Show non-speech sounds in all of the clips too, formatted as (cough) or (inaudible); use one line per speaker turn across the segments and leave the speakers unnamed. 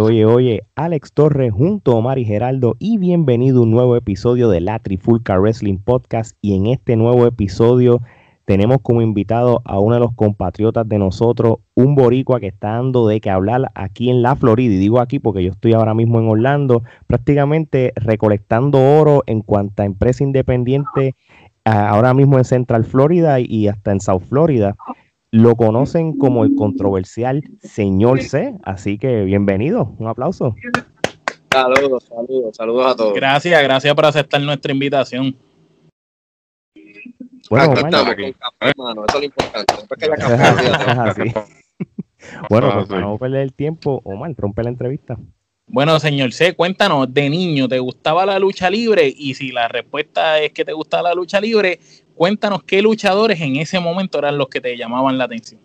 Oye, oye, Alex Torres junto a Omar y Geraldo y bienvenido a un nuevo episodio de la Trifulca Wrestling Podcast y en este nuevo episodio tenemos como invitado a uno de los compatriotas de nosotros, un boricua que está dando de que hablar aquí en la Florida, y digo aquí porque yo estoy ahora mismo en Orlando, prácticamente recolectando oro en cuanto a empresa independiente, ahora mismo en Central Florida y hasta en South Florida. Lo conocen como el controversial señor C, así que bienvenido, un aplauso.
Saludos, saludos, saludos a todos.
Gracias, gracias por aceptar nuestra invitación.
Bueno, Acá estamos con café, mano. Eso es lo importante. Después que (laughs) haya café,
bueno, pues para no perder el tiempo, Omar, rompe la entrevista.
Bueno, señor C, cuéntanos, de niño, ¿te gustaba la lucha libre? Y si la respuesta es que te gustaba la lucha libre, cuéntanos qué luchadores en ese momento eran los que te llamaban la atención.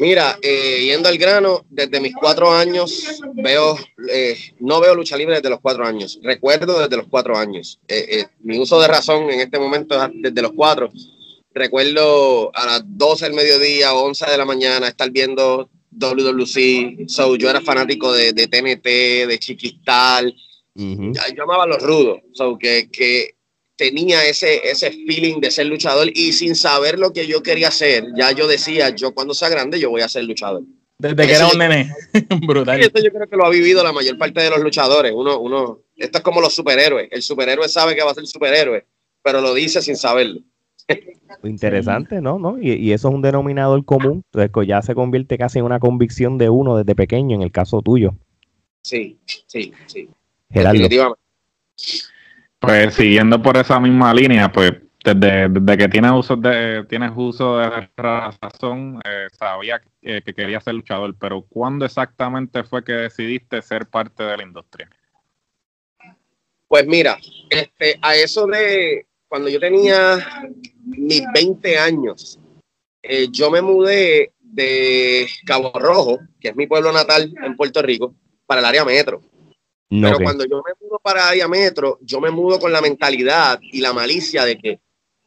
Mira, eh, yendo al grano, desde mis cuatro años veo, eh, no veo lucha libre desde los cuatro años. Recuerdo desde los cuatro años. Eh, mi uso de razón en este momento es desde los cuatro. Recuerdo a las 12 del mediodía o 11 de la mañana estar viendo WWC. So, yo era fanático de, de TNT, de Chiquistal. Yo amaba los rudos. So, que, que tenía ese, ese feeling de ser luchador y sin saber lo que yo quería hacer, ya yo decía, yo cuando sea grande yo voy a ser luchador.
Desde que era un nene, (laughs) brutal.
Y esto yo creo que lo ha vivido la mayor parte de los luchadores. Uno, uno, esto es como los superhéroes. El superhéroe sabe que va a ser superhéroe, pero lo dice sin saberlo.
Interesante, ¿no? ¿no? Y, y, eso es un denominador común. Entonces, ya se convierte casi en una convicción de uno desde pequeño, en el caso tuyo.
Sí, sí, sí.
Gerardo.
Definitivamente. Pues siguiendo por esa misma línea, pues desde, que tienes uso de, tienes uso de razón, eh, sabía que, quería ser luchador, pero ¿cuándo exactamente fue que decidiste ser parte de la industria?
Pues mira, este, a eso de cuando yo tenía mis 20 años, eh, yo me mudé de Cabo Rojo, que es mi pueblo natal en Puerto Rico, para el área metro. Pero cuando yo me mudo para área metro, yo me mudo con la mentalidad y la malicia de que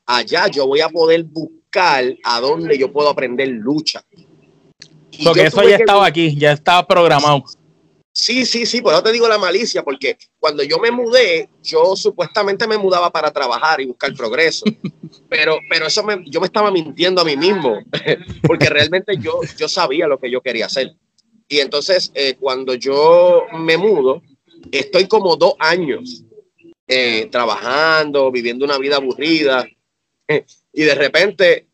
allá yo voy a poder buscar a dónde yo puedo aprender lucha.
porque eso ya estaba aquí, ya estaba programado.
Sí, sí, sí, por eso te digo la malicia, porque cuando yo me mudé, yo supuestamente me mudaba para trabajar y buscar progreso, (laughs) pero, pero eso me, yo me estaba mintiendo a mí mismo, (laughs) porque realmente yo, yo sabía lo que yo quería hacer. Y entonces, eh, cuando yo me mudo, estoy como dos años eh, trabajando, viviendo una vida aburrida, (laughs) y de repente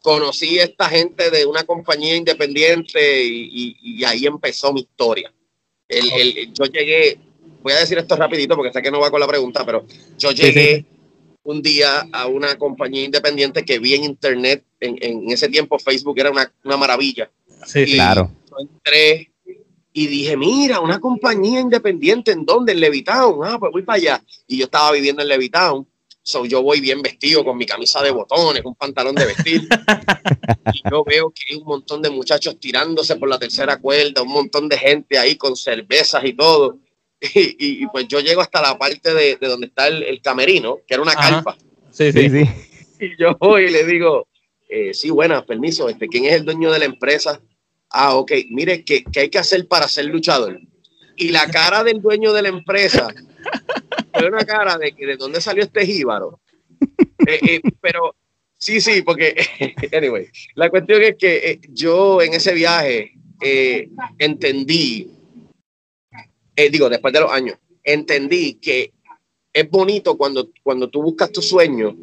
conocí a esta gente de una compañía independiente y, ahí empezó mi historia. El, yo llegué, voy a decir esto rapidito porque sé que no va con la pregunta, pero yo llegué un día a una compañía independiente que vi en internet, en, ese tiempo Facebook era una, maravilla.
Sí, claro.
entré y dije, mira, una compañía independiente, ¿en dónde? En Levitown. Ah, pues voy para allá. Y yo estaba viviendo en Levitown. So, yo voy bien vestido con mi camisa de botones, un pantalón de vestir. (laughs) y yo veo que hay un montón de muchachos tirándose por la tercera cuerda, un montón de gente ahí con cervezas y todo. (laughs) Y, pues yo llego hasta la parte de, donde está el, camerino, que era una carpa.
Sí, sí, sí. (laughs)
Y yo voy y le digo, eh, sí, buenas, permiso, este, ¿quién es el dueño de la empresa? Ah, ok, mire, ¿qué, ¿qué, hay que hacer para ser luchador? Y la cara del dueño de la empresa fue una cara de que de dónde salió este jíbaro. Eh, eh, pero sí, sí, porque, (laughs) anyway, la cuestión es que eh, yo en ese viaje entendí, digo, después de los años, entendí que es bonito cuando, cuando tú buscas tu sueño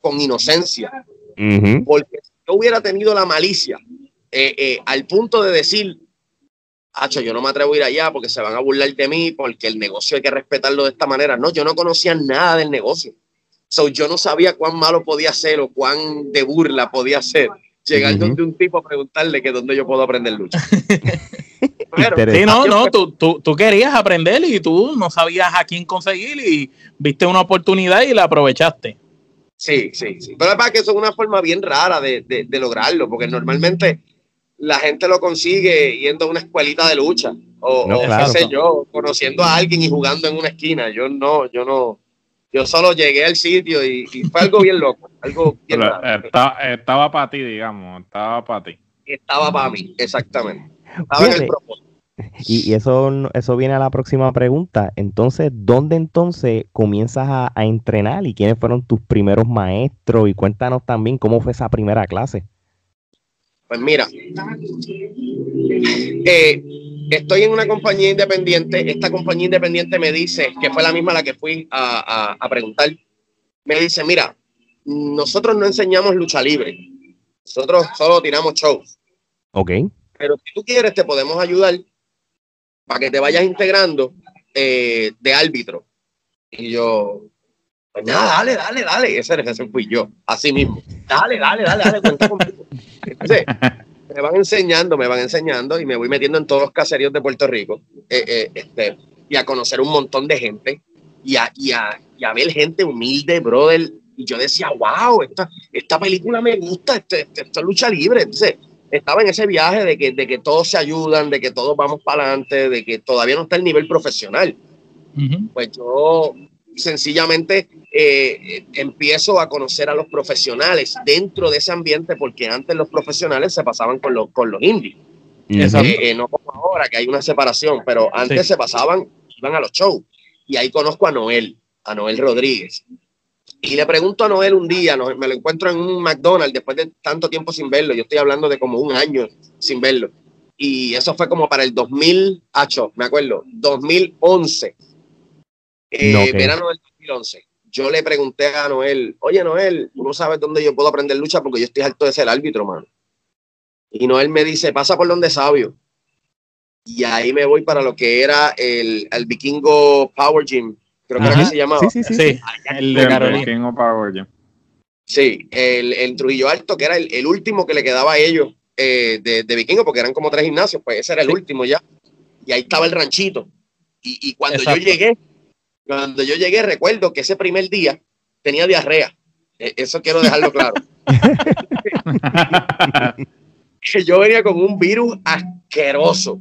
con inocencia. Porque si yo hubiera tenido la malicia eh, eh, al punto de decir, Hacho, yo no me atrevo a ir allá porque se van a burlar de mí, porque el negocio hay que respetarlo de esta manera. No, yo no conocía nada del negocio. So, yo no sabía cuán malo podía ser o cuán de burla podía ser. Llegar donde un tipo a preguntarle que dónde yo puedo aprender lucha. (laughs)
sí, no, no, tú, tú, tú, querías aprender y tú no sabías a quién conseguir y viste una oportunidad y la aprovechaste.
Sí, sí, sí. Pero es que eso es una forma bien rara de, de, de lograrlo, porque normalmente la gente lo consigue yendo a una escuelita de lucha o, qué sé yo, conociendo a alguien y jugando en una esquina. Yo no, yo no, yo solo llegué al sitio y, fue algo bien loco, algo bien
estaba para ti, digamos, estaba para ti.
Estaba para mí, exactamente. Estaba en el propósito.
Y, eso, eso viene a la próxima pregunta. Entonces, ¿dónde entonces comienzas a, entrenar y quiénes fueron tus primeros maestros? Y cuéntanos también cómo fue esa primera clase.
Pues mira, eh, estoy en una compañía independiente. Esta compañía independiente me dice, que fue la misma a la que fui a, a preguntar, me dice, mira, nosotros no enseñamos lucha libre. Nosotros solo tiramos shows.
Ok.
Pero si tú quieres, te podemos ayudar para que te vayas integrando eh, de árbitro. Y yo, pues nada, dale, dale, dale. Ese, ese fui yo, así mismo. Dale, dale, dale, dale, cuenta conmigo. Entonces, (laughs) me van enseñando, me van enseñando y me voy metiendo en todos los caseríos de Puerto Rico eh, eh, este, y a conocer un montón de gente y a, y a, y a ver gente humilde, brother. Y yo decía, wow, esta, esta película me gusta, este, este, esta lucha libre. Entonces, estaba en ese viaje de que, de que todos se ayudan, de que todos vamos para adelante, de que todavía no está el nivel profesional. Pues yo sencillamente eh, empiezo a conocer a los profesionales dentro de ese ambiente, porque antes los profesionales se pasaban con los, con los indies. Eh, eh, no como ahora, que hay una separación, pero antes se pasaban, iban a los shows. Y ahí conozco a Noel, a Noel Rodríguez. Y le pregunto a Noel un día, me lo encuentro en un McDonald's después de tanto tiempo sin verlo. Yo estoy hablando de como un año sin verlo. Y eso fue como para el 2008, me acuerdo, 2011. Eh, Verano del 2011. Yo le pregunté a Noel, oye Noel, ¿tú no sabes dónde yo puedo aprender lucha? Porque yo estoy harto de ser árbitro, mano. Y Noel me dice, pasa por donde sabio. Y ahí me voy para lo que era el, el Vikingo Power Gym creo que era que se llamaba.
Sí, sí, sí.
el de Carolina. Power,
Sí, el, el, Trujillo Alto, que era el, último que le quedaba a ellos eh, de, de Vikingo, porque eran como tres gimnasios, pues ese era el último ya. Y ahí estaba el ranchito. Y, y cuando yo llegué, cuando yo llegué, recuerdo que ese primer día tenía diarrea. E, eso quiero dejarlo claro. (laughs) yo venía con un virus asqueroso.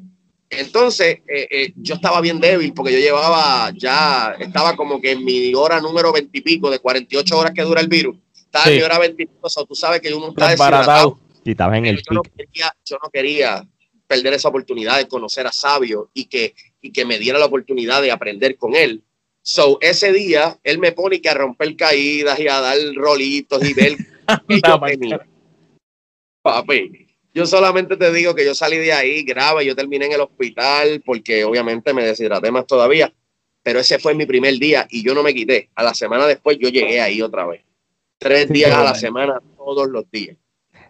Entonces, eh, eh, yo estaba bien débil porque yo llevaba ya, estaba como que en mi hora número veintipico, de 48 horas que dura el virus. Estaba en mi hora veintipico, o tú sabes que uno está deshidratado.
Y estaba en el
yo, no quería, yo no quería perder esa oportunidad de conocer a Sabio y que, y que me diera la oportunidad de aprender con él. So, ese día, él me pone que a romper caídas y a dar rolitos y ver (laughs) que yo tenía. Papi, yo solamente te digo que yo salí de ahí grave, yo terminé en el hospital porque obviamente me deshidraté más todavía, pero ese fue mi primer día y yo no me quité. A la semana después yo llegué ahí otra vez. Tres días a la semana, todos los días.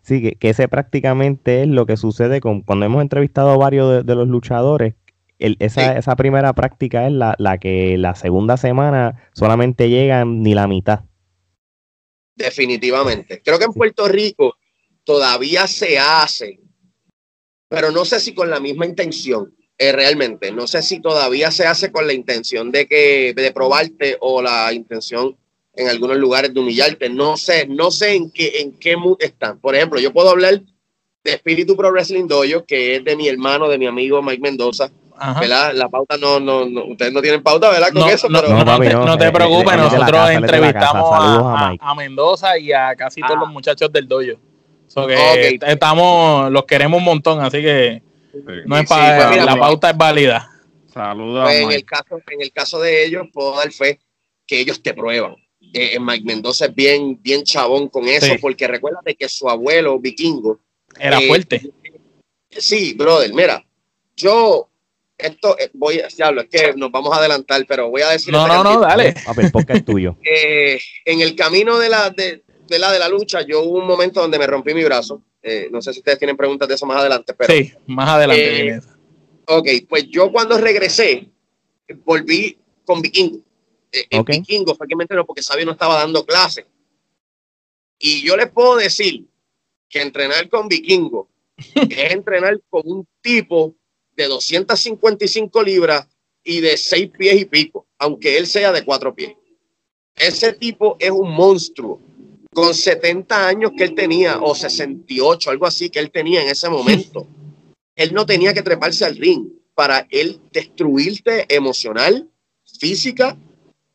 Sí, que, ese prácticamente es lo que sucede con cuando hemos entrevistado a varios de, los luchadores. Esa, esa, primera práctica es la, la que la segunda semana solamente llegan ni la mitad.
Definitivamente. Creo que en Puerto Rico todavía se hace, pero no sé si con la misma intención. Eh, realmente, no sé si todavía se hace con la intención de que de probarte o la intención en algunos lugares de humillarte. No sé, no sé en qué en qué mood están. Por ejemplo, yo puedo hablar de Espíritu Pro Wrestling Dojo, que es de mi hermano, de mi amigo Mike Mendoza. ¿Verdad? La pauta no, no, no, ustedes no tienen pauta, ¿verdad? Con eso,
no, no, te, preocupes, nosotros entrevistamos a, a, Mendoza y a casi todos ah. los muchachos del dojo estamos, los queremos un montón, así que no es para, pues la pauta es válida.
Saludos.
Pues en, el caso, en el caso de ellos, puedo dar fe que ellos te prueban. Eh, Mike Mendoza es bien, bien chabón con eso, porque recuérdate que su abuelo vikingo
era eh, fuerte.
Sí, brother, mira, yo esto eh, voy a decirlo, es que nos vamos a adelantar, pero voy a decir.
No, no, no, dale.
A ver, porque es tuyo. (laughs)
en el camino de la, de, de la de la lucha, yo hubo un momento donde me rompí mi brazo. Eh, no sé si ustedes tienen preguntas de eso más adelante, pero.
Sí, más adelante.
Eh, ok, pues yo cuando regresé, volví con Vikingo. Eh, Vikingo fue que me enteró porque Sabio no estaba dando clase. Y yo les puedo decir que entrenar con Vikingo (laughs) es entrenar con un tipo de 255 libras y de 6 pies y pico, aunque él sea de 4 pies. Ese tipo es un monstruo con 70 años que él tenía, o 68, algo así que él tenía en ese momento, (laughs) él no tenía que treparse al ring para él destruirte emocional, física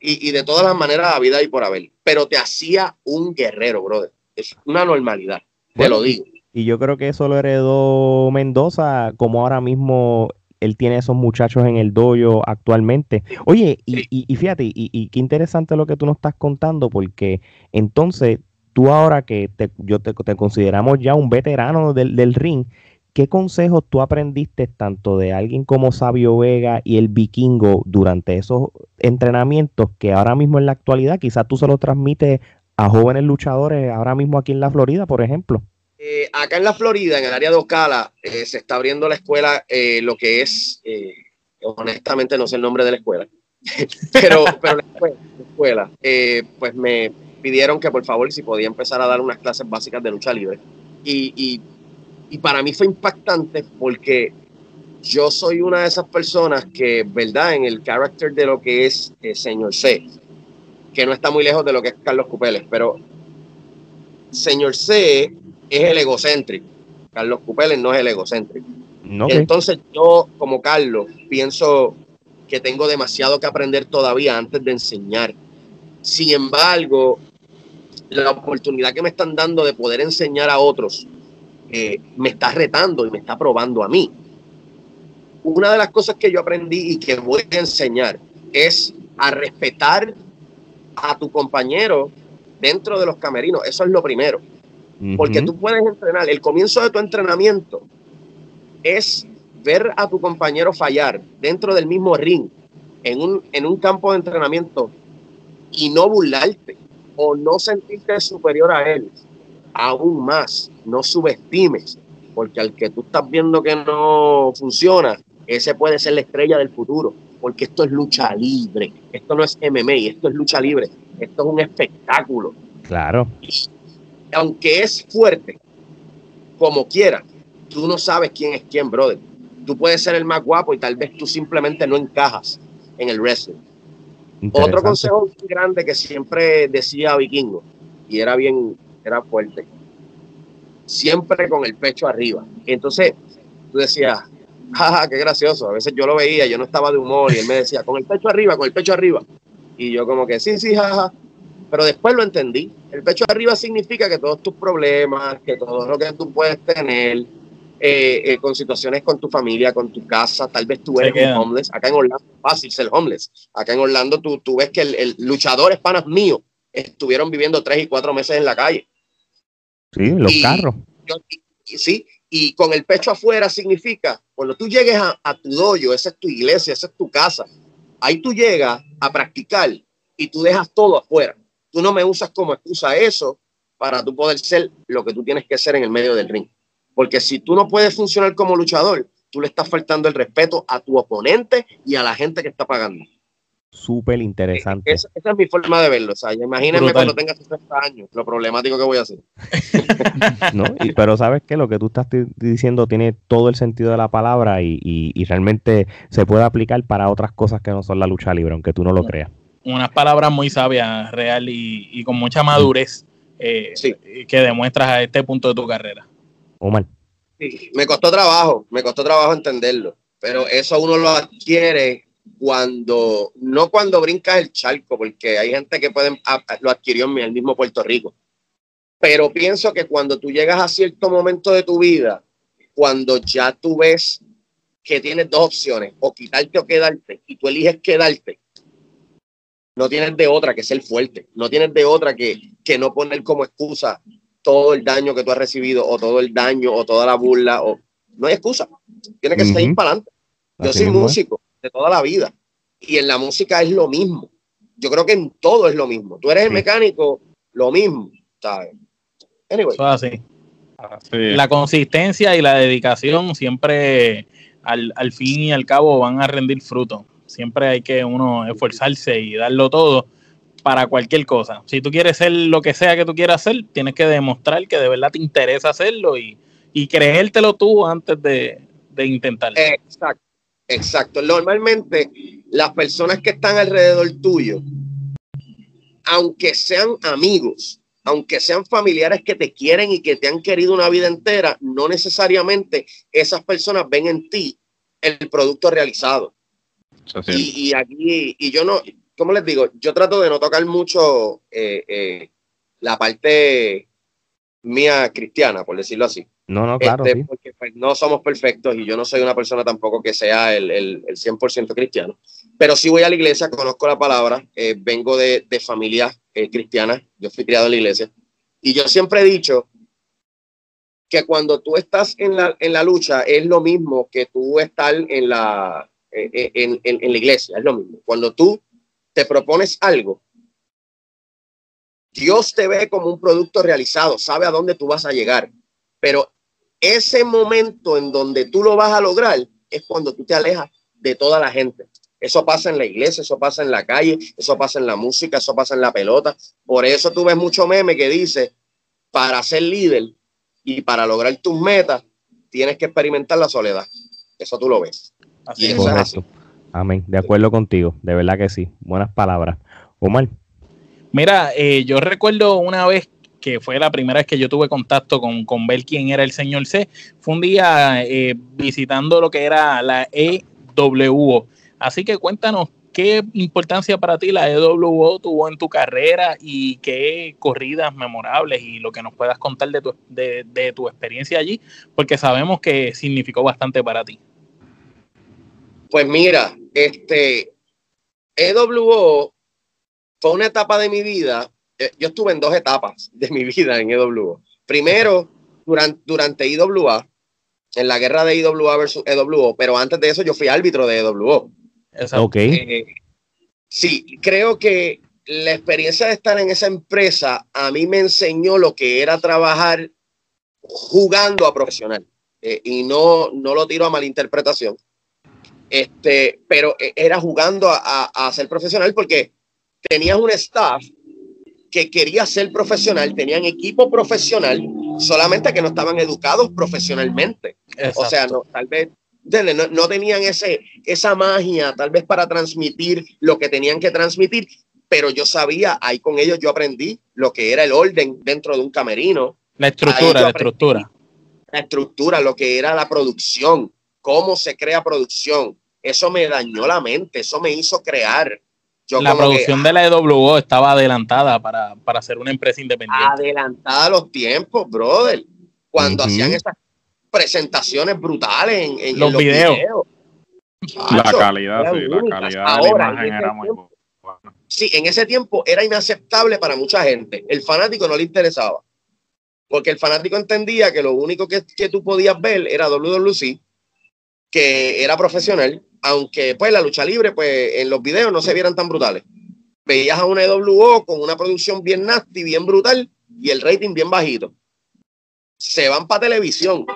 y, de todas las maneras vida y por haber. Pero te hacía un guerrero, brother. Es una normalidad, te lo digo.
Y yo creo que eso lo heredó Mendoza, como ahora mismo él tiene esos muchachos en el dojo actualmente. Oye, y, fíjate, y, qué interesante lo que tú nos estás contando, porque entonces tú ahora que te, yo te, consideramos ya un veterano del, del ring, ¿qué consejos tú aprendiste tanto de alguien como Sabio Vega y el vikingo durante esos entrenamientos que ahora mismo en la actualidad quizás tú se lo transmites a jóvenes luchadores ahora mismo aquí en la Florida, por ejemplo?
Eh, acá en la Florida, en el área de Ocala, eh, se está abriendo la escuela, eh, lo que es, honestamente no sé el nombre de la escuela, (laughs) pero, pero la escuela, pues me pidieron que por favor si podía empezar a dar unas clases básicas de lucha libre. Y, y para mí fue impactante porque yo soy una de esas personas que, ¿verdad? En el carácter de lo que es Señor C, que no está muy lejos de lo que es Carlos Cupeles, pero Señor C es el egocéntrico. Carlos Cupeles no es el egocéntrico. Entonces yo, como Carlos, pienso que tengo demasiado que aprender todavía antes de enseñar. Sin embargo, la oportunidad que me están dando de poder enseñar a otros eh, me está retando y me está probando a mí. Una de las cosas que yo aprendí y que voy a enseñar es a respetar a tu compañero dentro de los camerinos. Eso es lo primero. Porque tú puedes entrenar. El comienzo de tu entrenamiento es ver a tu compañero fallar dentro del mismo ring, en un, en un campo de entrenamiento, y no burlarte o no sentirte superior a él. Aún más, no subestimes, porque al que tú estás viendo que no funciona, ese puede ser la estrella del futuro, porque esto es lucha libre, esto no es MMA, esto es lucha libre, esto es un espectáculo.
Claro
aunque es fuerte, como quiera, tú no sabes quién es quién, brother. Tú puedes ser el más guapo y tal vez tú simplemente no encajas en el wrestling. Otro consejo grande que siempre decía Vikingo, y era bien, era fuerte, siempre con el pecho arriba. entonces tú decías, (laughs) jaja, qué gracioso. A veces yo lo veía, yo no estaba de humor y él me decía, con el pecho arriba, con el pecho arriba. Y yo como que, sí, sí, jaja. Pero después lo entendí. El pecho arriba significa que todos tus problemas, que todo lo que tú puedes tener, eh, eh, con situaciones con tu familia, con tu casa, tal vez tú eres un homeless. Acá en Orlando es fácil ser homeless. Acá en Orlando tú, tú ves que el, el luchadores panas míos estuvieron viviendo tres y cuatro meses en la calle.
Sí, los carros.
sí, y con el pecho afuera significa, cuando tú llegues a, a tu dojo, esa es tu iglesia, esa es tu casa, ahí tú llegas a practicar y tú dejas todo afuera tú no me usas como excusa eso para tú poder ser lo que tú tienes que ser en el medio del ring. Porque si tú no puedes funcionar como luchador, tú le estás faltando el respeto a tu oponente y a la gente que está pagando.
Súper interesante.
Esa, es mi forma de verlo. O sea, imagínense cuando tenga 60 años, lo problemático que voy a hacer. (laughs)
no, pero sabes que lo que tú estás diciendo tiene todo el sentido de la palabra y, y realmente se puede aplicar para otras cosas que no son la lucha libre, aunque tú no lo creas
unas palabras muy sabias, real y, con mucha madurez eh, que demuestras a este punto de tu carrera.
Omar.
Sí, me costó trabajo, me costó trabajo entenderlo, pero eso uno lo adquiere cuando, no cuando brincas el charco, porque hay gente que puede, lo adquirió en el mismo Puerto Rico, pero pienso que cuando tú llegas a cierto momento de tu vida, cuando ya tú ves que tienes dos opciones, o quitarte o quedarte, y tú eliges quedarte, no tienes de otra que ser fuerte, no tienes de otra que, que no poner como excusa todo el daño que tú has recibido o todo el daño o toda la burla. O... No hay excusa, tienes que seguir para adelante. Yo soy músico de toda la vida y en la música es lo mismo. Yo creo que en todo es lo mismo. Tú eres el mecánico, lo mismo.
Anyway. así. La consistencia y la dedicación siempre al, al fin y al cabo van a rendir fruto. Siempre hay que uno esforzarse y darlo todo para cualquier cosa. Si tú quieres ser lo que sea que tú quieras hacer, tienes que demostrar que de verdad te interesa hacerlo y, y creértelo tú antes de, de intentarlo.
Exacto, exacto. Normalmente las personas que están alrededor tuyo, aunque sean amigos, aunque sean familiares que te quieren y que te han querido una vida entera, no necesariamente esas personas ven en ti el producto realizado. Y, aquí, y yo no, ¿cómo les digo? Yo trato de no tocar mucho eh, eh, la parte mía cristiana, por decirlo así.
No, no, claro. Este,
porque pues, no somos perfectos y yo no soy una persona tampoco que sea el, el, el 100% cristiano. Pero sí voy a la iglesia, conozco la palabra, eh, vengo de, de familia eh, cristiana, yo fui criado en la iglesia. Y yo siempre he dicho que cuando tú estás en la, en la lucha es lo mismo que tú estar en la, en, en, en la iglesia, es lo mismo. Cuando tú te propones algo, Dios te ve como un producto realizado, sabe a dónde tú vas a llegar, pero ese momento en donde tú lo vas a lograr es cuando tú te alejas de toda la gente. Eso pasa en la iglesia, eso pasa en la calle, eso pasa en la música, eso pasa en la pelota. Por eso tú ves mucho meme que dice, para ser líder y para lograr tus metas, tienes que experimentar la soledad. Eso tú lo ves.
Así es Amén. De acuerdo contigo. De verdad que sí. Buenas palabras. Omar.
Mira, eh, yo recuerdo una vez que fue la primera vez que yo tuve contacto con, con ver quién era el señor C. Fue un día eh, visitando lo que era la EWO. Así que cuéntanos qué importancia para ti la EWO tuvo en tu carrera y qué corridas memorables y lo que nos puedas contar de tu, de tu experiencia allí, porque sabemos que significó bastante para ti.
Pues mira, este EWO fue una etapa de mi vida. Eh, yo estuve en dos etapas de mi vida en EWO. Primero, durante, durante IWA, en la guerra de IWA versus EWO, pero antes de eso yo fui árbitro de EWO.
Ok. Eh,
sí, creo que la experiencia de estar en esa empresa a mí me enseñó lo que era trabajar jugando a profesional. Eh, y no, no lo tiro a malinterpretación. Este, pero era jugando a, a ser profesional porque tenías un staff que quería ser profesional, tenían equipo profesional, solamente que no estaban educados profesionalmente. O sea, no, tal vez no, tenían ese, esa magia, tal vez para transmitir lo que tenían que transmitir, pero yo sabía, ahí con ellos yo aprendí lo que era el orden dentro de un camerino.
La estructura, la estructura.
La estructura, lo que era la producción, cómo se crea producción. Eso me dañó la mente, eso me hizo crear
la producción de la EWO estaba adelantada para, para ser una empresa independiente.
Adelantada a los tiempos, brother. Cuando hacían esas presentaciones brutales en,
los, videos.
la calidad, sí, la calidad de la imagen era muy buena.
Sí, en ese tiempo era inaceptable para mucha gente. El fanático no le interesaba. Porque el fanático entendía que lo único que, que tú podías ver era WWC, que era profesional, aunque pues la lucha libre, pues en los videos no se vieran tan brutales. Veías a una EWO con una producción bien nasty, bien brutal y el rating bien bajito. Se van para televisión,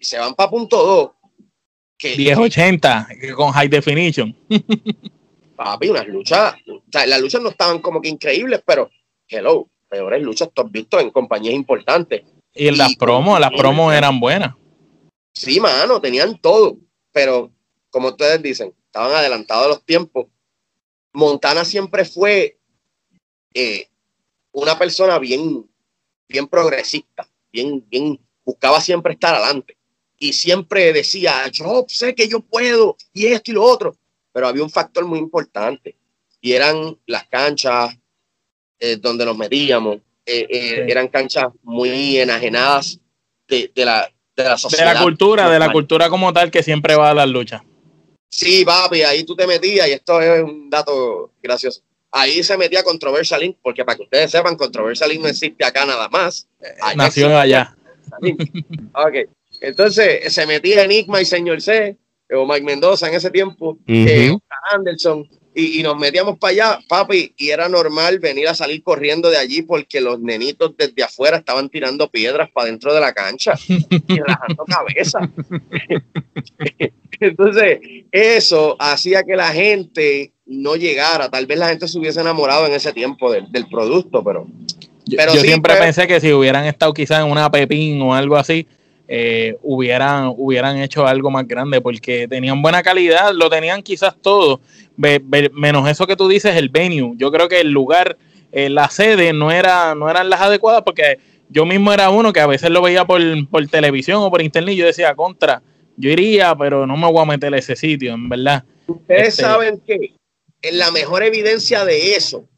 se van para punto 2.
Que, 1080 con high definition. (laughs)
Papi, unas luchas, las luchas no estaban como que increíbles, pero hello, peores luchas tú has visto en compañías importantes.
Y en las promos, las promos eran buenas.
Sí, mano, tenían todo, pero como ustedes dicen, estaban adelantados a los tiempos. Montana siempre fue eh, una persona bien, bien progresista, bien, bien, buscaba siempre estar adelante. Y siempre decía, yo sé que yo puedo, y esto y lo otro. Pero había un factor muy importante, y eran las canchas eh, donde nos medíamos. Eh, eran canchas muy enajenadas de, la, de la sociedad.
De la cultura, de la cultura como tal que siempre va a las luchas.
Sí, papi, ahí tú te metías, y esto es un dato gracioso. Ahí se metía Controversial porque para que ustedes sepan, Controversial Link no existe acá nada más.
Nació allá.
ok, entonces se metía Enigma y Señor C, o Mike Mendoza en ese tiempo, uh Anderson, y, nos metíamos para allá, papi, y era normal venir a salir corriendo de allí porque los nenitos desde afuera estaban tirando piedras para dentro de la cancha (laughs) y rajando cabeza. Entonces, eso hacía que la gente no llegara. Tal vez la gente se hubiese enamorado en ese tiempo del, producto, pero.
Yo, siempre pues, pensé que si hubieran estado quizás en una Pepín o algo así, eh, hubieran, hubieran hecho algo más grande porque tenían buena calidad, lo tenían quizás todo, menos eso que tú dices, el venue. Yo creo que el lugar, eh, la sede no, era, no eran las adecuadas porque yo mismo era uno que a veces lo veía por, por televisión o por internet y yo decía, contra, yo iría, pero no me voy a meter a ese sitio, en verdad.
Ustedes este, saben que la mejor evidencia de eso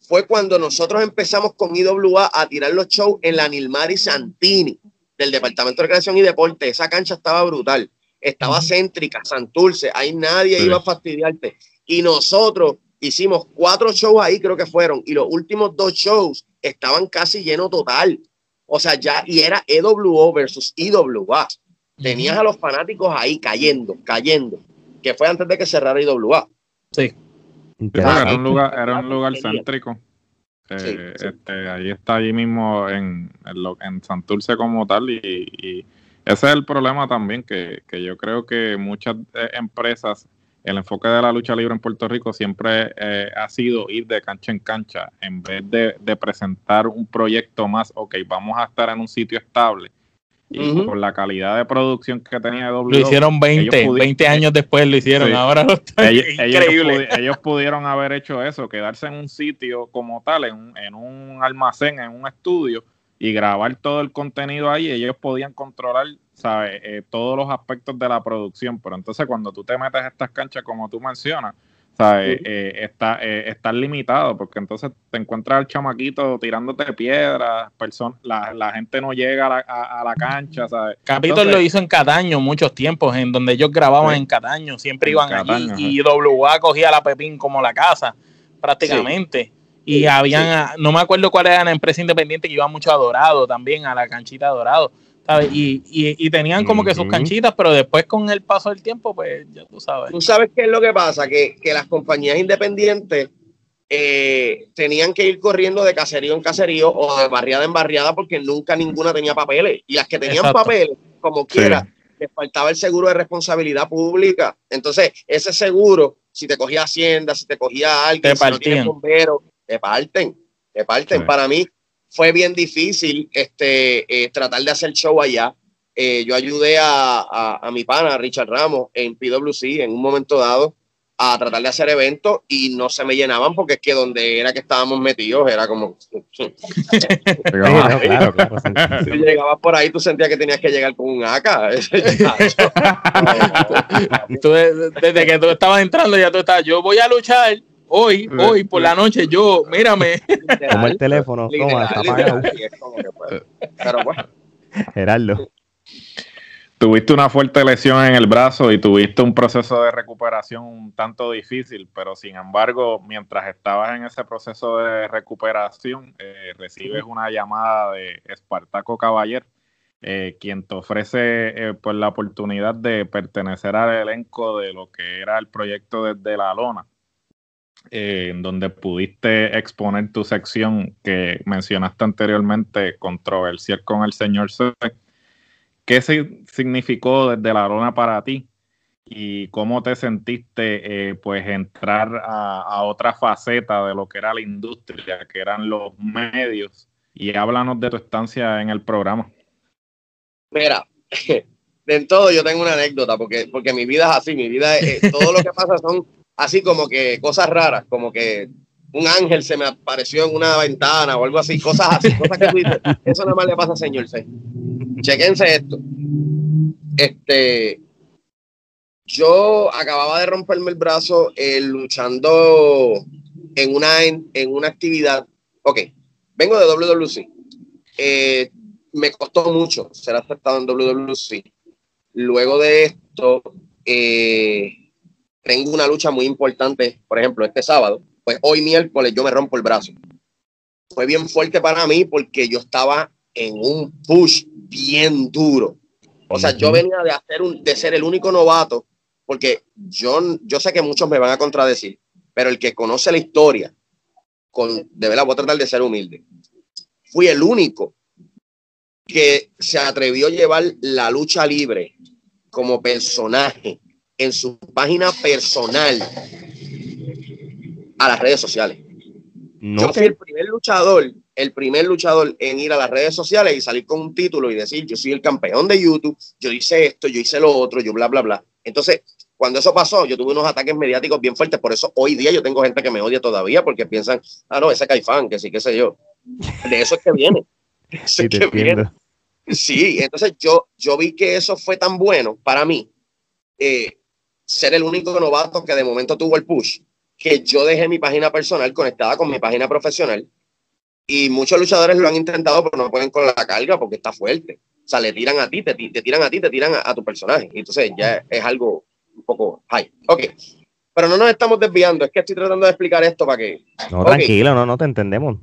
fue cuando nosotros empezamos con IWA a tirar los shows en la Nilmari Santini del Departamento de Recreación y Deporte. Esa cancha estaba brutal, estaba céntrica, Santurce, ahí nadie iba a fastidiarte. Y nosotros hicimos cuatro shows ahí, creo que fueron, y los últimos dos shows estaban casi llenos total. O sea, ya, y era EWO versus IWA. Tenías a los fanáticos ahí cayendo, cayendo, que fue antes de que cerrara IWA.
Sí.
Era un lugar, era un lugar céntrico. Eh, este, ahí está ahí mismo en, en, Santurce como tal y, ese es el problema también que, yo creo que muchas eh, empresas el enfoque de la lucha libre en Puerto Rico siempre eh, ha sido ir de cancha en cancha en vez de, de, presentar un proyecto más, ok, vamos a estar en un sitio estable y por la calidad de producción que tenía
W. Lo hicieron 20, 20 años después lo hicieron, ahora lo
ellos, increíble. Ellos, pudieron haber hecho eso, quedarse en un sitio como tal, en, en un almacén, en un estudio y grabar todo el contenido ahí, ellos podían controlar ¿sabes? Eh, todos los aspectos de la producción, pero entonces cuando tú te metes a estas canchas como tú mencionas, ¿sabes? Eh, está, eh, limitado porque entonces te encuentras al chamaquito tirándote piedras, la, la gente no llega a la, cancha, ¿sabes?
Capitol lo hizo en Cataño muchos tiempos, en donde ellos grababan en Cataño, siempre iban allí y WA cogía la Pepín como la casa, prácticamente. Y habían, no me acuerdo cuál era la empresa independiente que iba mucho a Dorado también, a la canchita de Y, y, tenían como que sus canchitas, pero después con el paso del tiempo, pues ya tú sabes.
Tú sabes qué es lo que pasa, que, que las compañías independientes eh, tenían que ir corriendo de caserío en caserío o de barriada en barriada porque nunca ninguna tenía papeles. Y las que tenían papeles, como quiera, les faltaba el seguro de responsabilidad pública. Entonces, ese seguro, si te cogía Hacienda, si te cogía alguien,
si no tienes
bombero, te parten, te parten. Para mí, fue bien difícil este, eh, tratar de hacer show allá. Eh, yo ayudé a, a, mi pana, Richard Ramos, en PWC en un momento dado a tratar de hacer eventos y no se me llenaban porque es que donde era que estábamos metidos era como... (laughs) Si llegabas por ahí, tú sentías que tenías que llegar con un AK. (laughs) (laughs)
desde que tú estabas entrando ya tú estabas, yo voy a luchar hoy, hoy por la noche, yo, mírame.
Toma el teléfono, toma, está apagado. Pero bueno. Gerardo.
Tuviste una fuerte lesión en el brazo y tuviste un proceso de recuperación un tanto difícil, pero sin embargo, mientras estabas en ese proceso de recuperación, eh, recibes una llamada de Espartaco Caballer, eh, quien te ofrece eh, pues la oportunidad de pertenecer al elenco de lo que era el proyecto desde la lona. Eh, donde pudiste exponer tu sección que mencionaste anteriormente, controversial con el señor C. ¿Qué significó desde la lona para ti? ¿Y cómo te sentiste eh, pues entrar a, otra faceta de lo que era la industria, que eran los medios? Y háblanos de tu estancia en el programa.
Mira, (laughs) en todo yo tengo una anécdota, porque, porque mi vida es así, mi vida es, todo lo que pasa son así como que cosas raras, como que un ángel se me apareció en una ventana o algo así, cosas así, cosas que eso nada más le pasa señor. Chequense esto. Este, yo acababa de romperme el brazo eh, luchando en una, en, una actividad. Ok, vengo de WWC. Eh, me costó mucho ser aceptado en WWC. Luego de esto, eh, tengo una lucha muy importante, por ejemplo, este sábado, pues hoy miércoles yo me rompo el brazo. Fue bien fuerte para mí porque yo estaba en un push bien duro. O sea, yo venía de, hacer un, de ser el único novato, porque yo, yo sé que muchos me van a contradecir, pero el que conoce la historia, con, de verdad voy a tratar de ser humilde, fui el único que se atrevió a llevar la lucha libre como personaje en su página personal a las redes sociales. Yo fui el primer luchador, el primer luchador en ir a las redes sociales y salir con un título y decir, yo soy el campeón de YouTube, yo hice esto, yo hice lo otro, yo bla, bla, bla. Entonces, cuando eso pasó, yo tuve unos ataques mediáticos bien fuertes, por eso hoy día yo tengo gente que me odia todavía porque piensan, ah, no, ese caifán, que sí, qué sé yo. De eso es que viene. (laughs) sí, que viene. Sí, entonces yo, yo vi que eso fue tan bueno para mí, eh, ser el único novato que de momento tuvo el push, que yo dejé mi página personal conectada con mi página profesional y muchos luchadores lo han intentado, pero no pueden con la carga porque está fuerte. O sea, le tiran a ti, te, te tiran a ti, te tiran a, tu personaje. Entonces ya es algo un poco high. Ok. Pero no nos estamos desviando, es que estoy tratando de explicar esto para que.
No, tranquilo, no, no te entendemos.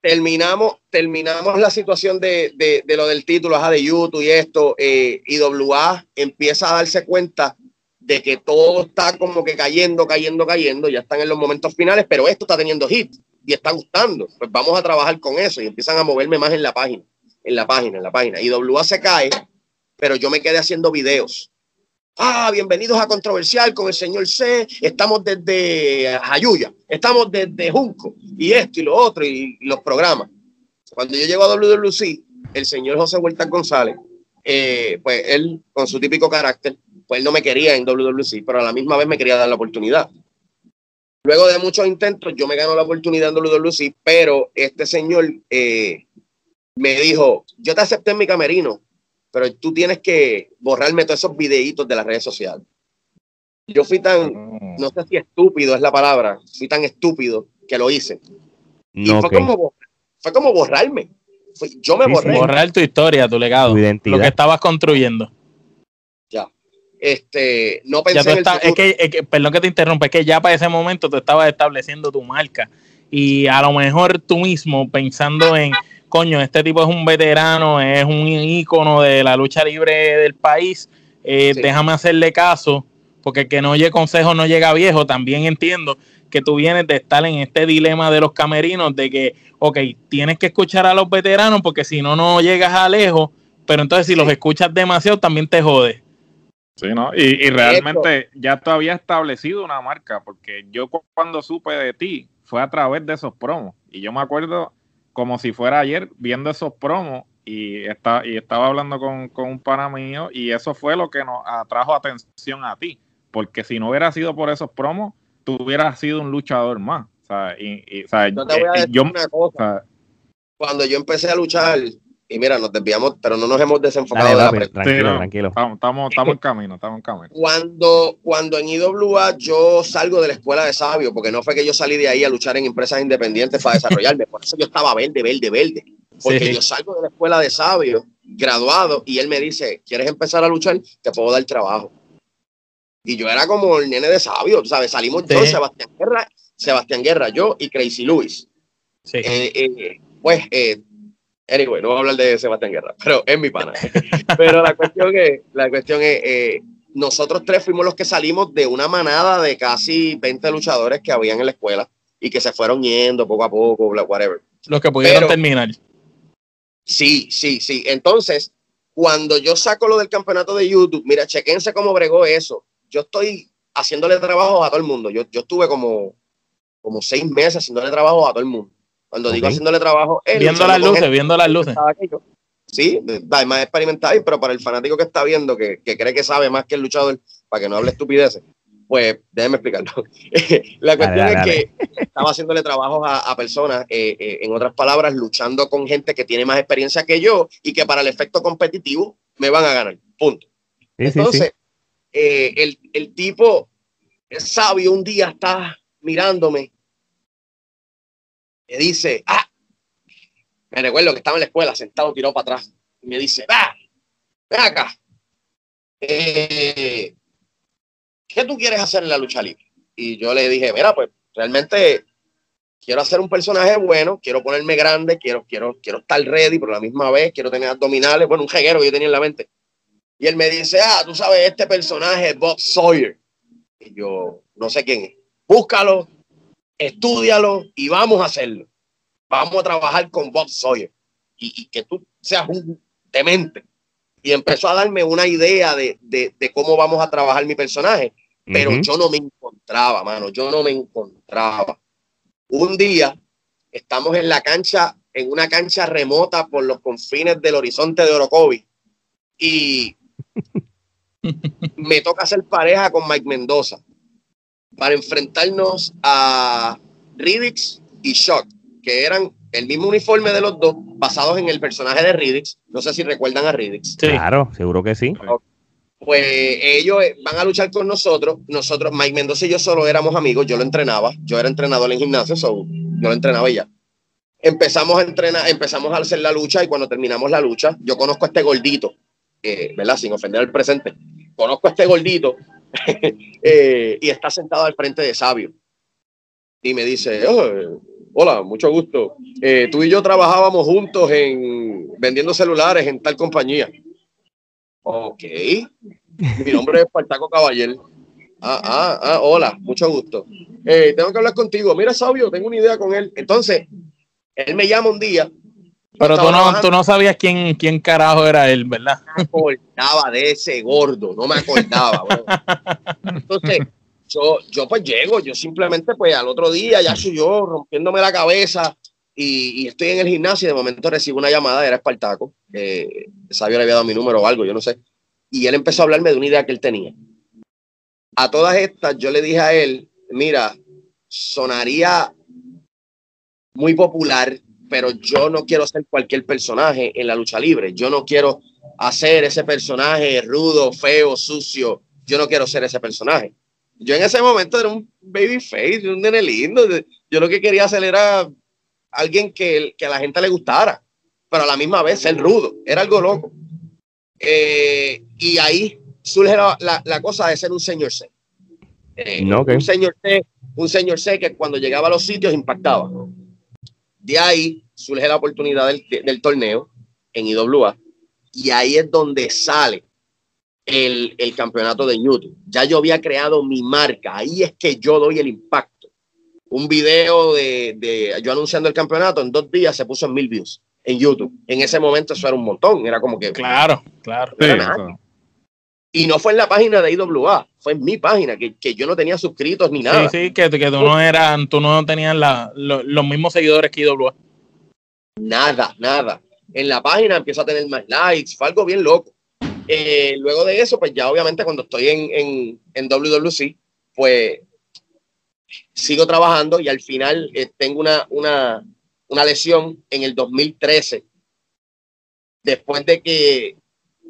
Terminamos, terminamos la situación de, de, de lo del título, ajá, de YouTube y esto. Eh, IWA empieza a darse cuenta de que todo está como que cayendo, cayendo, cayendo. Ya están en los momentos finales, pero esto está teniendo hit y está gustando. Pues vamos a trabajar con eso y empiezan a moverme más en la página, en la página, en la página. IWA se cae, pero yo me quedé haciendo videos Ah, bienvenidos a Controversial con el señor C. Estamos desde Ayuya, estamos desde Junco y esto y lo otro y, los programas. Cuando yo llego a WWC, el señor José Huerta González, eh, pues él con su típico carácter, pues él no me quería en WWC, pero a la misma vez me quería dar la oportunidad. Luego de muchos intentos, yo me gano la oportunidad en WWC, pero este señor eh, me dijo, yo te acepté en mi camerino, pero tú tienes que borrarme todos esos videitos de las redes sociales. Yo fui tan, mm. no sé si estúpido es la palabra, fui tan estúpido que lo hice. y fue, como, fue como borrarme. yo me borré.
Borrar tu historia, tu legado, tu identidad. lo que estabas construyendo.
Ya. Este, no pensé en
es, que, es que, perdón que te interrumpa, es que ya para ese momento tú estabas estableciendo tu marca y a lo mejor tú mismo pensando en coño, este tipo es un veterano, es un ícono de la lucha libre del país, eh, déjame hacerle caso, porque el que no oye consejo no llega viejo, también entiendo que tú vienes de estar en este dilema de los camerinos, de que, ok, tienes que escuchar a los veteranos, porque si no, no llegas a lejos, pero entonces si los escuchas demasiado, también te jode.
Sí, ¿no? Y, y realmente ya tú habías establecido una marca, porque yo cuando supe de ti fue a través de esos promos. Y yo me acuerdo como si fuera ayer viendo esos promos y, está, y estaba hablando con, un pana mío y eso fue lo que nos atrajo atención a ti, porque si no hubiera sido por esos promos, tú hubieras sido un luchador más. O sea, y, y, o sea,
yo, una cosa. Cuando yo empecé a luchar, y mira, nos desviamos, pero no nos hemos desenfocado de la
Tranquilo, tranquilo. Estamos, estamos, en camino, estamos en camino.
Cuando, cuando en IWA yo salgo de la escuela de sabio, porque no fue que yo salí de ahí a luchar en empresas independientes para desarrollarme, por eso yo estaba verde, verde, verde. Porque yo salgo de la escuela de sabio, graduado, y él me dice, ¿quieres empezar a luchar? Te puedo dar trabajo. Y yo era como el nene de sabio, ¿sabes? Salimos yo, Sebastián Guerra, Sebastián Guerra, yo y Crazy Luis. Sí. Eh, eh, pues eh, Anyway, no voy a hablar de Sebastián Guerra, pero es mi pana. (laughs) pero la cuestión es, la cuestión es, eh, nosotros tres fuimos los que salimos de una manada de casi 20 luchadores que habían en la escuela y que se fueron yendo poco a poco, whatever.
Los que pudieron terminar.
Sí, sí, sí. Entonces, cuando yo saco lo del campeonato de YouTube, mira, chequense cómo bregó eso. Yo estoy haciéndole trabajo a todo el mundo. Yo, yo estuve como, como seis meses haciéndole trabajo a todo el mundo. Cuando digo haciéndole trabajo,
viendo las luces, viendo las luces.
Sí, más experimentado, pero para el fanático que está viendo, que, cree que sabe más que el luchador, para que no hable estupideces, pues déjeme explicarlo. (laughs) la cuestión es que estaba haciéndole trabajo a, personas, eh, eh, en otras palabras, luchando con gente que tiene más experiencia que yo y que para el efecto competitivo me van a ganar. Punto. Entonces, eh, el, el tipo sabio un día está mirándome me dice, ah, me recuerdo que estaba en la escuela sentado, tirado para atrás, y me dice, va, ven acá, eh, ¿qué tú quieres hacer en la lucha libre? Y yo le dije, mira, pues realmente quiero hacer un personaje bueno, quiero ponerme grande, quiero, quiero, quiero estar ready, pero a la misma vez quiero tener abdominales, bueno, un jeguero que yo tenía en la mente. Y él me dice, ah, tú sabes, este personaje es Bob Sawyer. Y yo, no sé quién es. Búscalo, estudialo y vamos a hacerlo. Vamos a trabajar con Bob Sawyer y, que tú seas un demente. Y empezó a darme una idea de, cómo vamos a trabajar mi personaje, pero yo no me encontraba, mano, yo no me encontraba. Un día estamos en la cancha, en una cancha remota por los confines del horizonte de Orocovi y (laughs) me toca hacer pareja con Mike Mendoza para enfrentarnos a Ridix y Shock, que eran el mismo uniforme de los dos, basados en el personaje de Ridix. No sé si recuerdan a Ridix.
Claro, seguro que sí.
pues ellos van a luchar con nosotros. Nosotros, Mike Mendoza y yo solo éramos amigos. Yo lo entrenaba. Yo era entrenador en gimnasio, so yo lo entrenaba ella. Empezamos a entrenar, empezamos a hacer la lucha y cuando terminamos la lucha, yo conozco a este gordito, eh, ¿verdad? Sin ofender al presente. Conozco a este gordito (laughs) eh, y está sentado al frente de Sabio. Y me dice, oh, hola, mucho gusto. Eh, tú y yo trabajábamos juntos en vendiendo celulares en tal compañía. Ok. Mi nombre es Partaco Caballero. Ah, ah, ah, hola, mucho gusto. Eh, tengo que hablar contigo. Mira, Sabio, tengo una idea con él. Entonces, él me llama un día.
Pero tú no, tú no sabías quién, quién carajo era él, ¿verdad?
No me acordaba de ese gordo, no me acordaba. Entonces, yo, yo pues llego, yo simplemente pues al otro día ya soy yo rompiéndome la cabeza y, estoy en el gimnasio y de momento recibo una llamada, era Espartaco, eh, Sabio le había dado mi número o algo, yo no sé. Y él empezó a hablarme de una idea que él tenía. A todas estas yo le dije a él, mira, sonaría muy popular, pero yo no quiero ser cualquier personaje en la lucha libre. Yo no quiero hacer ese personaje rudo, feo, sucio. Yo no quiero ser ese personaje. Yo en ese momento era un baby face, un nene lindo. Yo lo que quería hacer era alguien que, que a la gente le gustara, pero a la misma vez ser rudo. Era algo loco. Eh, y ahí surge la, la, cosa de ser un señor C. Eh, un señor C, un señor C que cuando llegaba a los sitios impactaba. De ahí surge la oportunidad del, torneo en IWA y ahí es donde sale el, campeonato de YouTube. Ya yo había creado mi marca, ahí es que yo doy el impacto. Un video de, yo anunciando el campeonato en dos días se puso en mil views en YouTube. En ese momento eso era un montón, era como que...
Claro, claro.
Y no fue en la página de IWA, fue en mi página, que, yo no tenía suscritos ni nada.
Sí, sí, que, que tú no eran, tú no tenías los mismos seguidores que IWA.
Nada, nada. En la página empiezo a tener más likes, fue algo bien loco. Eh, luego de eso, pues ya obviamente cuando estoy en, en, en WWC, pues sigo trabajando y al final eh, tengo una, una, una lesión en el 2013, después de que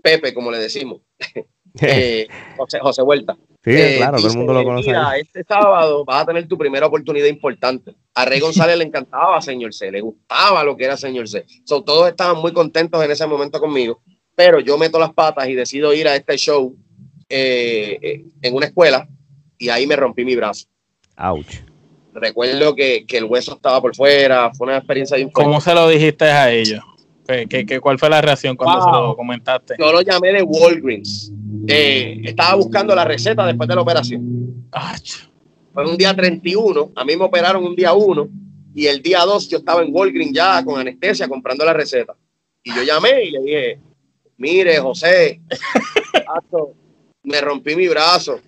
Pepe, como le decimos, (laughs) Eh, (laughs) José, José Vuelta.
Sí, eh, claro, todo el mundo lo conoce.
este sábado vas a tener tu primera oportunidad importante. A Rey González le encantaba Señor C, le gustaba lo que era Señor C. todos estaban muy contentos en ese momento conmigo, pero yo meto las patas y decido ir a este show eh, en una escuela y ahí me rompí mi brazo.
Ouch.
Recuerdo que, que el hueso estaba por fuera, fue una experiencia de
¿Cómo se lo dijiste a ellos? ¿Qué, qué, cuál fue la reacción cuando se lo comentaste?
Yo lo llamé de Walgreens. Eh, estaba buscando la receta después de la operación. Fue un día 31, a mí me operaron un día 1 y el día 2 yo estaba en Walgreens ya con anestesia comprando la receta. Y yo llamé y le dije, mire José, me rompí mi brazo.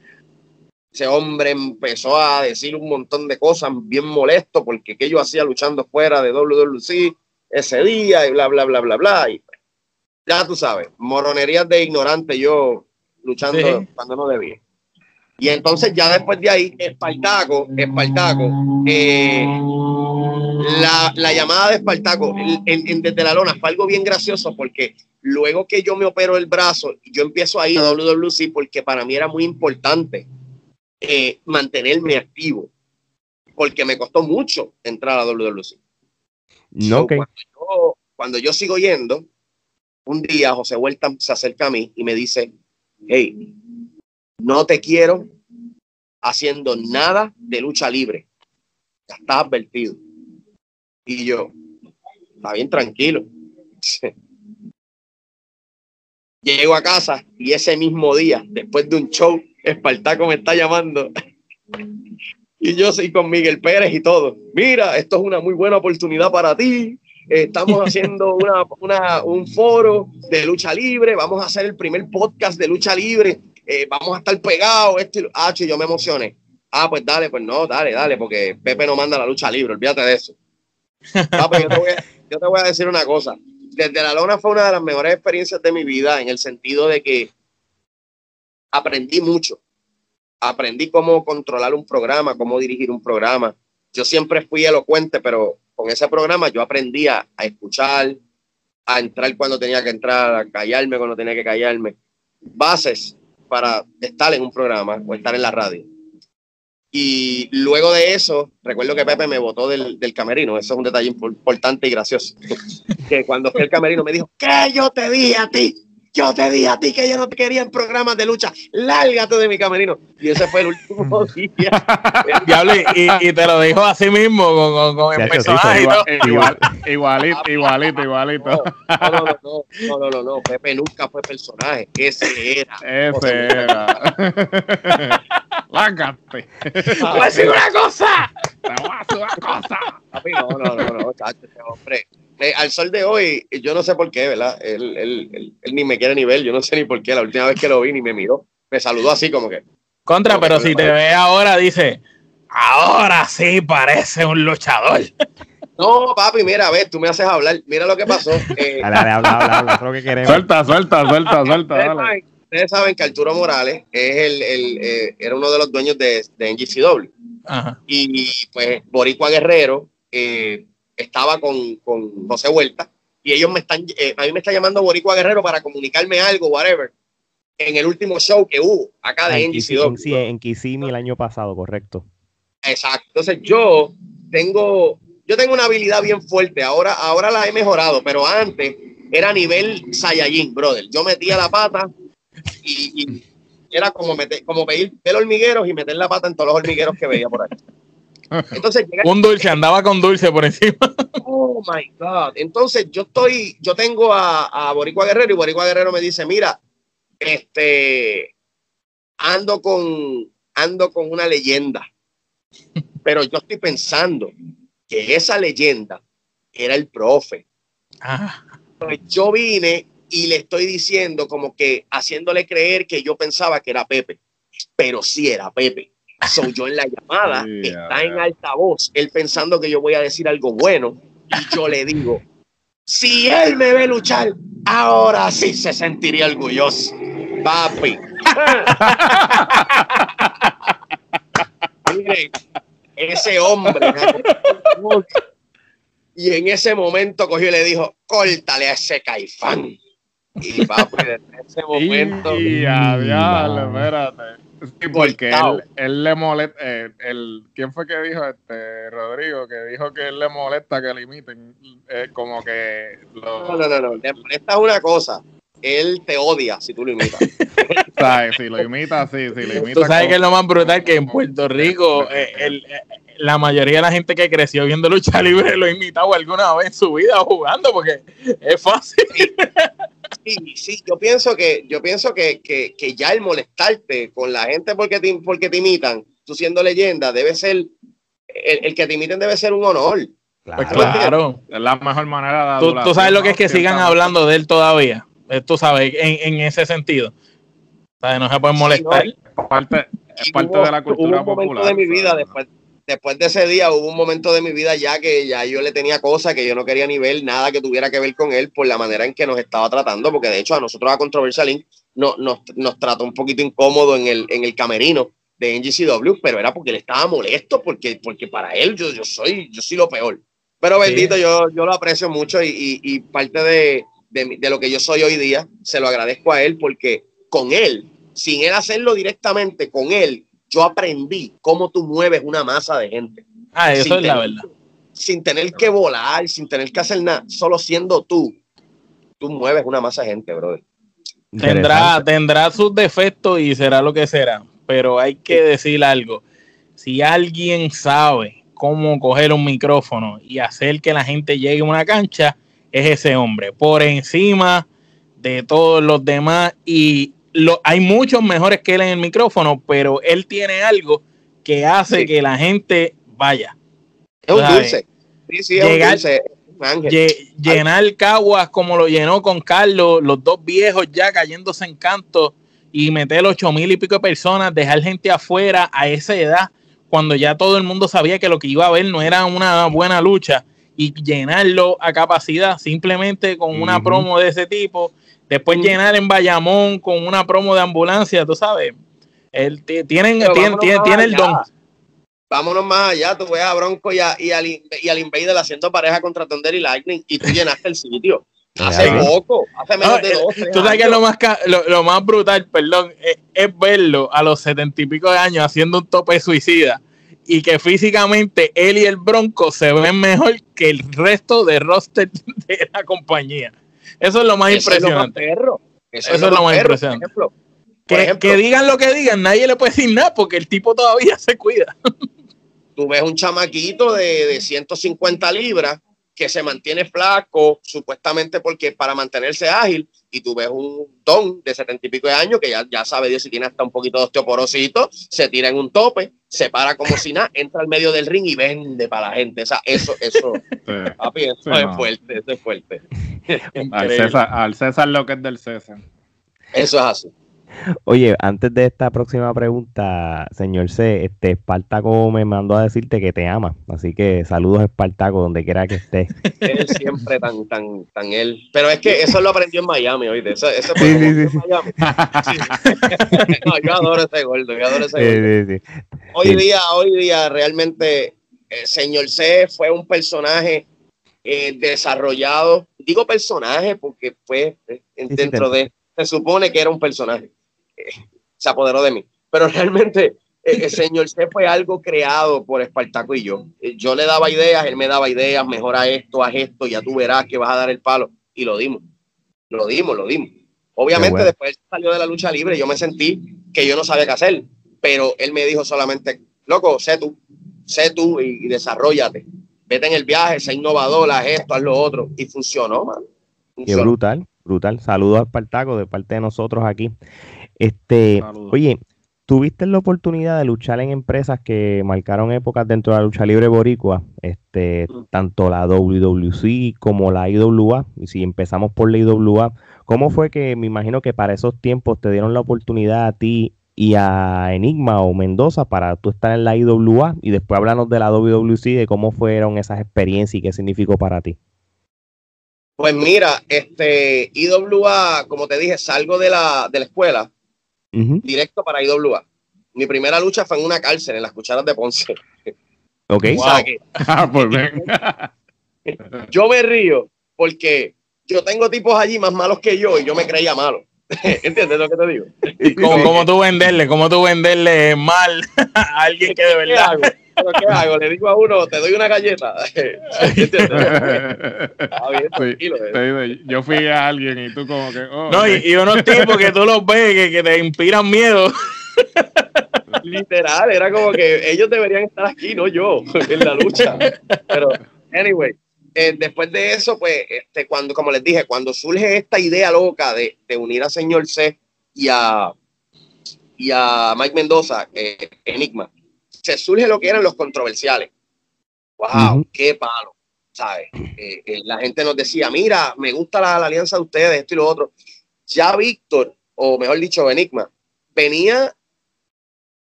Ese hombre empezó a decir un montón de cosas bien molesto porque que yo hacía luchando fuera de WWC ese día y bla, bla, bla, bla, bla. Y ya tú sabes, moronerías de ignorante yo luchando cuando no debía. Y entonces ya después de ahí, Espartaco, Espartaco, eh, la, la, llamada de Espartaco en, desde la lona fue algo bien gracioso porque luego que yo me opero el brazo, yo empiezo a ir a WWC porque para mí era muy importante eh, mantenerme activo porque me costó mucho entrar a WWC.
No,
cuando, yo, sigo yendo, un día José Huerta se acerca a mí y me dice, hey, no te quiero haciendo nada de lucha libre. Ya estás advertido. Y yo, está bien tranquilo. (laughs) Llego a casa y ese mismo día, después de un show, Espartaco me está llamando (laughs) y yo soy con Miguel Pérez y todo. Mira, esto es una muy buena oportunidad para ti. Estamos (laughs) haciendo una, un foro de lucha libre. Vamos a hacer el primer podcast de lucha libre. Eh, vamos a estar pegados. Esto ah, yo me emocioné. Ah, pues dale, pues no, dale, dale, porque Pepe no manda la lucha libre. Olvídate de eso. Ah, pues yo, te voy a, yo te voy a decir una cosa. Desde la lona fue una de las mejores experiencias de mi vida en el sentido de que aprendí mucho aprendí cómo controlar un programa, cómo dirigir un programa. Yo siempre fui elocuente, pero con ese programa yo aprendí a, escuchar, a entrar cuando tenía que entrar, a callarme cuando tenía que callarme. Bases para estar en un programa o estar en la radio. Y luego de eso, recuerdo que Pepe me votó del, del camerino. Eso es un detalle importante y gracioso. (laughs) que cuando fui al camerino me dijo, ¿qué yo te dije a ti? Yo te dije a ti que yo no te quería en programas de lucha. Lárgate de mi camerino. Y ese fue el último (laughs) día. (laughs)
Diablo, y, y, te lo dijo así mismo con, con, el personaje.
igual, igualito, igualito, igualito.
No, no, no, no, no, no, no, Pepe nunca fue personaje. Ese era.
Ese era. (laughs) Lárgate.
Te voy a decir una cosa.
Te voy a decir una cosa.
no, no, no, no, chacho, ese hombre eh, al sol de hoy, yo no sé por qué, ¿verdad? Él, él, él, ni me quiere ni ver, yo no sé ni por qué. La última vez que lo vi ni me miró, me saludó así como que.
Contra, pero si te ve ahora, dice, ahora sí parece un luchador.
No, papi, mira, a ver, tú me haces hablar. Mira lo que pasó. (laughs) Eh,
dale, dale, habla, habla, habla, lo que queremos.
Suelta, suelta, suelta, suelta.
Ustedes, saben, ustedes saben que Arturo Morales es el, el eh, era uno de los dueños de, de NGCW. Ajá. Y pues Boricua Guerrero eh, estaba con, con José Huerta y ellos me están, eh, a mí me está llamando Boricua Guerrero para comunicarme algo, whatever, en el último show que hubo acá de NGCW.
Sí, en Kissimmee el año pasado, correcto.
Exacto. Entonces yo tengo, yo tengo una habilidad bien fuerte. Ahora, ahora la he mejorado, pero antes era nivel Saiyajin, brother. Yo metía la pata y, y era como meter, como pedir pelo hormigueros y meter la pata en todos los hormigueros que veía por ahí.
Entonces, un dulce, andaba con dulce por encima.
Oh my God. Entonces, yo estoy, yo tengo a, a Boricua Guerrero y Boricua Guerrero me dice: Mira, este ando con ando con una leyenda. Pero yo estoy pensando que esa leyenda era el profe. Ah. Pues yo vine y le estoy diciendo como que haciéndole creer que yo pensaba que era Pepe, pero sí era Pepe soy yo en la llamada, (laughs) está en altavoz, él pensando que yo voy a decir algo bueno, y yo le digo, si él me ve luchar, ahora sí se sentiría orgulloso. Papi. (laughs) ese hombre. y en ese momento cogió y le dijo, córtale a ese caifán. Y papi, desde ese momento.
Y, espérate. Sí, porque él, él, le molesta, eh, el, ¿quién fue que dijo este Rodrigo? Que dijo que él le molesta que le imiten, eh, como que...
No, no, no, no, le molesta una cosa, él te odia si tú lo imitas. (laughs)
¿Sabes? Si lo imitas, sí, si lo imitas.
Tú sabes que es lo más brutal que en Puerto Rico (laughs) eh, el, la mayoría de la gente que creció viendo lucha libre lo ha imitado alguna vez en su vida jugando porque es fácil.
Sí, sí, yo pienso que, yo pienso que, que, que, ya el molestarte con la gente porque te, porque te imitan, tú siendo leyenda, debe ser, el, el que te imiten debe ser un honor.
Claro, pues claro.
es la mejor manera
de... Tú, tú sabes lo que es que sigan hablando de él todavía, eh, tú sabes, en, en ese sentido. ¿Sabes? No se pueden molestar.
es parte, es parte de la cultura
hubo un
popular.
de mi vida después después de ese día hubo un momento de mi vida ya que ya yo le tenía cosas que yo no quería ni ver, nada que tuviera que ver con él por la manera en que nos estaba tratando, porque de hecho a nosotros a Controversial Link no, nos, nos trató un poquito incómodo en el, en el camerino de NGCW, pero era porque él estaba molesto, porque, porque para él yo, yo soy yo soy lo peor. Pero bendito, yo, yo lo aprecio mucho y, y, parte de, de, de lo que yo soy hoy día, se lo agradezco a él porque con él, sin él hacerlo directamente, con él yo aprendí cómo tú mueves una masa de gente.
Ah, eso es la verdad.
Sin tener que volar, sin tener que hacer nada, solo siendo tú, tú mueves una masa de gente, brother.
Tendrá, tendrá sus defectos y será lo que será, pero hay que decir algo. Si alguien sabe cómo coger un micrófono y hacer que la gente llegue a una cancha, es ese hombre, por encima de todos los demás y hay muchos mejores que él en el micrófono, pero él tiene algo que hace que la gente vaya.
Es un dulce. Sí, sí, es un dulce.
llenar caguas como lo llenó con Carlos, los dos viejos ya cayéndose en canto y meter ocho mil y pico de personas, dejar gente afuera a esa edad, cuando ya todo el mundo sabía que lo que iba a ver no era una buena lucha y llenarlo a capacidad simplemente con una promo de ese tipo Después mm. llenar en Bayamón con una promo de ambulancia, tú sabes. Él tienen, tiene, el don.
Vámonos más allá, tú ves a Bronco y, a, y, al, y al Invader haciendo pareja contra Thunder y Lightning y tú llenaste el sitio. Hace poco, hace menos de dos.
Tú sabes que lo más, lo, más brutal, perdón, es, verlo a los setenta y pico de años haciendo un tope suicida y que físicamente él y el Bronco se ven mejor que el resto de roster (laughs) de la compañía. Eso es lo más impresionante. Eso, es lo más impresionante. que, digan lo que digan, nadie le puede decir nada porque el tipo todavía se cuida.
Tú ves un chamaquito de, de 150 libras que se mantiene flaco, supuestamente porque para mantenerse ágil, y tú ves un don de setenta y pico de años que ya, ya sabe Dios si tiene hasta un poquito de osteoporosito, se tira en un tope, se para como si nada, entra al medio del ring y vende para la gente. O sea, eso, eso, (laughs) papi, eso es fuerte, eso es fuerte.
Al César, al César lo que es del César.
Eso es así.
Oye, antes de esta próxima pregunta, señor C, este Espartaco me mandó a decirte que te ama, así que saludos Espartaco donde quiera que esté. (laughs)
Él siempre tan, tan, tan él. Pero es que eso lo aprendió en Miami, oíste. Eso, eso sí, sí, sí. Miami. (laughs) no, yo adoro ese gordo, yo adoro ese gordo. Hoy día, hoy día realmente el señor C fue un personaje eh, desarrollado. Digo personaje porque fue eh, dentro de se supone que era un personaje se apoderó de mí. Pero (laughs) realmente eh, el señor C fue algo creado por Espartaco y yo. Eh, yo le daba ideas, él me daba ideas, mejora esto, haz esto, ya tú verás que vas a dar el palo. Y lo dimos, lo dimos, lo dimos. Obviamente después salió de la lucha libre, yo me sentí que yo no sabía qué hacer, pero él me dijo solamente, loco, sé tú, sé tú y, desarrollate. Vete en el viaje, sé innovador, haz esto, haz lo otro. Y funcionó, man.
Qué brutal, brutal. Saludos a Espartaco de parte de nosotros aquí. Este, oye, ¿tuviste la oportunidad de luchar en empresas que marcaron épocas dentro de la lucha libre boricua? Este, mm. tanto la WWC como la IWA. Y si empezamos por la IWA, ¿cómo fue que me imagino que para esos tiempos te dieron la oportunidad a ti y a Enigma o Mendoza para tú estar en la IWA? Y después hablarnos de la WWC, de cómo fueron esas experiencias y qué significó para ti.
Pues mira, este IWA, como te dije, salgo de la, de la escuela directo para IWA. Mi primera lucha fue en una cárcel, en las cucharas de Ponce.
Ok. (laughs)
Ah, pues (laughs) yo me río porque yo tengo tipos allí más malos que yo y yo me creía malo. (laughs) ¿Entiendes lo que te digo?
¿Cómo, tú venderle? ¿Cómo tú venderle mal a alguien que de verdad?
¿Qué hago? Le digo a uno, te doy una galleta. (laughs) (laughs)
yo fui a alguien y tú como que...
Oh, no, y, unos tipos que tú los ves que, te inspiran miedo. (laughs)
Literal, era como que ellos deberían estar aquí, no yo, en la lucha. Pero, anyway, eh, después de eso, pues, este, cuando, como les dije, cuando surge esta idea loca de, de unir a Señor C y a, y a Mike Mendoza, eh, Enigma, se surge lo que eran los controversiales. ¡Wow! ¡Qué palo! ¿Sabes? Eh, eh, la gente nos decía, mira, me gusta la, alianza de ustedes, esto y lo otro. Ya Víctor, o mejor dicho, Enigma, venía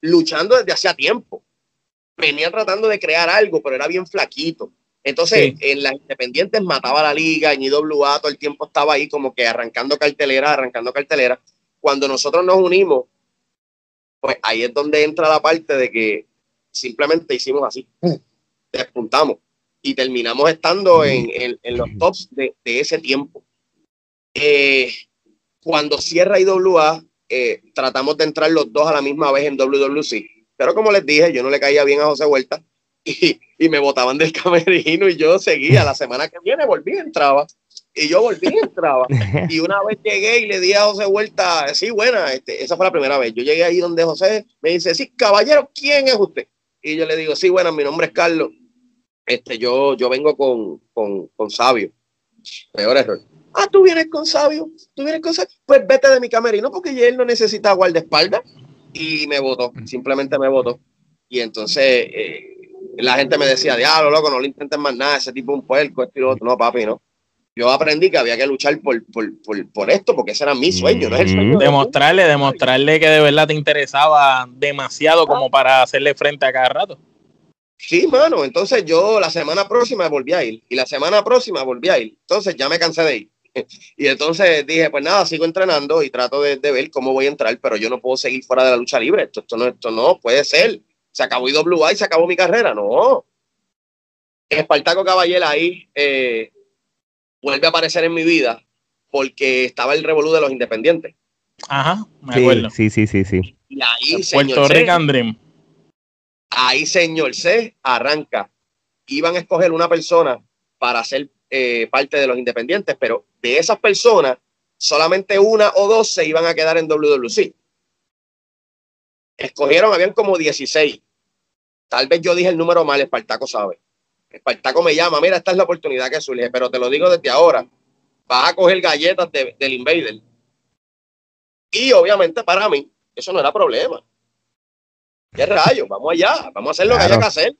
luchando desde hacía tiempo. Venía tratando de crear algo, pero era bien flaquito. Entonces, en las independientes mataba la liga, en IWA todo el tiempo estaba ahí como que arrancando cartelera, arrancando cartelera. Cuando nosotros nos unimos, pues ahí es donde entra la parte de que simplemente hicimos así, despuntamos y terminamos estando en, los tops de, ese tiempo. Eh, cuando cierra IWA, eh, tratamos de entrar los dos a la misma vez en WWC. Pero como les dije, yo no le caía bien a José Huerta y, (laughs) y me botaban del camerino y yo seguía. La semana que viene volví, entraba y yo volví y entraba. (laughs) Y una vez llegué y le di a José Vuelta, sí, buena, este, esa fue la primera vez. Yo llegué ahí donde José me dice, sí, caballero, ¿quién es usted? Y yo le digo, sí, bueno, mi nombre es Carlos. Este, yo, yo vengo con, con, con Sabio. Peor error. Ah, tú vienes con Sabio, tú vienes con Sabio. Pues vete de mi camerino porque él no necesita guardaespaldas. Y me votó, simplemente me votó. Y entonces eh, la gente me decía, diablo, loco, no le intentes más nada, ese tipo es un puerco, esto y lo otro. No, papi, no yo aprendí que había que luchar por, por, esto, porque ese era mi sueño, no es el sueño.
Demostrarle, demostrarle que de verdad te interesaba demasiado como para hacerle frente a cada rato.
Sí, mano, entonces yo la semana próxima volví a ir, y la semana próxima volví a ir, entonces ya me cansé de ir. (laughs) Y entonces dije, pues nada, sigo entrenando y trato de, ver cómo voy a entrar, pero yo no puedo seguir fuera de la lucha libre, esto, esto, no, esto no puede ser. Se acabó IWA y se acabó mi carrera, no. Espartaco Caballera ahí, eh, vuelve a aparecer en mi vida porque estaba el revolú de los independientes.
Ajá, me acuerdo.
Sí, sí, sí, sí.
Y ahí,
señor Puerto
Ahí, señor C, arranca. Iban a escoger una persona para ser eh, parte de los independientes, pero de esas personas, solamente una o dos se iban a quedar en WWC. Escogieron, habían como 16. Tal vez yo dije el número mal, Espartaco sabe. Espartaco me llama, mira, esta es la oportunidad que surge, pero te lo digo desde ahora. Vas a coger galletas del Invader. Y obviamente para mí, eso no era problema. ¿Qué rayos? Vamos allá, vamos a hacer lo que haya que hacer.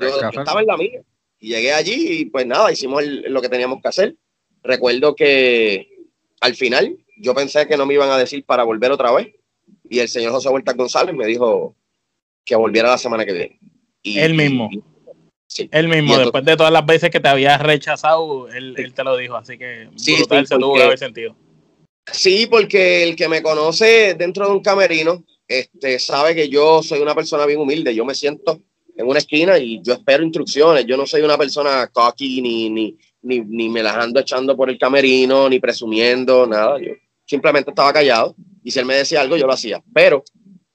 Yo, estaba en la mía. Y llegué allí y pues nada, hicimos lo que teníamos que hacer. Recuerdo que al final yo pensé que no me iban a decir para volver otra vez. Y el señor José Huerta González me dijo que volviera la semana que viene.
Y, él mismo. Sí. Él mismo, después de todas las veces que te había rechazado, él, te lo dijo. Así que
sí, brutal, se tuvo que haber sentido. Sí, porque el que me conoce dentro de un camerino este, sabe que yo soy una persona bien humilde. Yo me siento en una esquina y yo espero instrucciones. Yo no soy una persona cocky ni, ni, ni, ni me las ando echando por el camerino, ni presumiendo, nada. Yo simplemente estaba callado y si él me decía algo, yo lo hacía. Pero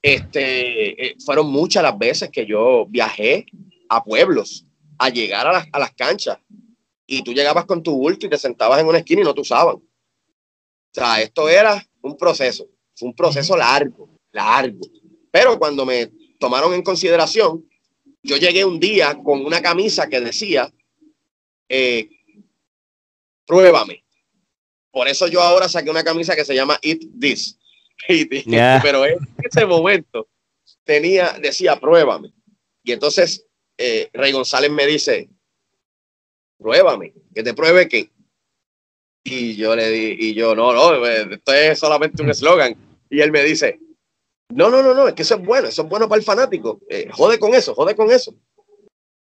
este, eh, fueron muchas las veces que yo viajé a pueblos a llegar a las, a las canchas y tú llegabas con tu bulto y te sentabas en una esquina y no te usaban. O sea, esto era un proceso, fue un proceso largo, largo. Pero cuando me tomaron en consideración, yo llegué un día con una camisa que decía, eh, pruébame. Por eso yo ahora saqué una camisa que se llama Eat This. (laughs) Pero en ese momento tenía, decía, pruébame. Y entonces eh, Rey González me dice, pruébame, que te pruebe que. Y yo le di, y yo, no, no, esto es solamente un eslogan. Y él me dice, no, no, no, no, es que eso es bueno, eso es bueno para el fanático. Eh, jode con eso, jode con eso.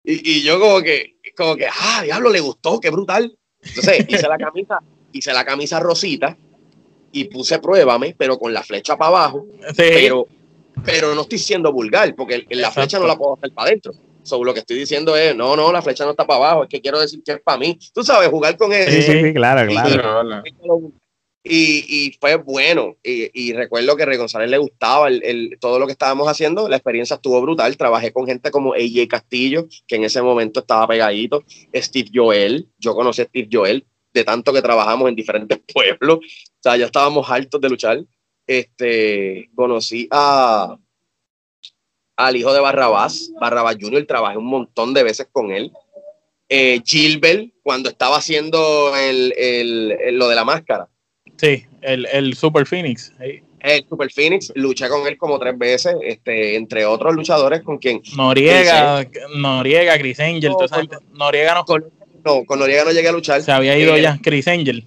Y, y, yo como que, como que, ah, diablo, le gustó, qué brutal. Entonces hice la camisa, hice la camisa rosita y puse pruébame, pero con la flecha para abajo. Pero, pero no estoy siendo vulgar, porque la flecha no la puedo hacer para adentro. So, lo que estoy diciendo es, no, no, la flecha no está para abajo, es que quiero decir que es para mí. Tú sabes, jugar con eso.
Sí, sí, claro, claro.
Y, fue bueno. Y, recuerdo que a González le gustaba el, todo lo que estábamos haciendo. La experiencia estuvo brutal. Trabajé con gente como AJ Castillo, que en ese momento estaba pegadito. Steve Joel. Yo conocí a Steve Joel de tanto que trabajamos en diferentes pueblos. O sea, ya estábamos hartos de luchar. Este, conocí a al hijo de Barrabás, Barrabás Junior, trabajé un montón de veces con él. Eh, Gilbert, cuando estaba haciendo el, lo de la máscara
Sí, el, Super Phoenix.
El Super Phoenix, luché con él como tres veces, este, entre otros luchadores con quien.
Noriega, Noriega, Chris Angel, Noriega no.
Con, no, con Noriega no llegué a luchar.
Se había ido eh, ya, Chris Angel.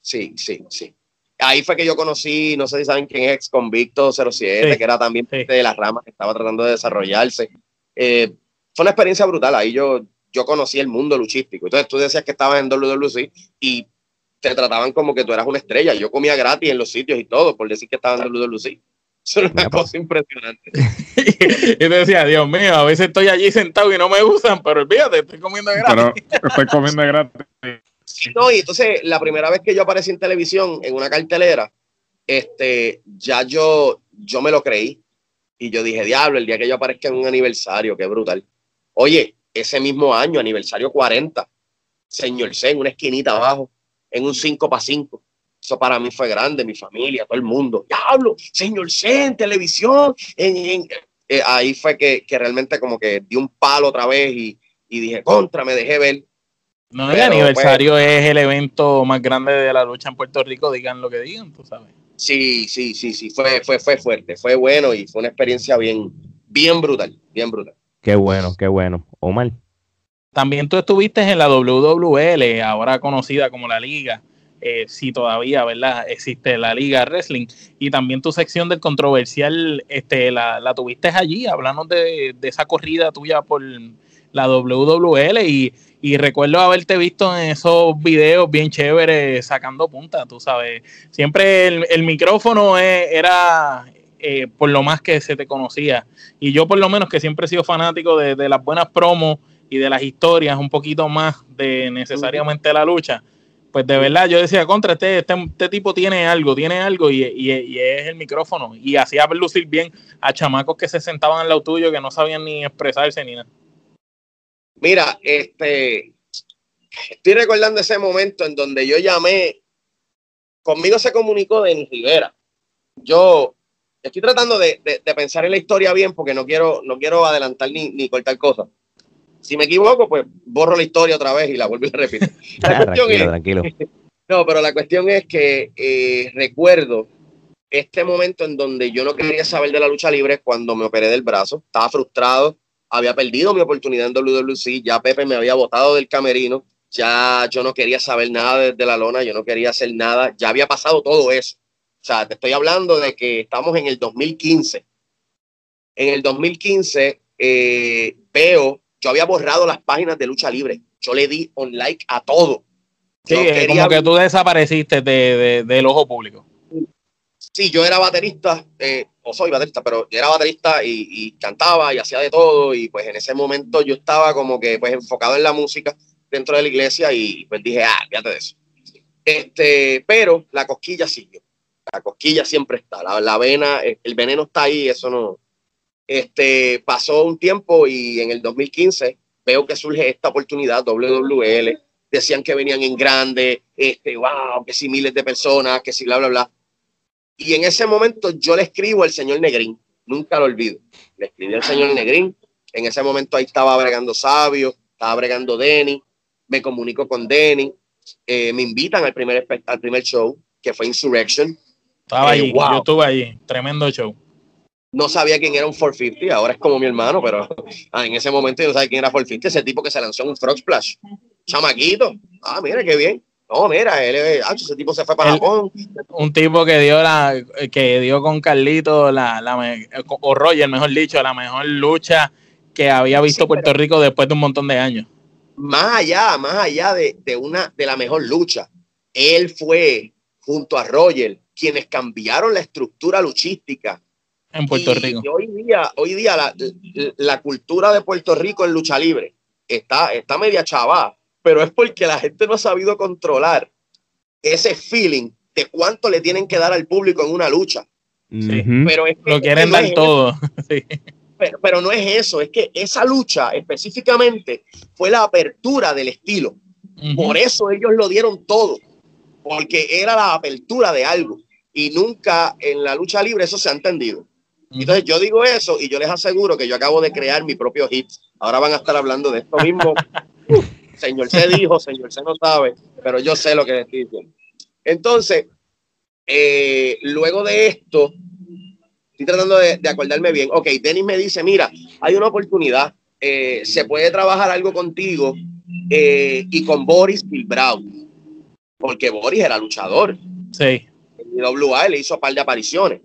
Sí, sí, sí. Ahí fue que yo conocí, no sé si saben quién es ex convicto 07, que era también de las ramas que estaba tratando de desarrollarse. Eh, fue una experiencia brutal. Ahí yo, yo conocí el mundo luchístico. Entonces tú decías que estabas en WWC y te trataban como que tú eras una estrella. Yo comía gratis en los sitios y todo, por decir que estaba en WWC. Eso es una cosa impresionante. (laughs)
y te decía, Dios mío, a veces estoy allí sentado y no me usan, pero olvídate, estoy comiendo gratis.
Pero estoy comiendo gratis.
No, y entonces la primera vez que yo aparecí en televisión, en una cartelera, este, ya yo, yo me lo creí. Y yo dije, diablo, el día que yo aparezca en un aniversario, qué brutal. Oye, ese mismo año, aniversario 40, señor C, en una esquinita abajo, en un 5 para 5. Eso para mí fue grande, mi familia, todo el mundo. Diablo, señor C en televisión. Eh, ahí fue que, que, realmente como que di un palo otra vez y, y dije, contra, me dejé ver.
No, el aniversario pues, es el evento más grande de la lucha en Puerto Rico, digan lo que digan, tú sabes.
Sí, sí, sí, sí, fue, fue, fue fuerte, fue bueno y fue una experiencia bien, bien brutal, bien brutal.
Qué bueno, qué bueno. Omar.
También tú estuviste en la WWL, ahora conocida como la Liga, eh, si todavía, ¿verdad? Existe la Liga Wrestling. Y también tu sección del controversial, este, la, la tuviste allí, hablando de, de, esa corrida tuya por la WWL. Y, y, recuerdo haberte visto en esos videos bien chéveres sacando punta, tú sabes. Siempre el, el micrófono e, era eh, por lo más que se te conocía. Y yo, por lo menos, que siempre he sido fanático de, de las buenas promos y de las historias un poquito más de necesariamente la lucha, pues de verdad yo decía, contra, este, este, este tipo tiene algo, tiene algo y, es el micrófono. Y hacía lucir bien a chamacos que se sentaban al lado tuyo que no sabían ni expresarse ni nada.
Mira, este, estoy recordando ese momento en donde yo llamé, conmigo se comunicó Denis Rivera. Yo estoy tratando de, pensar en la historia bien porque no quiero, no quiero adelantar ni, ni cortar cosas. Si me equivoco, pues borro la historia otra vez y la vuelvo a repetir. (laughs) La tranquilo, (laughs) No, pero la cuestión es que eh, recuerdo este momento en donde yo no quería saber de la lucha libre cuando me operé del brazo. Estaba frustrado, había perdido mi oportunidad en WWC, ya Pepe me había botado del camerino, ya yo no quería saber nada desde la lona, yo no quería hacer nada, ya había pasado todo eso. O sea, te estoy hablando de que estamos en el 2015. En el 2015 eh, veo yo había borrado las páginas de lucha libre. Yo le di un like a todo.
Sí, como que tú desapareciste de, del ojo público.
Sí, yo era baterista, eh, o soy baterista, pero yo era baterista y, cantaba y hacía de todo. Y pues en ese momento yo estaba como que pues enfocado en la música dentro de la iglesia y pues dije, ah, fíjate de eso. Este, pero la cosquilla siguió. La cosquilla siempre está. La, la vena, el veneno está ahí, eso no, este, pasó un tiempo y en el 2015 veo que surge esta oportunidad, WWL, decían que venían en grande, este, wow, que si miles de personas, que si bla, bla, bla. Y en ese momento yo le escribo al señor Negrín, nunca lo olvido. Le escribí al señor Negrín, en ese momento ahí estaba bregando Sabio, estaba bregando Denny, me comunico con Denny, eh, me invitan al primer, al primer show, que fue Insurrection.
Estaba ahí, eh, yo estuve ahí, tremendo show
no sabía quién era un 450, ahora es como mi hermano, pero ah, en ese momento yo no sabía quién era 450, ese tipo que se lanzó en un Frog Splash. Chamaquito. Ah, mira, qué bien. No, mira, él, ese tipo se fue para Japón.
Un tipo que dio la, que dio con Carlito la, la o Roger, mejor dicho, la mejor lucha que había visto Puerto Rico después de un montón de años.
Más allá, más allá de, de, una de la mejor lucha, él fue junto a Roger quienes cambiaron la estructura luchística
en Puerto Rico.
hoy día, hoy día la, la, cultura de Puerto Rico en lucha libre está, está media chava, pero es porque la gente no ha sabido controlar ese feeling de cuánto le tienen que dar al público en una lucha.
pero es lo quieren dar todo. (laughs)
Pero, pero, no es eso, es que esa lucha específicamente fue la apertura del estilo. Por eso ellos lo dieron todo, porque era la apertura de algo. Y nunca en la lucha libre eso se ha entendido. Entonces yo digo eso y yo les aseguro que yo acabo de crear mi propio hit. Ahora van a estar hablando de esto mismo. (laughs) señor se dijo, (laughs) señor se no sabe, pero yo sé lo que estoy diciendo. Entonces, eh, luego de esto, estoy tratando de, acordarme bien. Ok, Denis me dice, mira, hay una oportunidad, eh, se puede trabajar algo contigo eh, y con Boris Brown, porque Boris era luchador.
Sí.
En WA le hizo un par de apariciones.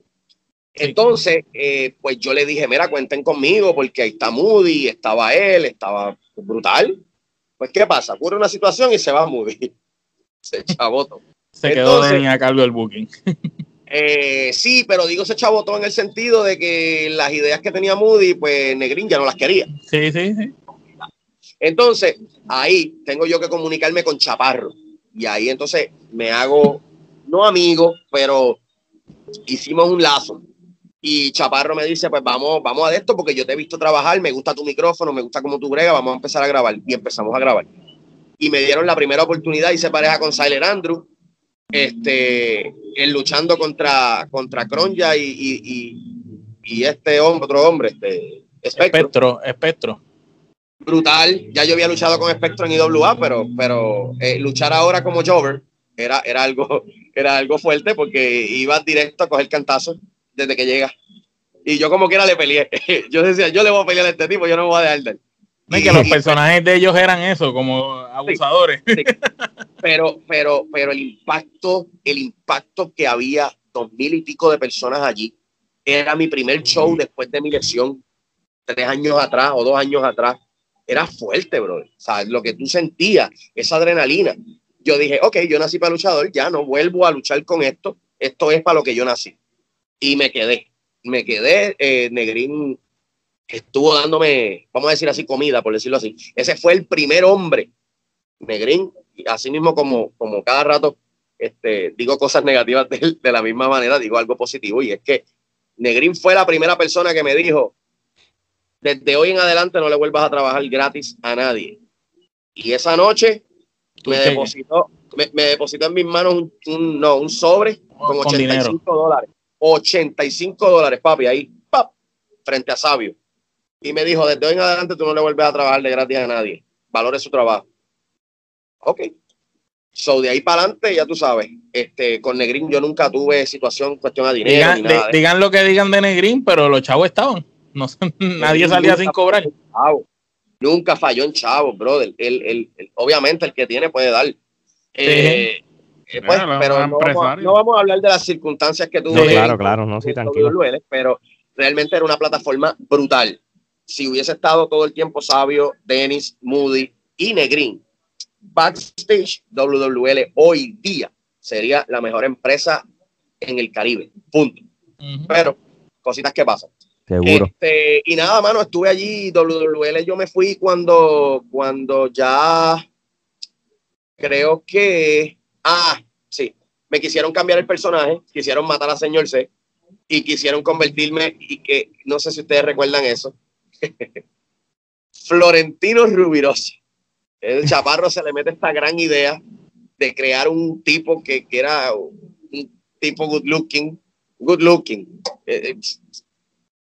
Entonces, eh, pues yo le dije, mira, cuenten conmigo porque ahí está Moody, estaba él, estaba brutal. Pues, ¿qué pasa? Ocurre una situación y se va Moody. (laughs) Se chabotó.
Se quedó de a cargo del booking. (laughs)
Eh, sí, pero digo se chabotó en el sentido de que las ideas que tenía Moody, pues Negrín ya no las quería.
Sí, sí, sí.
Entonces, ahí tengo yo que comunicarme con Chaparro. Y ahí entonces me hago, no amigo, pero hicimos un lazo. Y Chaparro me dice, pues vamos, vamos a esto porque yo te he visto trabajar, me gusta tu micrófono, me gusta cómo tú bregas, vamos a empezar a grabar. Y empezamos a grabar. Y me dieron la primera oportunidad y se pareja con Siler Andrew, este, él luchando contra, contra Cronja y, y, este hombre, otro hombre, este,
Espectro. Espectro,
Brutal. Ya yo había luchado con Espectro en IWA, pero, pero eh, luchar ahora como Jover era, era, algo, (laughs) era algo fuerte porque iba directo a coger cantazos desde que llega. Y yo como quiera le peleé. (laughs) Yo decía, yo le voy a pelear a este tipo, yo no me voy a dejar de él.
que los personajes de ellos eran eso, como abusadores.
Pero, pero, pero el impacto, el impacto que había dos mil y pico de personas allí, era mi primer show después de mi lesión, tres años atrás o dos años atrás. Era fuerte, bro. O sea, lo que tú sentías, esa adrenalina. Yo dije, ok, yo nací para luchador, ya no vuelvo a luchar con esto. Esto es para lo que yo nací y me quedé. Me quedé, eh, Negrín estuvo dándome, vamos a decir así, comida, por decirlo así. Ese fue el primer hombre, Negrín, así mismo como, como cada rato este, digo cosas negativas de, de la misma manera, digo algo positivo y es que Negrín fue la primera persona que me dijo, desde hoy en adelante no le vuelvas a trabajar gratis a nadie. Y esa noche me depositó, me, depositó en mis manos un, no, un sobre con, 85 dólares. 85 dólares, papi, ahí, pap, frente a Sabio. Y me dijo, desde hoy en adelante tú no le vuelves a trabajar de gratis a nadie. Valore su trabajo. Ok. So, de ahí para adelante, ya tú sabes, este, con Negrín yo nunca tuve situación, cuestión de dinero.
Digan, lo que digan de Negrín, pero los chavos estaban. No, (laughs) nadie salía sin cobrar.
Nunca falló en chavos, brother. El, obviamente el que tiene puede dar. Eh, eh, pues, pero no vamos, a hablar de las circunstancias que tuvo.
claro, claro, no, sí, tranquilo.
pero realmente era una plataforma brutal. Si hubiese estado todo el tiempo Sabio, Dennis, Moody y Negrín, Backstage WWL hoy día sería la mejor empresa en el Caribe. Punto. Pero cositas que pasan.
Seguro.
Este, y nada, mano, estuve allí. WWL yo me fui cuando, cuando ya creo que. Ah, sí. Me quisieron cambiar el personaje, quisieron matar a señor C y quisieron convertirme. Y que no sé si ustedes recuerdan eso. (laughs) Florentino Rubirosa. El chaparro se le mete esta gran idea de crear un tipo que, que era un tipo good looking, good looking. Eh, eh,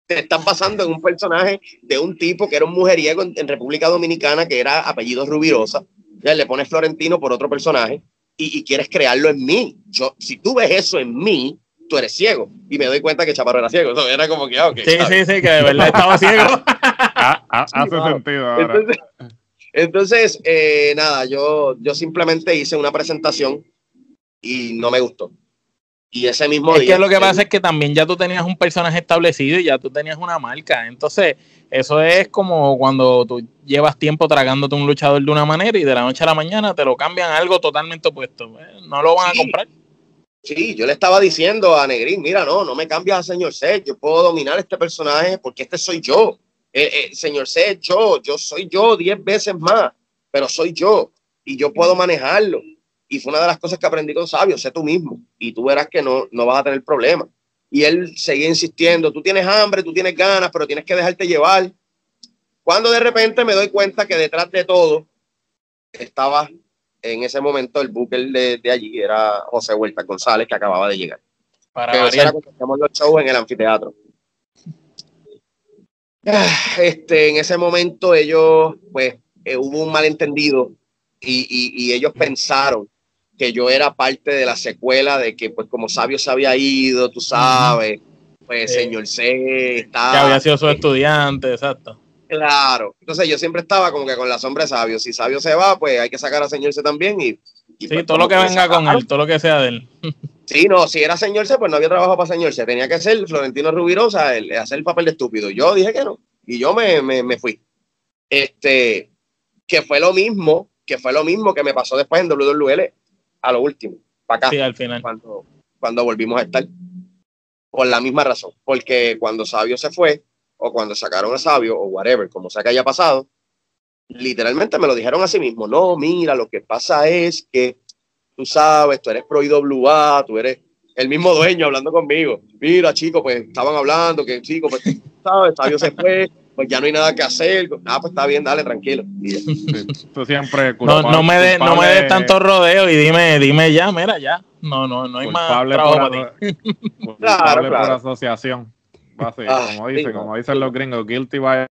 te están pasando en un personaje de un tipo que era un mujeriego en, República Dominicana que era apellido Rubirosa. Ya le pones Florentino por otro personaje y, quieres crearlo en mí. Yo, si tú ves eso en mí, tú eres ciego. Y me doy cuenta que Chaparro era ciego. Eso era como que, ah,
Sí, sí, sí, que de verdad estaba ciego. (laughs)
Ah, ah, hace sentido ahora.
Entonces, eh, nada, yo, yo simplemente hice una presentación y no me gustó. Y ese mismo
es que lo que pasa es que también ya tú tenías un personaje establecido y ya tú tenías una marca. Entonces, eso es como cuando tú llevas tiempo tragándote un luchador de una manera y de la noche a la mañana te lo cambian a algo totalmente opuesto. Eh, no lo van a comprar.
Sí, yo le estaba diciendo a Negrín, mira, no, no me cambias a señor C, yo puedo dominar este personaje porque este soy yo. Eh, eh, señor C, yo, yo soy yo diez veces más, pero soy yo y yo puedo manejarlo. Y fue una de las cosas que aprendí con Sabio, sé tú mismo y tú verás que no, no vas a tener problemas. Y él seguía insistiendo, tú tienes hambre, tú tienes ganas, pero tienes que dejarte llevar. Cuando de repente me doy cuenta que detrás de todo estaba en ese momento el booker de, de allí, era José Huerta González, que acababa de llegar. Para que era los shows en el anfiteatro. Ah, este, en ese momento ellos, pues, eh, hubo un malentendido y, ellos pensaron que yo era parte de la secuela de que, pues, como Sabio se había ido, tú sabes, pues, señor C estaba...
Que había sido su estudiante, exacto.
Claro. Entonces yo siempre estaba como que con la sombra de Sabio. Si Sabio se va, pues hay que sacar a señor C también y...
sí, pues, todo lo que venga con él, todo lo que sea de él.
Sí, no, si era señor C, pues no había trabajo para señor C. Tenía que ser Florentino Rubirosa, el, hacer el papel de estúpido. Yo dije que no. Y yo me, me, fui. Este, que fue lo mismo, que fue lo mismo que me pasó después en WWL a lo último, para acá.
Sí, al final.
Cuando, cuando volvimos a estar. Por la misma razón. Porque cuando Sabio se fue, o cuando sacaron a Sabio, o whatever, como sea que haya pasado, literalmente me lo dijeron a sí mismo. No, mira, lo que pasa es que tú sabes, tú eres pro IWA, tú eres el mismo dueño hablando conmigo. Mira, chico, pues estaban hablando que, chico, pues, sabes, Sabio se fue, pues ya no hay nada que hacer. Ah, pues está bien, dale, tranquilo.
Tú siempre
no, no, me des no me des tanto rodeo y dime, dime ya, mira, ya. No, no, no hay más trabajo para
ti. (laughs) claro, por asociación. Ah, como dicen, como dicen los gringos, guilty by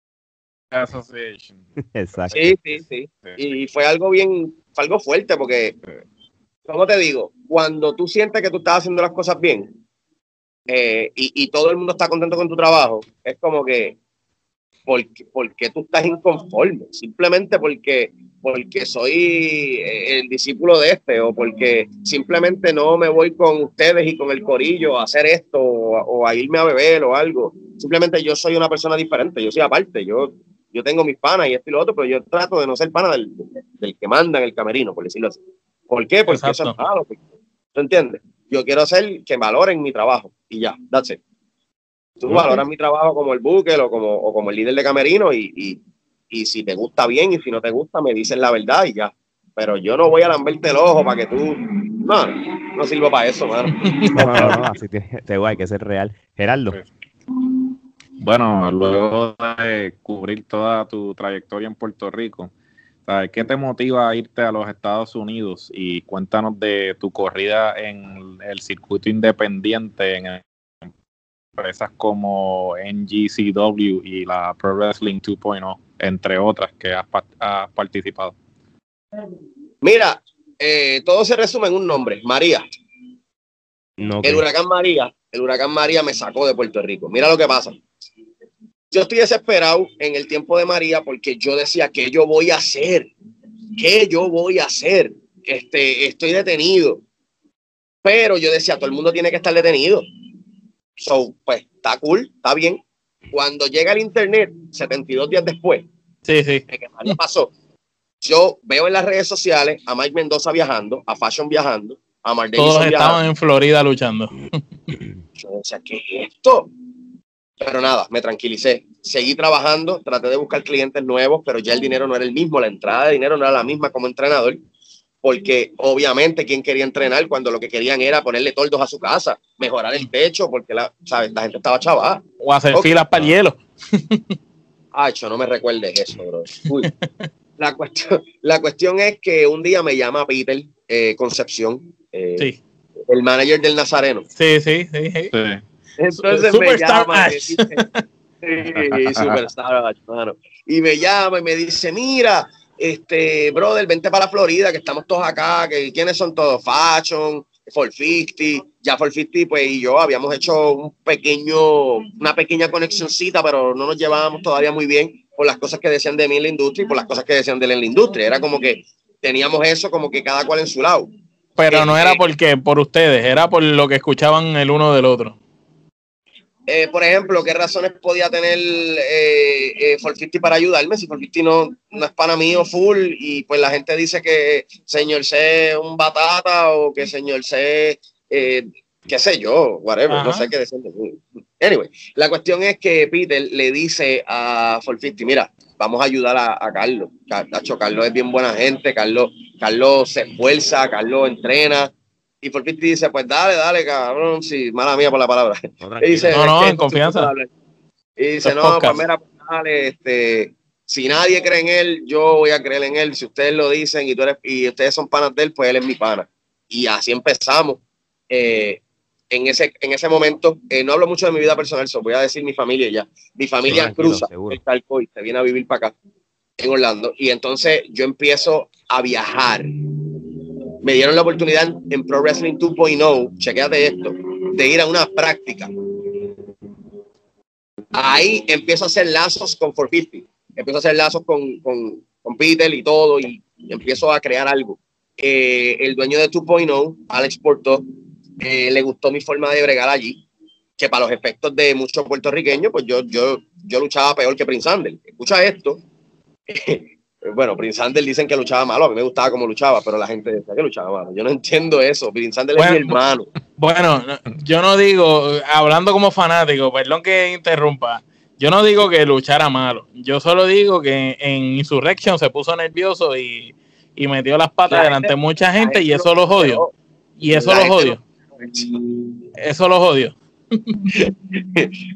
association.
Exacto. Sí, sí, sí. Y fue algo bien, fue algo fuerte porque ¿cómo te digo? Cuando tú sientes que tú estás haciendo las cosas bien eh, y, todo el mundo está contento con tu trabajo, es como que, ¿por qué, tú estás inconforme? Simplemente porque, porque soy eh, el discípulo de este o porque simplemente no me voy con ustedes y con el corillo a hacer esto o, a irme a beber o algo. Simplemente yo soy una persona diferente, yo soy aparte, yo, yo tengo mis panas y esto y lo otro, pero yo trato de no ser pana del, del que manda en el camerino, por decirlo así. ¿Por qué? Porque eso es malo. ¿Tú entiendes? Yo quiero hacer que valoren mi trabajo y ya, that's it. Tú valoras mi trabajo como el buque o como, o como el líder de camerino y, y, y, si te gusta bien y si no te gusta me dices la verdad y ya. pero yo no voy a lamberte el ojo para que tú. No, no sirvo para eso, mano. (laughs) No, no,
no, así tiene, hay que ser real. Gerardo.
Bueno, luego de cubrir toda tu trayectoria en Puerto Rico, ¿qué te motiva a irte a los Estados Unidos? Y cuéntanos de tu corrida en el circuito independiente en empresas como NGCW y la Pro Wrestling 2.0, entre otras que has, participado.
Mira, eh, todo se resume en un nombre, María. El huracán María, el huracán María me sacó de Puerto Rico. Mira lo que pasa. Yo estoy desesperado en el tiempo de María porque yo decía, ¿qué yo voy a hacer? ¿Qué yo voy a hacer? Este, estoy detenido. Pero yo decía, todo el mundo tiene que estar detenido. So, pues, está cool, está bien. Cuando llega el internet, 72 días después,
sí, sí.
que pasó, yo veo en las redes sociales a Mike Mendoza viajando, a Fashion viajando, a Mark
Todos estaban en Florida luchando. (laughs)
Yo decía, ¿qué es esto? Pero nada, me tranquilicé. Seguí trabajando, traté de buscar clientes nuevos, pero ya el dinero no era el mismo, la entrada de dinero no era la misma como entrenador, porque obviamente quién quería entrenar cuando lo que querían era ponerle toldos a su casa, mejorar el techo, porque la, ¿sabes? la gente estaba chavada.
O hacer filas para el hielo. (laughs)
Ay, no me recuerdes eso, bro. La cuestión, la cuestión es que un día me llama Peter eh, Concepción, eh, el manager del Nazareno.
Sí, sí, sí.
Entonces me llama y me dice, (laughs) Superstar Y me llama y me dice, mira, este, brother, vente para Florida, que estamos todos acá, que quiénes son todos, Fashion, 450, ya 450, pues y yo habíamos hecho un pequeño, una pequeña conexioncita, pero no nos llevábamos todavía muy bien por las cosas que decían de mí en la industria y por las cosas que decían de él en la industria. Era como que teníamos eso como que cada cual en su lado.
Pero no era este, porque por ustedes, era por lo que escuchaban el uno del otro.
Eh, por ejemplo, ¿qué razones podía tener eh, eh para ayudarme? Si Forfifty no, no es pana mío full y pues la gente dice que señor C es un batata o que señor C eh, qué sé yo, whatever, no sé qué decir. Anyway, la cuestión es que Peter le dice a 450, mira, vamos a ayudar a, Carlos. Carlos es bien buena gente, Carlos, Carlos se esfuerza, Carlos entrena. Y 450 dice, pues dale, dale, cabrón, sí, mala mía por la palabra.
No, (laughs) dice, no, no en confianza.
Y dice, no, pues mira, pues dale, este, si nadie cree en él, yo voy a creer en él. Si ustedes lo dicen y, tú eres, y ustedes son panas de él, pues él es mi pana. Y así empezamos. Eh, en ese, en ese momento, eh, no hablo mucho de mi vida personal, so voy a decir mi familia ya. Mi familia cruza el talco y se viene a vivir para acá, en Orlando. Y entonces yo empiezo a viajar. Me dieron la oportunidad en Pro Wrestling 2.0, chequeate esto, de ir a una práctica. Ahí empiezo a hacer lazos con 450. Empiezo a hacer lazos con, con, con Peter y todo, y empiezo a crear algo. Eh, el dueño de 2.0, Alex Porto, eh, le gustó mi forma de bregar allí, que para los efectos de muchos puertorriqueños, pues yo, yo, yo luchaba peor que Prince Andel. Escucha esto. (laughs) bueno, Prince Andel dicen que luchaba malo, a mí me gustaba cómo luchaba, pero la gente decía que luchaba malo. Yo no entiendo eso. Prince Andel es mi hermano.
Bueno, yo no digo, hablando como fanático, perdón que interrumpa, yo no digo que luchara malo. Yo solo digo que en Insurrection se puso nervioso y, metió las patas delante de mucha gente y eso lo odio. Y eso lo odio. Eso lo odio. (laughs)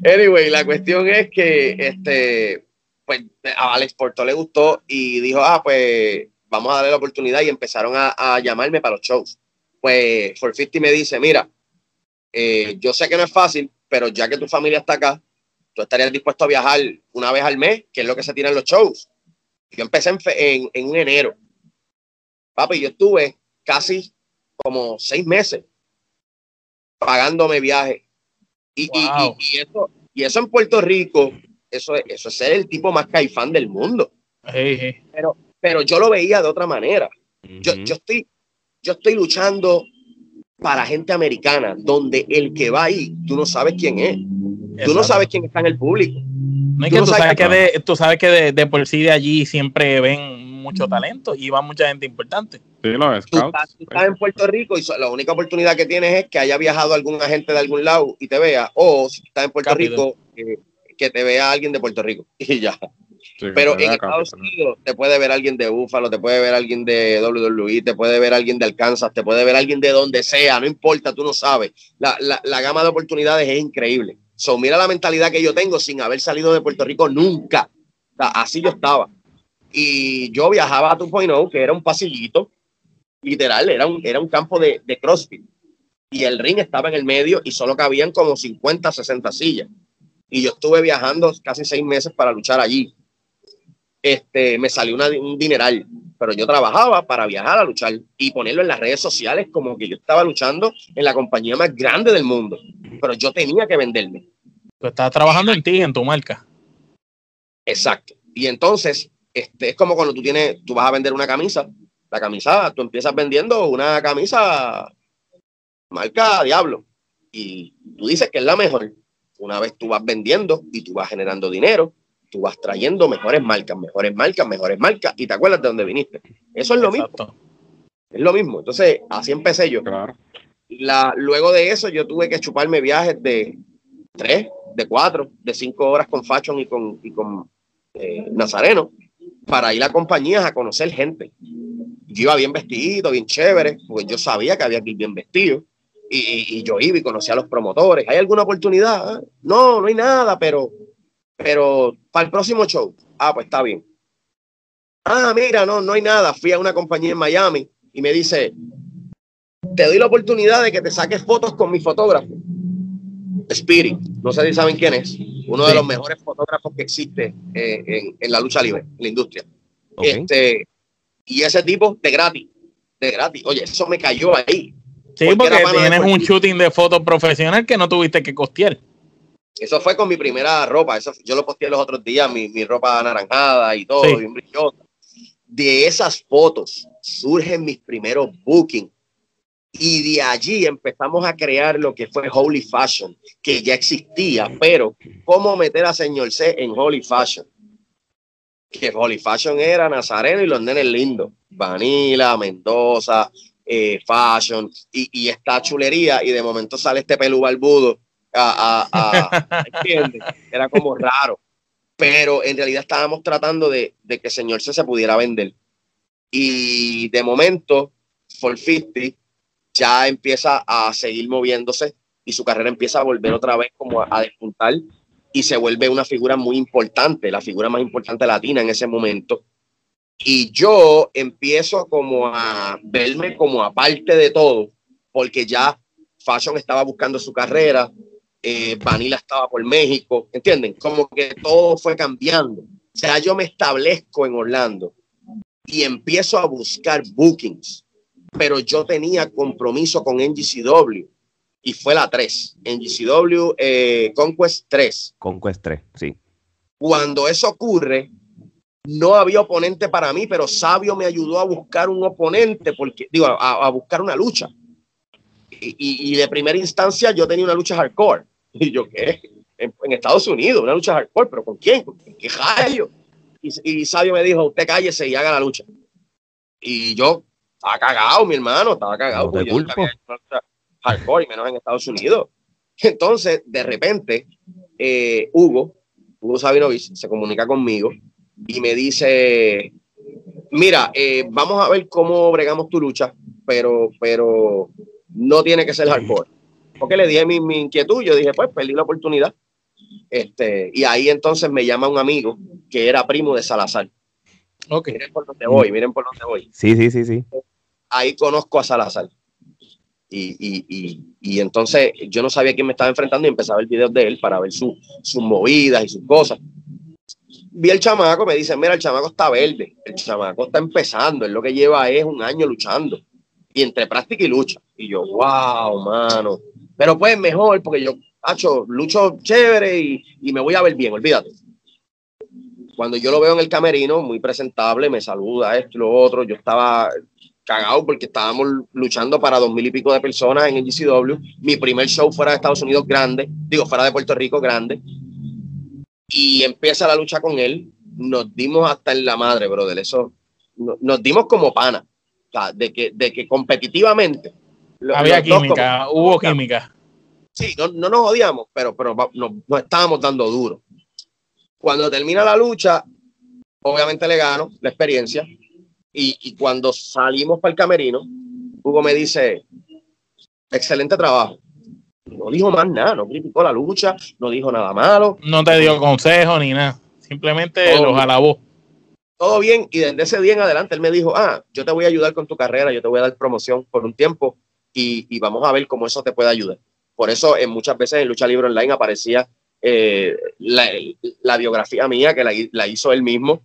anyway, la cuestión es que este, pues a Alex Porto le gustó y dijo, ah, pues vamos a darle la oportunidad y empezaron a, llamarme para los shows. Pues 450 me dice, mira, eh, yo sé que no es fácil, pero ya que tu familia está acá, tú estarías dispuesto a viajar una vez al mes, que es lo que se tiran los shows. Yo empecé en, en, en un enero. Papi, yo estuve casi como seis meses pagándome viaje. Y, y, eso, y eso en Puerto Rico, eso, eso es ser el tipo más caifán del mundo. Pero, pero yo lo veía de otra manera. yo, yo, estoy, yo estoy luchando para gente americana, donde el que va ahí, tú no sabes quién es. Tú no sabes quién está en el público.
No tú, sabes, que de, tú sabes que de, de, por sí de allí siempre ven mucho talento y va mucha gente importante.
Sí, los
scouts. Tú estás, en Puerto Rico y la única oportunidad que tienes es que haya viajado algún agente de algún lado y te vea, o si estás en Puerto Rico, que te vea alguien de Puerto Rico (laughs) y ya. Pero en Estados Unidos te puede ver alguien de Buffalo, te puede ver alguien de WWE, te puede ver alguien de Arkansas, te puede ver alguien de donde sea, no importa, tú no sabes. La, la, la gama de oportunidades es increíble. So, mira la mentalidad que yo tengo sin haber salido de Puerto Rico nunca. así yo estaba. Y yo viajaba a 2.0, que era un pasillito, literal, era un, era un campo de, de CrossFit. Y el ring estaba en el medio y solo cabían como 50, 60 sillas. Y yo estuve viajando casi seis meses para luchar allí. Este, me salió un dineral, pero yo trabajaba para viajar a luchar y ponerlo en las redes sociales como que yo estaba luchando en la compañía más grande del mundo, pero yo tenía que venderme.
Tú estabas trabajando en ti, en tu marca.
Exacto. Y entonces, este, es como cuando tú tienes, tú vas a vender una camisa, la camisa, tú empiezas vendiendo una camisa marca Diablo y tú dices que es la mejor. Una vez tú vas vendiendo y tú vas generando dinero, tú vas trayendo mejores marcas, mejores marcas, mejores marcas y te acuerdas de dónde viniste. Eso es lo mismo. Es lo mismo. Entonces, así empecé yo. Claro. La, luego de eso, yo tuve que chuparme viajes de tres, de cuatro, de cinco horas con Fashion y con, y con eh, Nazareno para ir a compañías a conocer gente. Yo iba bien vestido, bien chévere, porque yo sabía que había que ir bien vestido. Y, y, yo iba y conocía a los promotores. ¿Hay alguna oportunidad? No, no hay nada, pero pero para el próximo show, ah, pues está bien. Ah, mira, no, no hay nada. Fui a una compañía en Miami y me dice, te doy la oportunidad de que te saques fotos con mi fotógrafo. Spirit, no sé si saben quién es, uno de los mejores fotógrafos que existe eh, en, la lucha libre, en la industria. Este, y ese tipo de gratis, de gratis. Oye, eso me cayó ahí.
Sí, porque, tienes un shooting de fotos profesional que no tuviste que costear.
Eso fue con mi primera ropa. Eso, yo lo posteé los otros días, mi, mi ropa anaranjada y todo, bien brillosa. De esas fotos surgen mis primeros bookings. Y de allí empezamos a crear lo que fue Holy Fashion, que ya existía, pero ¿cómo meter a Señor C en Holy Fashion? Que Holy Fashion era Nazareno y los nenes lindos. Vanilla, Mendoza, eh, Fashion y, esta chulería. Y de momento sale este pelú barbudo Era como raro. Pero en realidad estábamos tratando de, que Señor C se pudiera vender. Y de momento, 450 ya empieza a seguir moviéndose y su carrera empieza a volver otra vez como a, despuntar y se vuelve una figura muy importante, la figura más importante latina en ese momento. Y yo empiezo como a verme como aparte de todo, porque ya Fashion estaba buscando su carrera, eh, Vanilla estaba por México, ¿entienden? Como que todo fue cambiando. O sea, yo me establezco en Orlando y empiezo a buscar bookings, pero yo tenía compromiso con NGCW y fue la 3, NGCW eh, Conquest 3.
Conquest 3, sí.
Cuando eso ocurre, no había oponente para mí, pero Sabio me ayudó a buscar un oponente, porque digo, a, buscar una lucha. Y, y, de primera instancia yo tenía una lucha hardcore. (laughs) Y yo, ¿qué? En, Estados Unidos, una lucha hardcore, pero ¿con quién? ¿Con qué rayo? Y, y Sabio me dijo, usted cállese y haga la lucha. Y yo, estaba cagado, mi hermano, estaba cagado. No yo hardcore y menos en Estados Unidos. Entonces, de repente, eh, Hugo, Hugo Sabinovich, se comunica conmigo y me dice, mira, eh, vamos a ver cómo bregamos tu lucha, pero, pero no tiene que ser hardcore porque le dije mi, mi, inquietud, yo dije, pues perdí la oportunidad. Este, y ahí entonces me llama un amigo que era primo de Salazar.
Okay.
Miren por dónde voy, miren por dónde voy.
Sí, sí, sí, sí.
Ahí conozco a Salazar. Y, y, y, y entonces yo no sabía quién me estaba enfrentando y empezaba el video de él para ver sus movidas y sus cosas. Vi el chamaco, me dice, mira, el chamaco está verde, el chamaco está empezando, él lo que lleva es un año luchando. Y entre práctica y lucha. Y yo, wow, mano. Pero pues mejor, porque yo, hacho, lucho chévere y, y me voy a ver bien, olvídate. Cuando yo lo veo en el camerino, muy presentable, me saluda esto y lo otro, yo estaba cagado porque estábamos luchando para dos mil y pico de personas en el GCW. Mi primer show fuera de Estados Unidos grande, digo, fuera de Puerto Rico grande. Y empieza la lucha con él. Nos dimos hasta en la madre, brother. Eso, nos dimos como pana. O sea, de que, de que competitivamente
había química, hubo química.
Sí, no, no, nos odiamos, pero, pero nos, estábamos dando duro. Cuando termina la lucha, Obviamente le gano la experiencia. Y, cuando salimos para el camerino, Hugo me dice, excelente trabajo. No dijo más nada, no criticó la lucha, no dijo nada malo.
No te dio consejo ni nada, simplemente los alabó.
Todo bien, y desde ese día en adelante él me dijo, ah, yo te voy a ayudar con tu carrera, yo te voy a dar promoción por un tiempo y, vamos a ver cómo eso te puede ayudar. Por eso en muchas veces en Lucha Libre Online aparecía eh, la, biografía mía que la, hizo él mismo,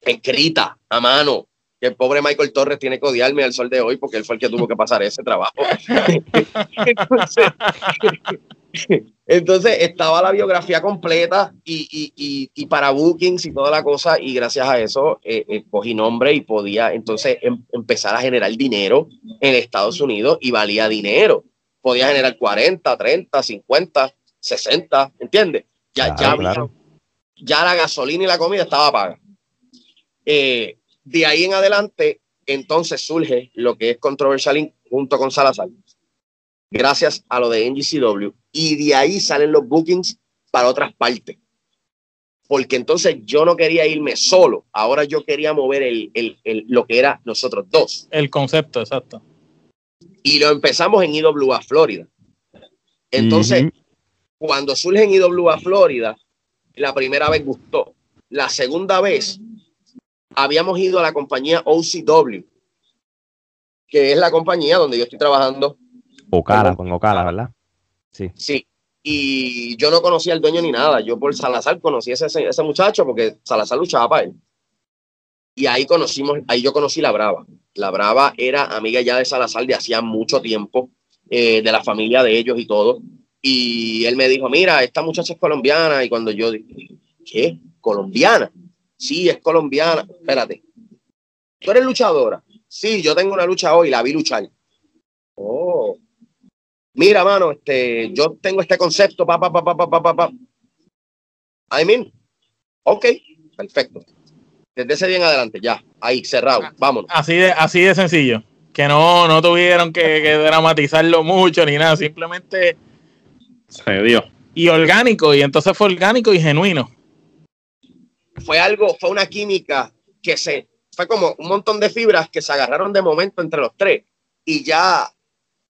escrita a mano, que el pobre Michael Torres tiene que odiarme al sol de hoy porque él fue el que tuvo que pasar ese trabajo. (laughs) entonces, estaba la biografía completa y, para bookings y toda la cosa y gracias a eso eh, eh, cogí nombre y podía entonces em, empezar a generar dinero en Estados Unidos y valía dinero. Podía generar 40, 30, 50, 60, ¿entiendes? Ya, ya, ya la gasolina y la comida estaba paga. Eh, de ahí en adelante, entonces surge lo que es Controversial junto con Salazar, gracias a lo de NGCW, y de ahí salen los bookings para otras partes. Porque entonces yo no quería irme solo, ahora yo quería mover el, lo que era nosotros dos.
El concepto, exacto.
Y lo empezamos en IWA Florida. Entonces, cuando surge en IWA Florida, la primera vez gustó. La segunda vez habíamos ido a la compañía OCW, que es la compañía donde yo estoy trabajando.
Ocala, con Ocala, ¿verdad?
Sí. Sí. Y yo no conocía al dueño ni nada. Yo por Salazar conocí a ese, ese muchacho porque Salazar luchaba para él. Y ahí conocimos, ahí yo conocí la Brava. La Brava era amiga ya de Salazar de hacía mucho tiempo, eh, de la familia de ellos y todo. Y él me dijo, mira, esta muchacha es colombiana. Y cuando yo dije, ¿qué? ¿Colombiana? Sí, es colombiana. Espérate. ¿Tú eres luchadora? Sí, yo tengo una lucha hoy, la vi luchar. Oh. Mira, mano, este, yo tengo este concepto, pa, pa, pa, pa, pa, pa, pa. I mean, ok, perfecto. Desde ese día en adelante, ya, ahí, cerrado, vámonos.
Así de, así de sencillo. Que no, no tuvieron que, que dramatizarlo mucho ni nada, simplemente
se dio.
Y orgánico, y entonces fue orgánico y genuino
fue algo, fue una química que se, fue como un montón de fibras que se agarraron de momento entre los tres y ya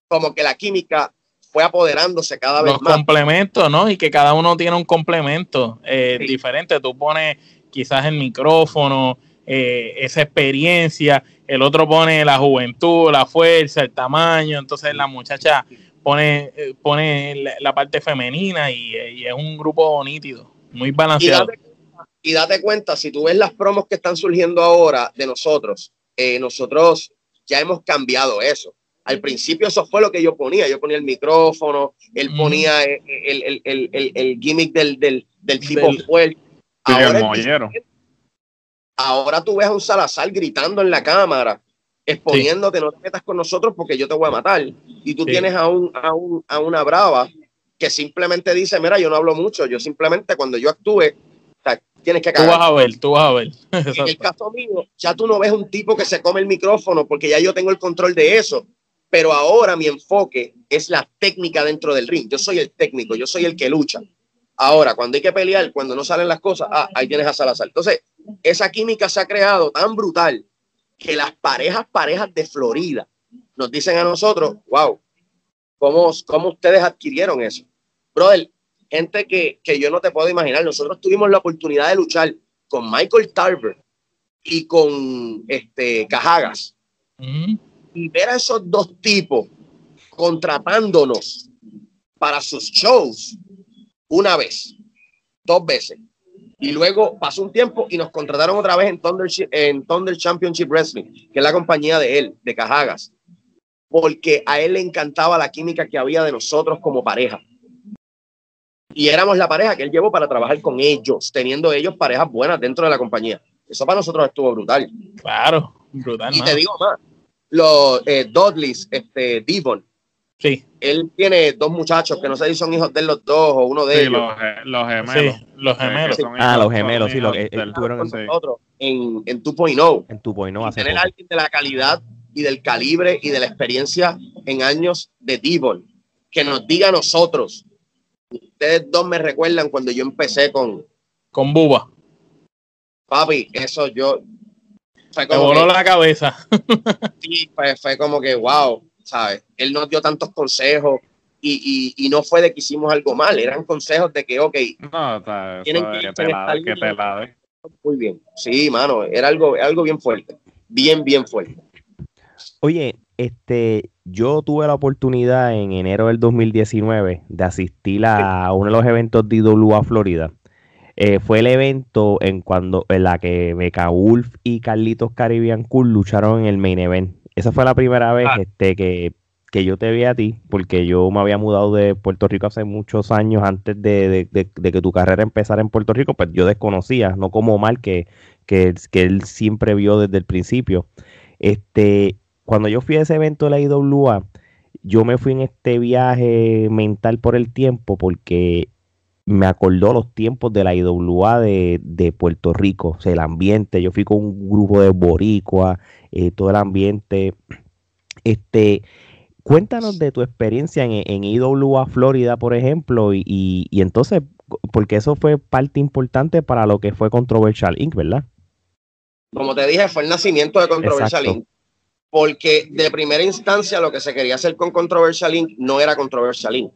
como que la química fue apoderándose cada vez
más. Los complementos, ¿no? Y que cada uno tiene un complemento eh, diferente. Tú pones quizás el micrófono, eh, esa experiencia, el otro pone la juventud, la fuerza, el tamaño, entonces la muchacha pone, eh, pone la, parte femenina y, es un grupo nítido, muy balanceado.
Y date cuenta, si tú ves las promos que están surgiendo ahora de nosotros, eh, nosotros ya hemos cambiado eso. Al principio eso fue lo que yo ponía. Yo ponía el micrófono, él ponía el, el, el, el, gimmick del, del, del tipo fuerte. Ahora, ahora, tú ves a un Salazar gritando en la cámara, exponiéndote, no te metas con nosotros porque yo te voy a matar. Y tú tienes a, un, a, un, a una brava que simplemente dice, mira, yo no hablo mucho, yo simplemente cuando yo actúe, tienes que
Tú vas a ver, tú vas a ver. (laughs)
en el caso mío, ya tú no ves un tipo que se come el micrófono porque ya yo tengo el control de eso. Pero ahora mi enfoque es la técnica dentro del ring. Yo soy el técnico, yo soy el que lucha. Ahora, cuando hay que pelear, cuando no salen las cosas, ah, ahí tienes a Salazar. Entonces, esa química se ha creado tan brutal que las parejas, parejas de Florida, nos dicen a nosotros, wow, ¿cómo, cómo ustedes adquirieron eso? Brother, gente que, yo no te puedo imaginar. Nosotros tuvimos la oportunidad de luchar con Michael Tarver y con este Cajagas. Y ver a esos dos tipos contratándonos para sus shows una vez, dos veces. Y luego pasó un tiempo y nos contrataron otra vez en Thunder, en Thunder Championship Wrestling, que es la compañía de él, de Cajagas, porque a él le encantaba la química que había de nosotros como pareja y éramos la pareja que él llevó para trabajar con ellos, teniendo ellos parejas buenas dentro de la compañía. Eso para nosotros estuvo brutal.
Claro, brutal.
Y te digo más, los eh, Dudleys, este, Devon,
sí.
él tiene dos muchachos que no sé si son hijos de los dos o uno de ellos.
Los, gemelos.
Sí, los gemelos.
ah, los gemelos, sí, los,
tuvieron en, en 2.0.
En 2.0
Tener alguien de la calidad y del calibre y de la experiencia en años de Devon, que nos diga a nosotros ustedes dos me recuerdan cuando yo empecé con...
Con Buba.
Papi, eso yo.
Fue como voló la cabeza. (laughs)
sí, fue, fue como que, wow, ¿sabes? Él nos dio tantos consejos y, y, y, no fue de que hicimos algo mal, eran consejos de que, ok,
no, tienen que, te la, que te la
Muy bien, sí, mano, era algo, algo bien fuerte, bien, bien fuerte.
Oye, este, yo tuve la oportunidad en enero del 2019 de asistir a uno de los eventos de IWA Florida. Eh, fue el evento en cuando en la que Mecha Wolf y Carlitos Caribbean Cool lucharon en el main event. Esa fue la primera vez ah. este, que que yo te vi a ti, porque yo me había mudado de Puerto Rico hace muchos años antes de, que tu carrera empezara en Puerto Rico, pues yo desconocía, no como Omar, que, que, él siempre vio desde el principio. Este, cuando yo fui a ese evento de la IWA, yo me fui en este viaje mental por el tiempo, porque me acordó los tiempos de la IWA de, de Puerto Rico, o sea, el ambiente, yo fui con un grupo de boricua, eh, todo el ambiente, este, Cuéntanos de tu experiencia en, en IWA Florida, por ejemplo, y, y, entonces, porque eso fue parte importante para lo que fue Controversial Inc., ¿verdad?
Como te dije, fue el nacimiento de Controversial Inc., porque de primera instancia lo que se quería hacer con Controversial Inc. no era Controversial Inc.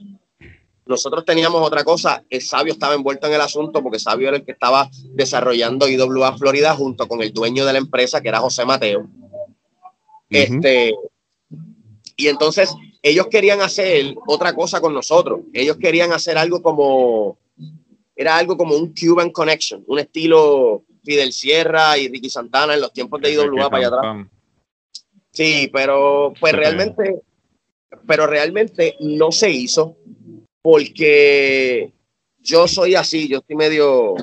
Nosotros teníamos otra cosa, el Sabio estaba envuelto en el asunto porque Sabio era el que estaba desarrollando IWA Florida junto con el dueño de la empresa, que era José Mateo. Este, y entonces ellos querían hacer otra cosa con nosotros. Ellos querían hacer algo como, era algo como un Cuban Connection, un estilo Fidel Sierra y Ricky Santana en los tiempos de IWA para allá atrás. Sí, pero pues realmente, pero realmente no se hizo porque yo soy así, yo estoy medio,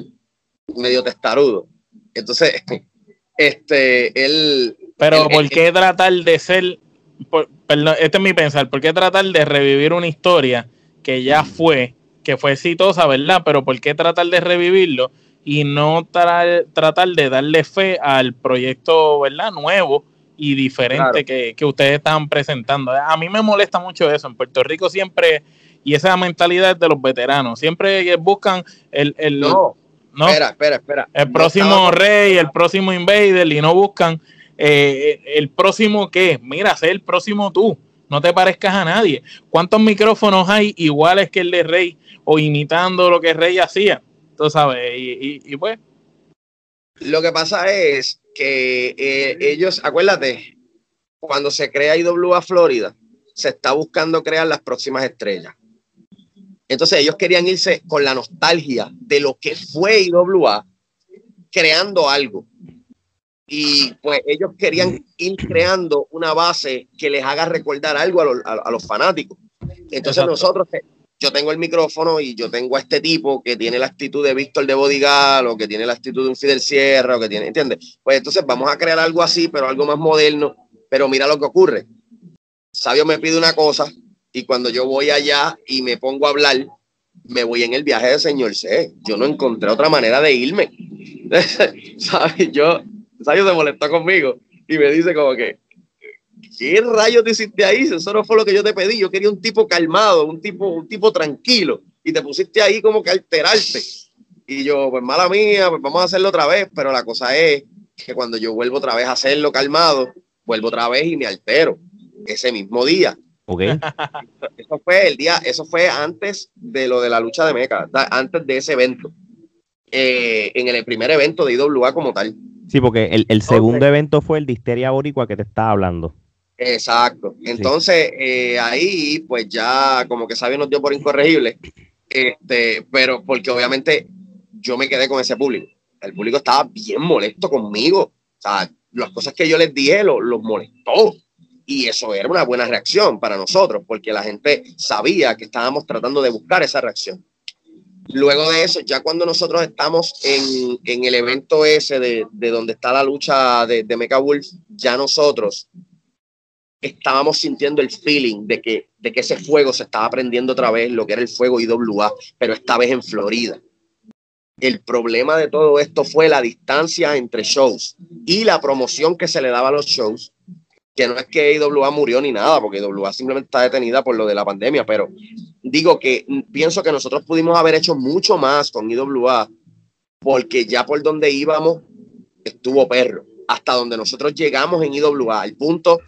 medio testarudo. Entonces, (laughs) este, él...
Pero ¿por qué tratar de ser perdón, este es mi pensar, ¿por qué tratar de revivir una historia que ya fue, que fue exitosa, ¿verdad? Pero ¿por qué tratar de revivirlo y no tratar de darle fe al proyecto, ¿verdad? Nuevo y diferente que, ustedes están presentando. A mí me molesta mucho eso. En Puerto Rico siempre, y esa mentalidad de los veteranos, siempre buscan el... el
no, Espera, espera, espera.
El próximo rey, el próximo invader y no buscan eh, el próximo qué, mira, sé el próximo tú, no te parezcas a nadie. ¿Cuántos micrófonos hay iguales que el de Rey o imitando lo que Rey hacía? Tú sabes, y, pues.
Lo que pasa es que eh, ellos, acuérdate, cuando se crea IWA Florida, se está buscando crear las próximas estrellas. Entonces ellos querían irse con la nostalgia de lo que fue IWA, creando algo y pues ellos querían ir creando una base que les haga recordar algo a, los fanáticos. Entonces nosotros, eh, yo tengo el micrófono y yo tengo a este tipo que tiene la actitud de Víctor de Bodigal o que tiene la actitud de un Fidel Sierra o que tiene, ¿entiendes? Pues entonces vamos a crear algo así, pero algo más moderno. Pero mira lo que ocurre. Sabio me pide una cosa y cuando yo voy allá y me pongo a hablar, me voy en el viaje de señor C. Yo no encontré otra manera de irme. (laughs) ¿Sabes? Yo, Sayo se molestó conmigo y me dice como que, ¿qué rayos te hiciste ahí? Eso no fue lo que yo te pedí. Yo quería un tipo calmado, un tipo, un tipo tranquilo. Y te pusiste ahí como que alterarte. Y yo, pues mala mía, pues vamos a hacerlo otra vez. Pero la cosa es que cuando yo vuelvo otra vez a hacerlo calmado, vuelvo otra vez y me altero ese mismo día.
Okay. (laughs)
Eso fue el día, eso fue antes de lo de la lucha de Meca, antes de ese evento. Eh, en el primer evento de IWA como tal.
Sí, porque el, segundo evento fue el de Histeria Boricua que te estaba hablando.
Exacto. Entonces, eh, ahí, pues ya como que Sabio nos dio por incorregible. Este, pero porque obviamente yo me quedé con ese público. El público estaba bien molesto conmigo. O sea, las cosas que yo les dije los molestó. Y eso era una buena reacción para nosotros, porque la gente sabía que estábamos tratando de buscar esa reacción. Luego de eso, ya cuando nosotros estamos en, en el evento ese de, de, donde está la lucha de, de Mecha Wolf, ya nosotros estábamos sintiendo el feeling de que, de que ese fuego se estaba prendiendo otra vez, lo que era el fuego IWA, pero esta vez en Florida. El problema de todo esto fue la distancia entre shows y la promoción que se le daba a los shows que no es que IWA murió ni nada, porque IWA simplemente está detenida por lo de la pandemia, pero digo que pienso que nosotros pudimos haber hecho mucho más con IWA, porque ya por donde íbamos estuvo perro. Hasta donde nosotros llegamos en IWA, al punto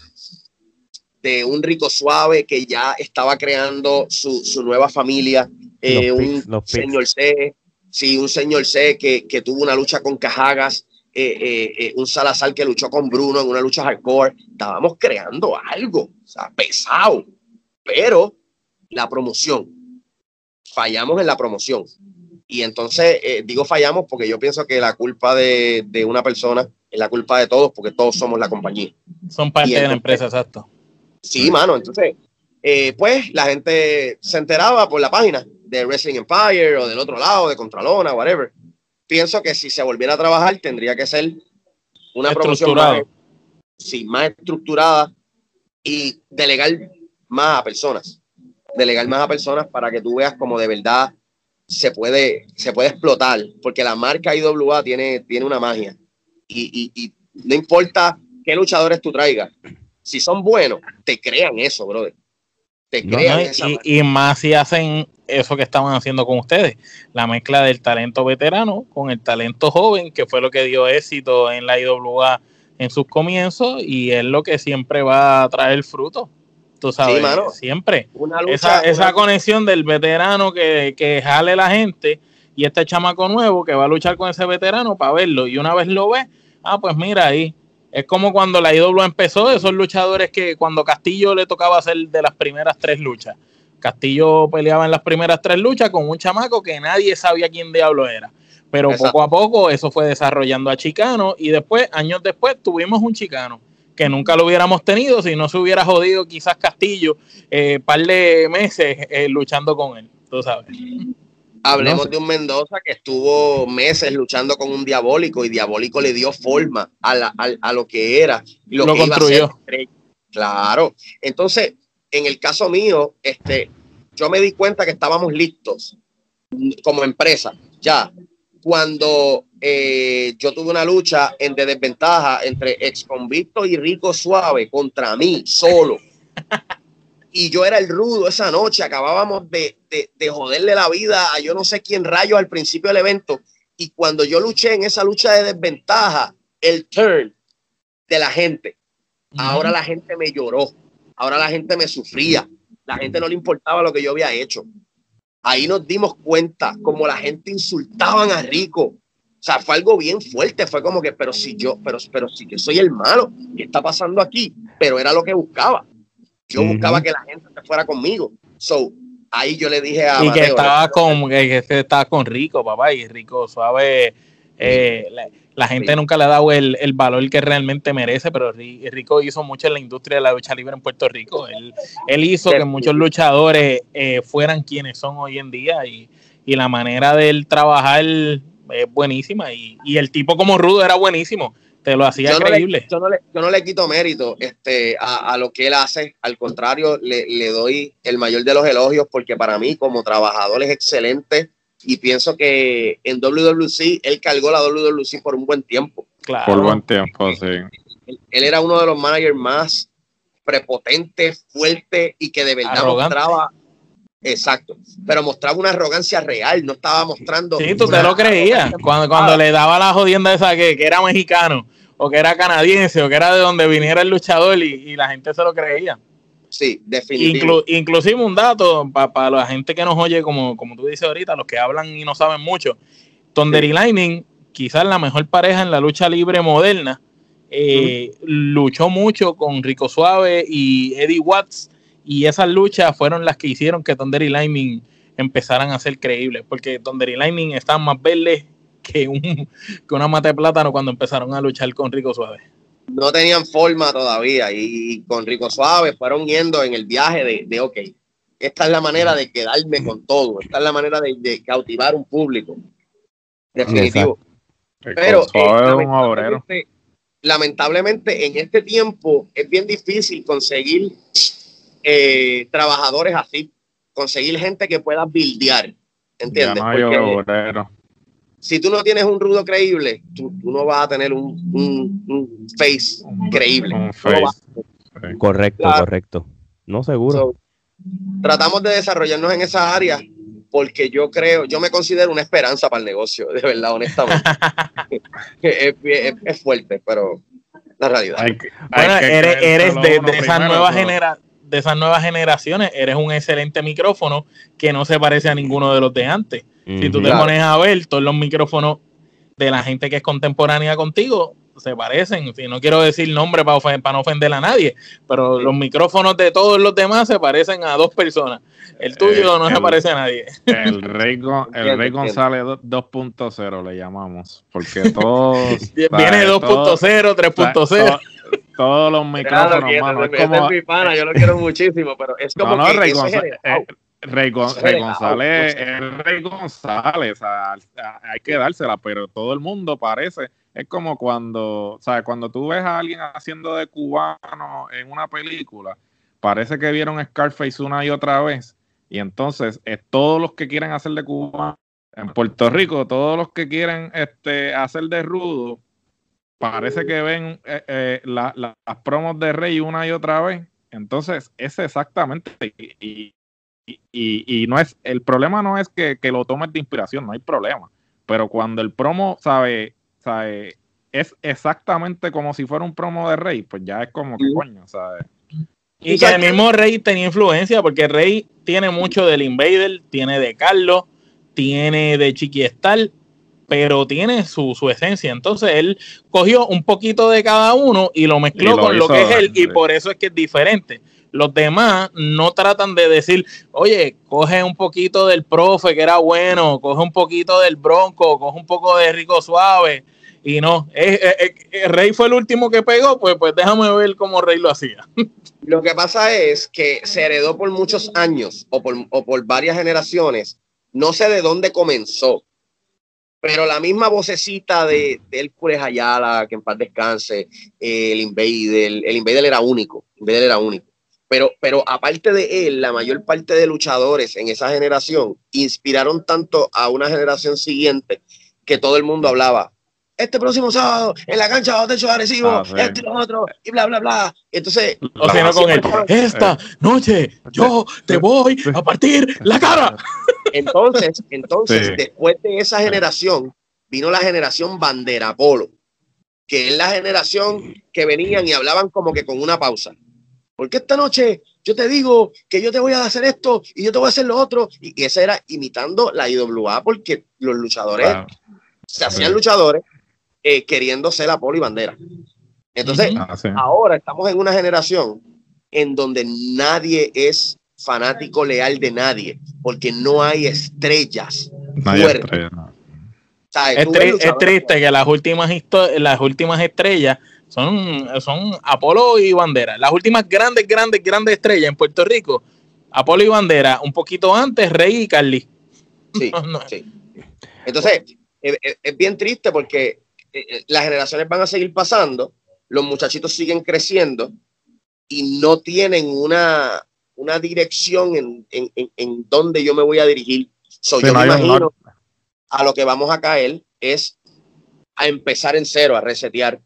de un rico suave que ya estaba creando su, su nueva familia, eh, un señor C, sí, un señor C que, que tuvo una lucha con Cajagas, eh, eh, un Salazar que luchó con Bruno en una lucha hardcore. Estábamos creando algo, o sea, pesado, pero la promoción, fallamos en la promoción. Y entonces digo fallamos porque yo pienso que la culpa de, de, una persona es la culpa de todos porque todos somos la compañía.
Son parte de la empresa, exacto.
Sí, mano, entonces, eh, pues la gente se enteraba por la página de Wrestling Empire o del otro lado, de Contralona, whatever. Pienso que si se volviera a trabajar tendría que ser una promoción más, sí, más estructurada y delegar más a personas. Delegar más a personas para que tú veas como de verdad se puede, se puede explotar, porque la marca IWA tiene, tiene una magia. Y, y, y no importa qué luchadores tú traigas, si son buenos, te crean eso, brother. Te crean
y, y, más si hacen eso que estaban haciendo con ustedes, la mezcla del talento veterano con el talento joven, que fue lo que dio éxito en la IWA en sus comienzos y es lo que siempre va a traer fruto. Tú sabes, siempre. esa, esa conexión del veterano que, que jale la gente y este chamaco nuevo que va a luchar con ese veterano para verlo. Y una vez lo ve, ah, pues mira ahí, es como cuando la IW empezó, esos luchadores que cuando Castillo le tocaba hacer de las primeras tres luchas. Castillo peleaba en las primeras tres luchas con un chamaco que nadie sabía quién diablo era. Pero poco a poco eso fue desarrollando a Chicano y después, años después, tuvimos un Chicano que nunca lo hubiéramos tenido si no se hubiera jodido quizás Castillo eh, par de meses eh, luchando con él, tú sabes.
Hablemos de un Mendoza que estuvo meses luchando con un diabólico y diabólico le dio forma a, lo que era y lo, que construyó. Claro. Entonces, en el caso mío, este, yo me di cuenta que estábamos listos como empresa. Ya, cuando eh, yo tuve una lucha en de desventaja entre ex convicto y rico suave contra mí solo. Y yo era el rudo esa noche, acabábamos de, de, joderle la vida a yo no sé quién rayo al principio del evento. Y cuando yo luché en esa lucha de desventaja, el turn de la gente, ahora la gente me lloró, ahora la gente me sufría, la gente no le importaba lo que yo había hecho. Ahí nos dimos cuenta como la gente insultaban a Rico. O sea, fue algo bien fuerte, fue como que, pero si yo, pero, pero si yo soy el malo, ¿qué está pasando aquí? Pero era lo que buscaba. Yo buscaba que la gente se fuera conmigo. So, ahí yo le dije a.
Y que estaba con, que estaba con Rico, papá, y Rico suave. Eh, la, gente nunca le ha dado el, el, valor que realmente merece, pero Rico hizo mucho en la industria de la lucha libre en Puerto Rico. Él, él hizo que muchos luchadores eh, fueran quienes son hoy en día y, y la manera de él trabajar es buenísima. Y, y el tipo como rudo era buenísimo te lo hacía increíble.
yo, no le, quito mérito este, a, lo que él hace, al contrario, le, doy el mayor de los elogios porque para mí como trabajador es excelente y pienso que en WWC él cargó la WWC por un buen tiempo.
Claro. Por buen tiempo, sí.
Él, era uno de los managers más prepotentes, fuertes y que de verdad mostraba Exacto, pero mostraba una arrogancia real, no estaba mostrando.
Sí, tú te lo creías. Cuando, cuando le daba la jodienda esa que, que, era mexicano, o que era canadiense, o que era de donde viniera el luchador y, la gente se lo creía.
Sí, definitivamente.
inclusive un dato para la gente que nos oye, como, como tú dices ahorita, los que hablan y no saben mucho. Thunder y Lightning, quizás la mejor pareja en la lucha libre moderna, eh, luchó mucho con Rico Suave y Eddie Watts y esas luchas fueron las que hicieron que Thunder y Lightning empezaran a ser creíbles, porque Thunder y Lightning estaban más verdes que, un, (laughs) que una mata de plátano cuando empezaron a luchar con Rico Suave.
No tenían forma todavía y con Rico Suave fueron yendo en el viaje de, de ok, esta es la manera de quedarme con todo, esta es la manera de, cautivar un público. Definitivo. Pero eh, lamentablemente en este tiempo es bien difícil conseguir eh, trabajadores así, conseguir gente que pueda buildear, ¿entiendes? si tú no tienes un rudo creíble, tú, no vas a tener un, face creíble.
Correcto, correcto. No seguro.
tratamos de desarrollarnos en esa área porque yo creo, yo me considero una esperanza para el negocio, de verdad, honestamente. (laughs) es, fuerte, pero la realidad.
bueno, eres, de, de esas nuevas de esas nuevas generaciones, eres un excelente micrófono que no se parece a ninguno de los de antes. si tú te pones a ver todos los micrófonos de la gente que es contemporánea contigo, se parecen. Si no quiero decir nombre para, para no ofender a nadie, pero los micrófonos de todos los demás se parecen a dos personas. El tuyo no se parece a nadie.
El Rey, (laughs) el Rey González 2.0 le llamamos, porque todos... (laughs)
Viene 2.0, 3.0
todos los micrófonos,
mano. Es como, mi pana, yo lo quiero muchísimo, pero es como no, que Rey, González,
eh, Rey, González, Rey González, hay que dársela, pero todo el mundo parece, es como cuando, ¿sabes? Cuando tú ves a alguien haciendo de cubano en una película, parece que vieron Scarface una y otra vez, y entonces es todos los que quieren hacer de cubano en Puerto Rico, todos los que quieren este, hacer de rudo, parece que ven eh, eh, las promos de Rey una y otra vez. Entonces, es exactamente. Y, y, no es. El problema no es que, lo tomes de inspiración, no hay problema. Pero cuando el promo, sabe, sabe, es exactamente como si fuera un promo de Rey, pues ya es como que coño, ¿sabes?
Y que el mismo Rey tenía influencia, porque Rey tiene mucho del Invader, tiene de Carlos, tiene de Chiqui pero tiene su, esencia. Entonces él cogió un poquito de cada uno y lo mezcló con lo que es él, y por eso es que es diferente. Los demás no tratan de decir, oye, coge un poquito del profe que era bueno, coge un poquito del bronco, coge un poco de rico suave. Y no, Rey fue el último que pegó, pues, pues déjame ver cómo Rey lo hacía. (laughs)
Lo que pasa es que se heredó por muchos años o por, o por varias generaciones. No sé de dónde comenzó, pero la misma vocecita de, de Hércules Ayala, que en paz descanse, el Invader, el Invader era único, Invader era único. Pero, pero aparte de él, la mayor parte de luchadores en esa generación inspiraron tanto a una generación siguiente que todo el mundo hablaba. Este próximo sábado en la cancha de hecho agresivo, ah, este y los otros, y bla, bla, bla. Entonces,
o sea, no con él. Esta noche yo te voy a partir la cara. (laughs)
Entonces, (laughs) entonces, después de esa generación, vino la generación Bandera Polo, que es la generación que venían y hablaban como que con una pausa. Porque esta noche yo te digo que yo te voy a hacer esto y yo te voy a hacer lo otro. Y, ese era imitando la IWA porque los luchadores se hacían luchadores eh, queriendo ser Apolo y bandera. Entonces, ah, ahora estamos en una generación en donde nadie es fanático leal de nadie, porque no hay estrellas fuertes.
es, triste que las últimas, las últimas estrellas son, son Apolo y Bandera. Las últimas grandes, grandes, grandes estrellas en Puerto Rico, Apolo y Bandera, un poquito antes Rey y Carly.
Sí, (laughs) sí. Entonces, es, es, bien triste porque eh, eh, las generaciones van a seguir pasando, los muchachitos siguen creciendo y no tienen una, una dirección en, en, en, donde yo me voy a dirigir. So, yo me imagino a lo que vamos a caer es a empezar en cero, a resetear.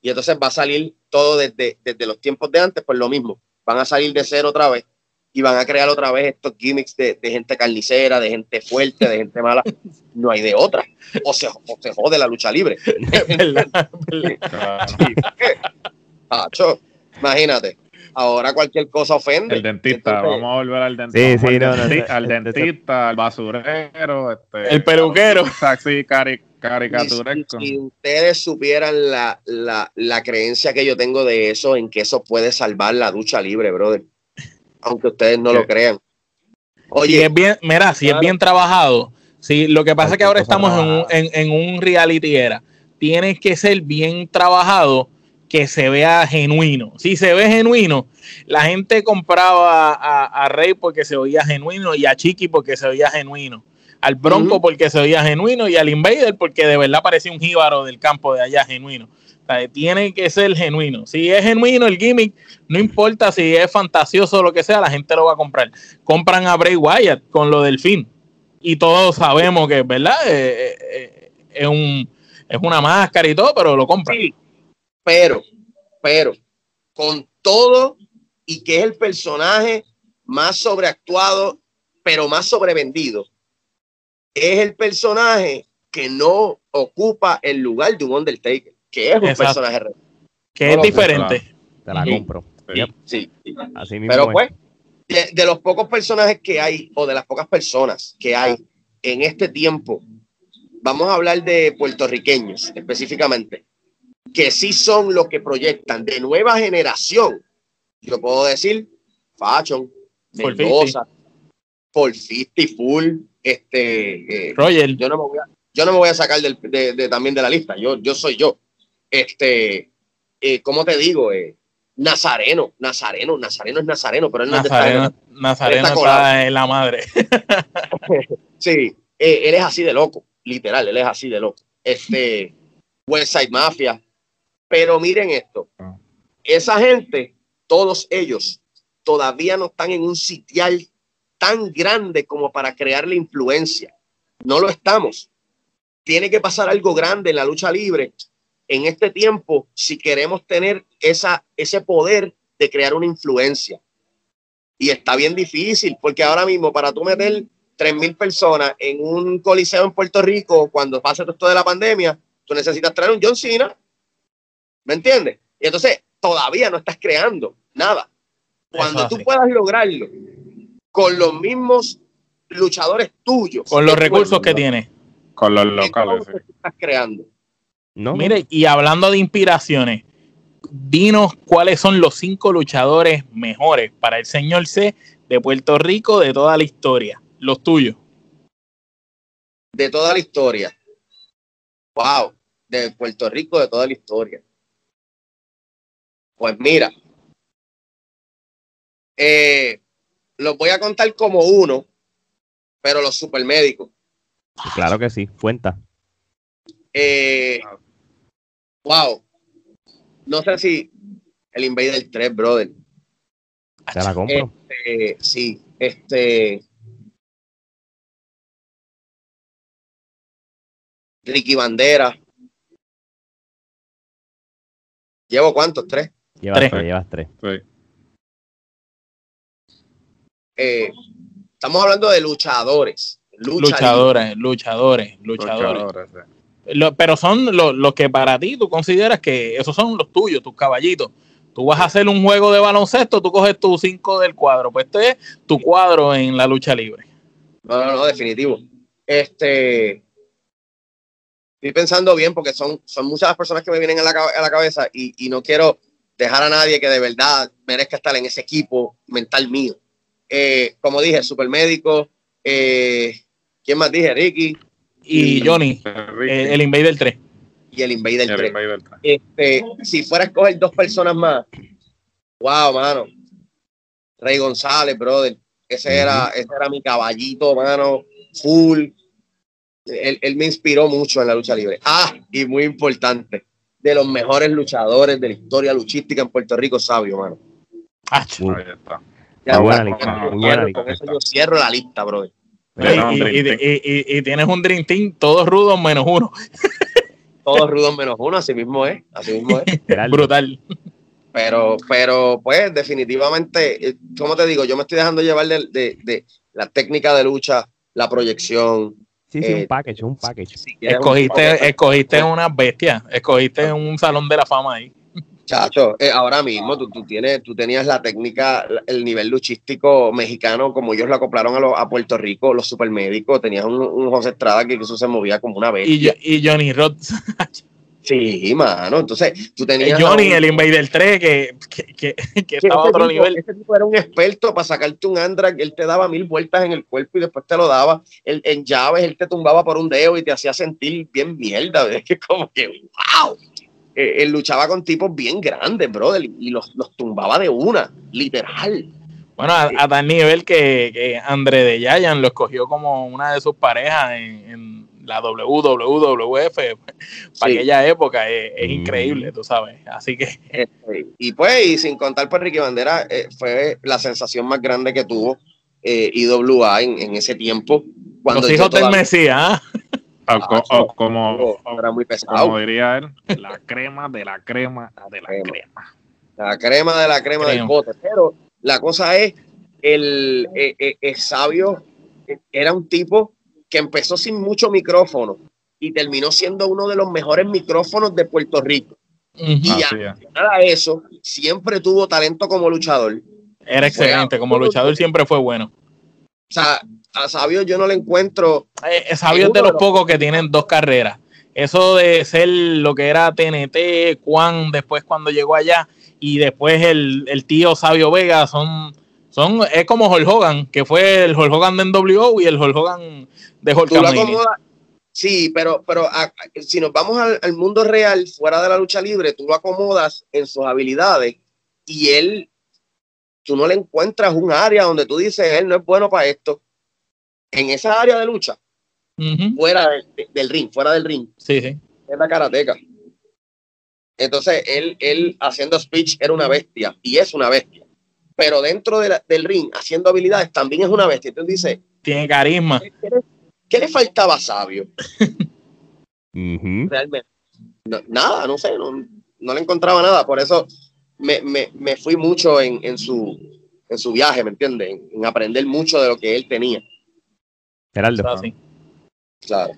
Y entonces va a salir todo desde, desde los tiempos de antes, pues lo mismo. Van a salir de cero otra vez y van a crear otra vez estos gimmicks de, de gente carnicera, de gente fuerte, de gente mala. No hay de otra. O se, o se jode la lucha libre. (laughs) (laughs) imagínate ahora cualquier cosa ofende.
El dentista, vamos a volver al dentista. Sí, sí, no, al, dentista, al basurero, este,
el peluquero.
Taxi cari, caricaturesco.
Si, ustedes supieran la, la, la creencia que yo tengo de eso, en que eso puede salvar la ducha libre, brother. Aunque ustedes no lo crean.
Oye, es bien, mira, si es bien trabajado, si lo que pasa es que ahora estamos en un, en, en un reality era, tiene que ser bien trabajado que se vea genuino. Si se ve genuino, la gente compraba a, Rey porque se veía genuino y a Chiqui porque se veía genuino. Al Bronco porque se veía genuino y al Invader porque de verdad parecía un jíbaro del campo de allá genuino. tiene que ser genuino. Si es genuino el gimmick, no importa si es fantasioso o lo que sea, la gente lo va a comprar. Compran a Bray Wyatt con lo del fin. Y todos sabemos que, ¿verdad? Eh, eh, eh, es, un, es una máscara y todo, pero lo compran
pero, pero, con todo y que es el personaje más sobreactuado, pero más sobrevendido, es el personaje que no ocupa el lugar de un Undertaker, que es un personaje
que es diferente.
Te la compro.
Sí, Pero pues, de, los pocos personajes que hay, o de las pocas personas que hay en este tiempo, vamos a hablar de puertorriqueños específicamente, que sí son los que proyectan de nueva generación. Yo puedo decir Fashion, Mendoza, Paul Full, este,
eh, Roger.
Yo no me voy a, yo no me voy a sacar de, también de la lista. Yo, yo soy yo. Este, eh, ¿cómo te digo? Eh, Nazareno, Nazareno, Nazareno es Nazareno, pero él no
Nazareno, está, Nazareno está, en la madre. (laughs)
sí, eh, él es así de loco, literal, él es así de loco. Este, West Side Mafia. Pero miren esto, ah. esa gente, todos ellos, todavía no están en un sitial tan grande como para crear la influencia. No lo estamos. Tiene que pasar algo grande en la lucha libre en este tiempo si queremos tener esa, ese poder de crear una influencia. Y está bien difícil, porque ahora mismo para tú meter 3.000 personas en un coliseo en Puerto Rico, cuando pase todo esto de la pandemia, tú necesitas traer un John Cena. ¿Me entiendes? Y entonces todavía no estás creando nada. Cuando tú puedas lograrlo con los mismos luchadores tuyos.
Con los recursos que tienes.
Con los locales.
Estás creando.
Mire, y hablando de inspiraciones, dinos cuáles son los cinco luchadores mejores para el señor C de Puerto Rico de toda la historia. Los tuyos.
De toda la historia. Wow. De Puerto Rico de toda la historia. Pues mira. Eh, los voy a contar como uno, pero los supermédicos.
Claro que sí, cuenta.
Eh, Wow. No sé si el Invader 3, brother.
¿Se la compro?
Este, sí, este. Ricky Bandera. ¿Llevo cuántos? ¿Tres?
Llevas tres. llevas tres.
Eh, estamos hablando de luchadores.
luchadores, luchadores, luchadores, pero son los que para ti tú consideras que esos son los tuyos, tus caballitos. Tú vas a hacer un juego de baloncesto, tú coges tus cinco del cuadro. Pues este es tu cuadro en la lucha libre.
No, no, no, definitivo. Este. Estoy pensando bien porque son, son muchas las personas que me vienen a la, a la cabeza y, no quiero dejar a nadie que de verdad merezca estar en ese equipo mental mío. Eh, como dije, Supermédico. Eh, ¿Quién más dije? Ricky
y Johnny, eh, el Invader 3.
Y el Invader 3. Este, si fuera a escoger dos personas más, wow, mano. Rey González, brother. Ese, era, ese era mi caballito, mano. Full. Él, él, me inspiró mucho en la lucha libre. Ah, y muy importante, de los mejores luchadores de la historia luchística en Puerto Rico, sabio, mano.
Ah, Ahí está.
Ya, buena lista, con eso yo cierro la lista, brother.
Y, tienes un Dream Team, todos rudos menos uno. (laughs)
todos rudos menos uno, así mismo es. Así mismo es. (laughs)
Brutal.
Pero, pero, pues, definitivamente, eh, como te digo, yo me estoy dejando llevar de, la técnica de lucha, la proyección.
Sí, sí, un eh, package, un package.
escogiste, escogiste una bestia, escogiste un salón de la fama ahí.
Chacho, eh, ahora mismo tú, tú, tienes, tú tenías la técnica, el nivel luchístico mexicano, como ellos lo acoplaron a, a Puerto Rico, los supermédicos, tenías un, José Estrada que eso se movía como una bestia.
Y, Johnny Rods. (laughs)
sí, mano, entonces tú tenías...
Johnny, el Invader 3, que, que, que, estaba a otro nivel.
Ese tipo era un experto para sacarte un Andra, él te daba mil vueltas en el cuerpo y después te lo daba. en llaves, él te tumbaba por un dedo y te hacía sentir bien mierda, (laughs) es que como que, wow eh, él luchaba con tipos bien grandes, brother, y los, los tumbaba de una, literal.
Bueno, a, tal nivel que, que, André de Yayan lo escogió como una de sus parejas en, la WWF para aquella época. Es, increíble, tú sabes. Así que.
Este, y pues, y sin contar por Ricky Bandera, eh, fue la sensación más grande que tuvo eh, IWA en, en, ese tiempo.
Cuando Los hijos del Mesías. ¿ah?
O, como, como diría él, la crema de la crema de la crema.
La crema de la crema, del bote. Pero la cosa es, el, eh, eh, sabio era un tipo que empezó sin mucho micrófono y terminó siendo uno de los mejores micrófonos de Puerto Rico. Y nada de eso, siempre tuvo talento como luchador.
Era excelente, como luchador siempre fue bueno.
O sea, a Sabio yo no le encuentro.
Eh, Sabio es de los pocos que tienen dos carreras. Eso de ser lo que era TNT, Juan, después cuando llegó allá, y después el, el tío Sabio Vega, son, son, es como Hulk Hogan, que fue el Hulk Hogan de NWO y el Hulk Hogan de Hulk
Sí, pero, pero si nos vamos al, mundo real, fuera de la lucha libre, tú lo acomodas en sus habilidades y él, tú no le encuentras un área donde tú dices, él no es bueno para esto. En esa área de lucha, fuera del ring, fuera del ring,
sí, sí.
es la karateca. Entonces, él, él haciendo speech era una bestia y es una bestia. Pero dentro del ring, haciendo habilidades, también es una bestia. Entonces dice,
tiene carisma.
¿Qué le faltaba a Sabio? (laughs) Realmente. nada, no sé, no, le encontraba nada. Por eso me, fui mucho en, su, en su viaje, ¿me entiendes? En, aprender mucho de lo que él tenía.
Geraldo.
Claro.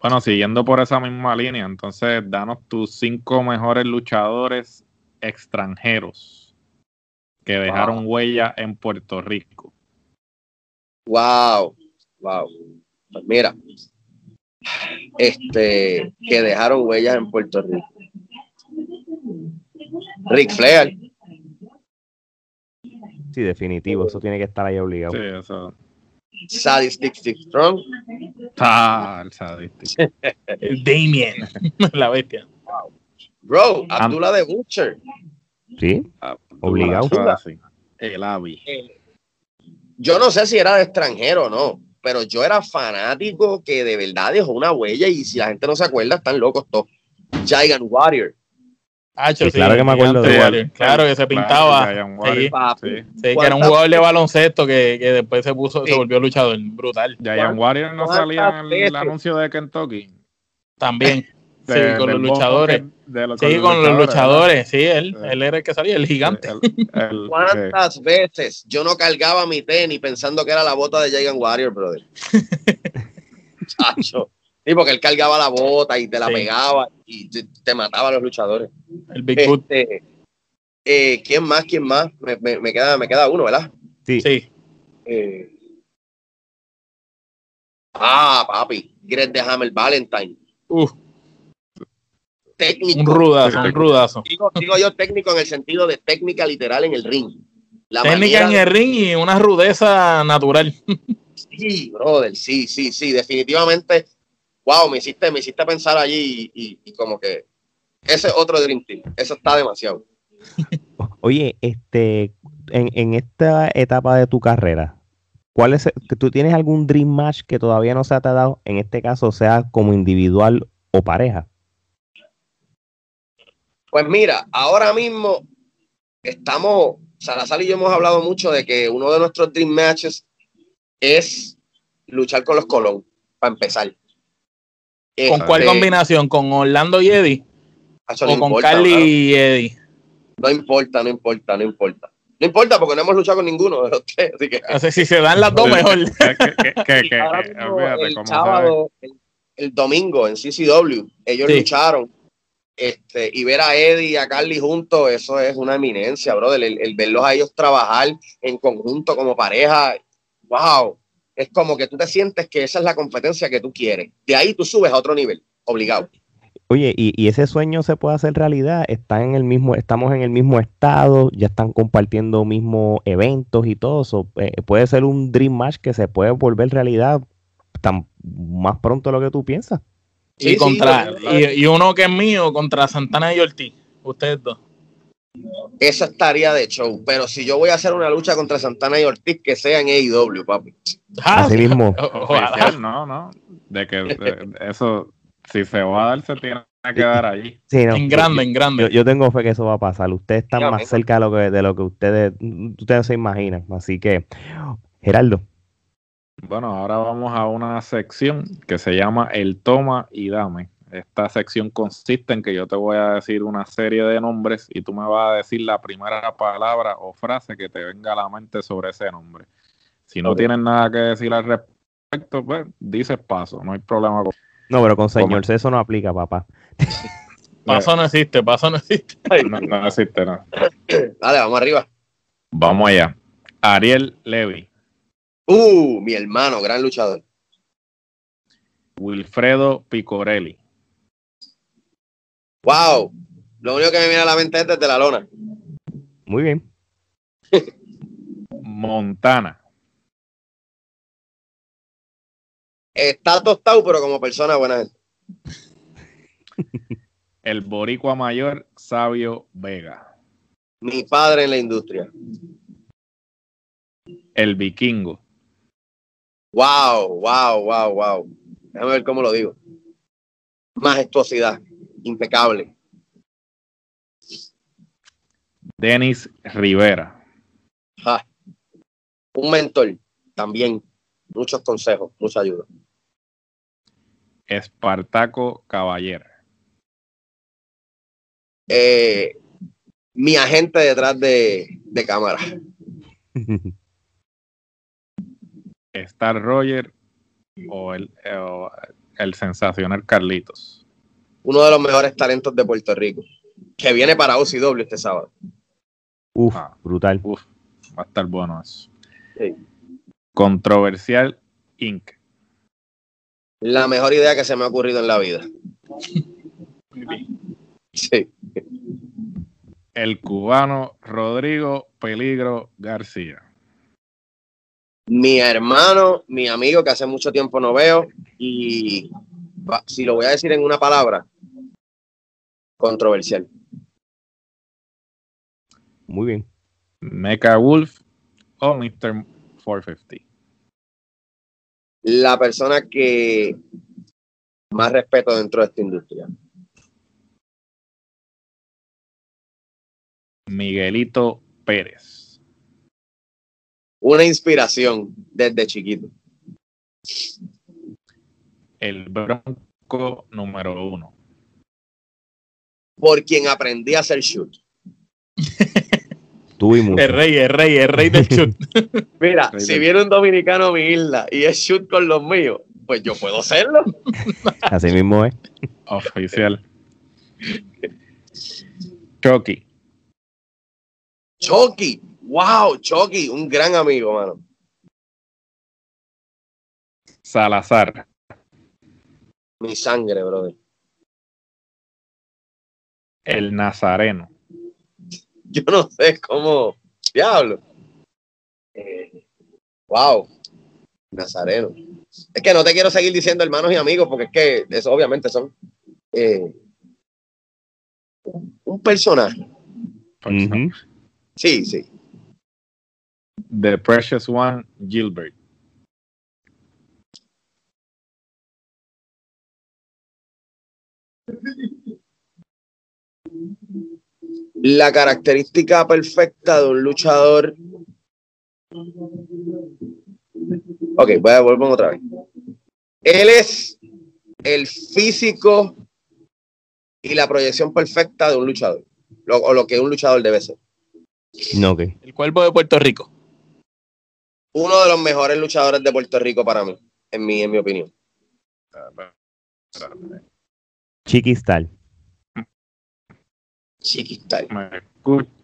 Bueno, siguiendo por esa misma línea, entonces danos tus cinco mejores luchadores extranjeros que dejaron huella en Puerto Rico.
Wow, wow. Pues mira, este, que dejaron huellas en Puerto Rico. Rick Flair.
Sí, definitivo, eso tiene que estar ahí obligado.
Sí, eso.
Sadistic Strong.
Ah, el Sadistic. el (laughs) Damien, (laughs) la bestia.
Bro, Abdullah de Butcher.
Sí, obligado.
El Avi.
Yo no sé si era de extranjero o no, pero yo era fanático que de verdad dejó una huella y si la gente no se acuerda, están locos todos. Giant Warrior.
Ah, sí, claro que me acuerdo de Warrior. Claro que se pintaba. Sí, que era un jugador de baloncesto que, que después se puso, se volvió luchador. Brutal.
Giant Warrior no salía en el anuncio de Kentucky.
También sí, con los luchadores. sí, con los luchadores, sí, él, él era el que salía, el gigante. (laughs)
¿Cuántas veces yo no cargaba mi tenis pensando que era la bota de Jagan Warrior, brother? (laughs) Chacho. Sí, porque él cargaba la bota y te la pegaba y te, mataba a los luchadores.
El Big este,
eh, ¿Quién más? ¿Quién más? Me, me, queda, me queda uno, ¿verdad?
Sí. sí.
Eh, ah, papi. Greg de Hammer Valentine.
Uf técnico. Un rudazo, un rudazo.
Digo, yo técnico en el sentido de técnica literal en el ring.
La técnica en el ring y una rudeza natural.
Sí, brother, sí, sí, sí, definitivamente. Wow, me hiciste, me hiciste pensar allí y, como que ese otro Dream Team, eso está demasiado. (laughs)
Oye, este, en, en esta etapa de tu carrera, ¿cuál es, tú tienes algún Dream Match que todavía no se te ha dado, en este caso sea como individual o pareja?
Pues mira, ahora mismo estamos, Salazar y yo hemos hablado mucho de que uno de nuestros dream matches es luchar con los Colón, para empezar.
¿Con cuál este, combinación? ¿Con Orlando y Eddie? ¿O con Carly y Eddie?
No importa, no importa, no importa. No importa porque no hemos luchado con ninguno de los tres. Así que...
si se dan las dos, mejor. (laughs)
el sábado, el, domingo en CCW, ellos lucharon este, y ver a Eddie y a Carly juntos, eso es una eminencia, brother. El, verlos a ellos trabajar en conjunto como pareja, wow. Es como que tú te sientes que esa es la competencia que tú quieres. De ahí tú subes a otro nivel, obligado.
Oye, y, ese sueño se puede hacer realidad. Están en el mismo, estamos en el mismo estado, ya están compartiendo mismos eventos y todo eso. Eh, puede ser un dream match que se puede volver realidad tan más pronto de lo que tú piensas
y, contra, y, uno que es mío contra Santana y Ortiz, ustedes dos.
Eso estaría de show, pero si yo voy a hacer una lucha contra Santana y Ortiz, que sea en AEW, papi.
Ah, Así mismo.
no, no. De que eso, si se va a dar, se tiene que dar allí.
en grande, en grande.
Yo, tengo fe que eso va a pasar. Ustedes están más cerca de lo que, de lo que ustedes, ustedes se imaginan. Así que, Geraldo.
Bueno, ahora vamos a una sección que se llama El toma y dame. Esta sección consiste en que yo te voy a decir una serie de nombres y tú me vas a decir la primera palabra o frase que te venga a la mente sobre ese nombre. Si no tienes nada que decir al respecto, pues dices paso, no hay problema con
No, pero con señor eso no aplica, papá. (laughs)
Paso no existe, paso no existe.
no, no existe, no.
Dale, vamos arriba.
Vamos allá. Ariel Levy.
Uh, mi hermano, gran luchador.
Wilfredo Picorelli.
Wow. Lo único que me viene a la mente es desde la lona.
Muy bien. (laughs)
Montana.
Está tostado, pero como persona buena gente. (laughs)
El boricua mayor, Sabio Vega.
Mi padre en la industria.
El vikingo.
Wow, wow, wow, wow. Déjame ver cómo lo digo. Majestuosidad, impecable.
Denis Rivera.
Un mentor, también. Muchos consejos, mucha ayuda.
Espartaco Caballero.
Eh, mi agente detrás de, de cámara. (laughs)
Star Roger o el, el sensacional Carlitos.
Uno de los mejores talentos de Puerto Rico, que viene para OCW este sábado.
Uf, ah, brutal.
Uf, va a estar bueno eso. Controversial Inc.
La mejor idea que se me ha ocurrido en la vida. Sí.
El cubano Rodrigo Peligro García.
Mi hermano, mi amigo que hace mucho tiempo no veo y si lo voy a decir en una palabra, controversial.
Muy bien.
Mecha Wolf o Mr. 450.
La persona que más respeto dentro de esta industria.
Miguelito Pérez.
Una inspiración desde chiquito.
El bronco número uno.
Por quien aprendí a hacer shoot. (laughs)
El rey, el rey, el rey del shoot. (laughs)
Mira, si viene un dominicano a mi isla y es shoot con los míos, pues yo puedo hacerlo. (laughs)
Así mismo es.
Oficial. Chucky.
Chucky. Wow, Chucky, un gran amigo, mano.
Salazar.
Mi sangre, brother.
El Nazareno.
Yo no sé cómo. Diablo. Eh, wow. Nazareno. Es que no te quiero seguir diciendo hermanos y amigos, porque es que eso obviamente son eh, un personaje. Sí, sí.
The Precious One, Gilbert.
La característica perfecta de un luchador. Ok, voy a volver otra vez. Él es el físico y la proyección perfecta de un luchador, o lo que un luchador debe ser.
No,
El cuerpo de Puerto Rico.
Uno de los mejores luchadores de Puerto Rico para mí, en mi, en mi opinión.
Chiquistal.
Chiquistal.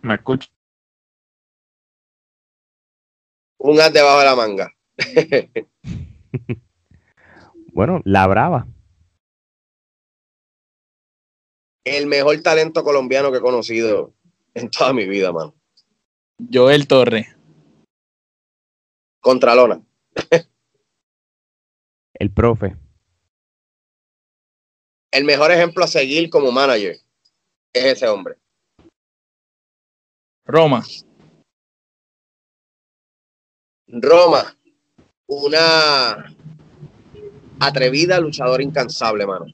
Me escucho.
Un as debajo de la manga. (laughs)
bueno, la brava.
El mejor talento colombiano que he conocido en toda mi vida, mano.
Joel Torre.
Contralona. (laughs)
El profe.
El mejor ejemplo a seguir como manager es ese hombre.
Roma.
Roma, una atrevida luchadora incansable, mano.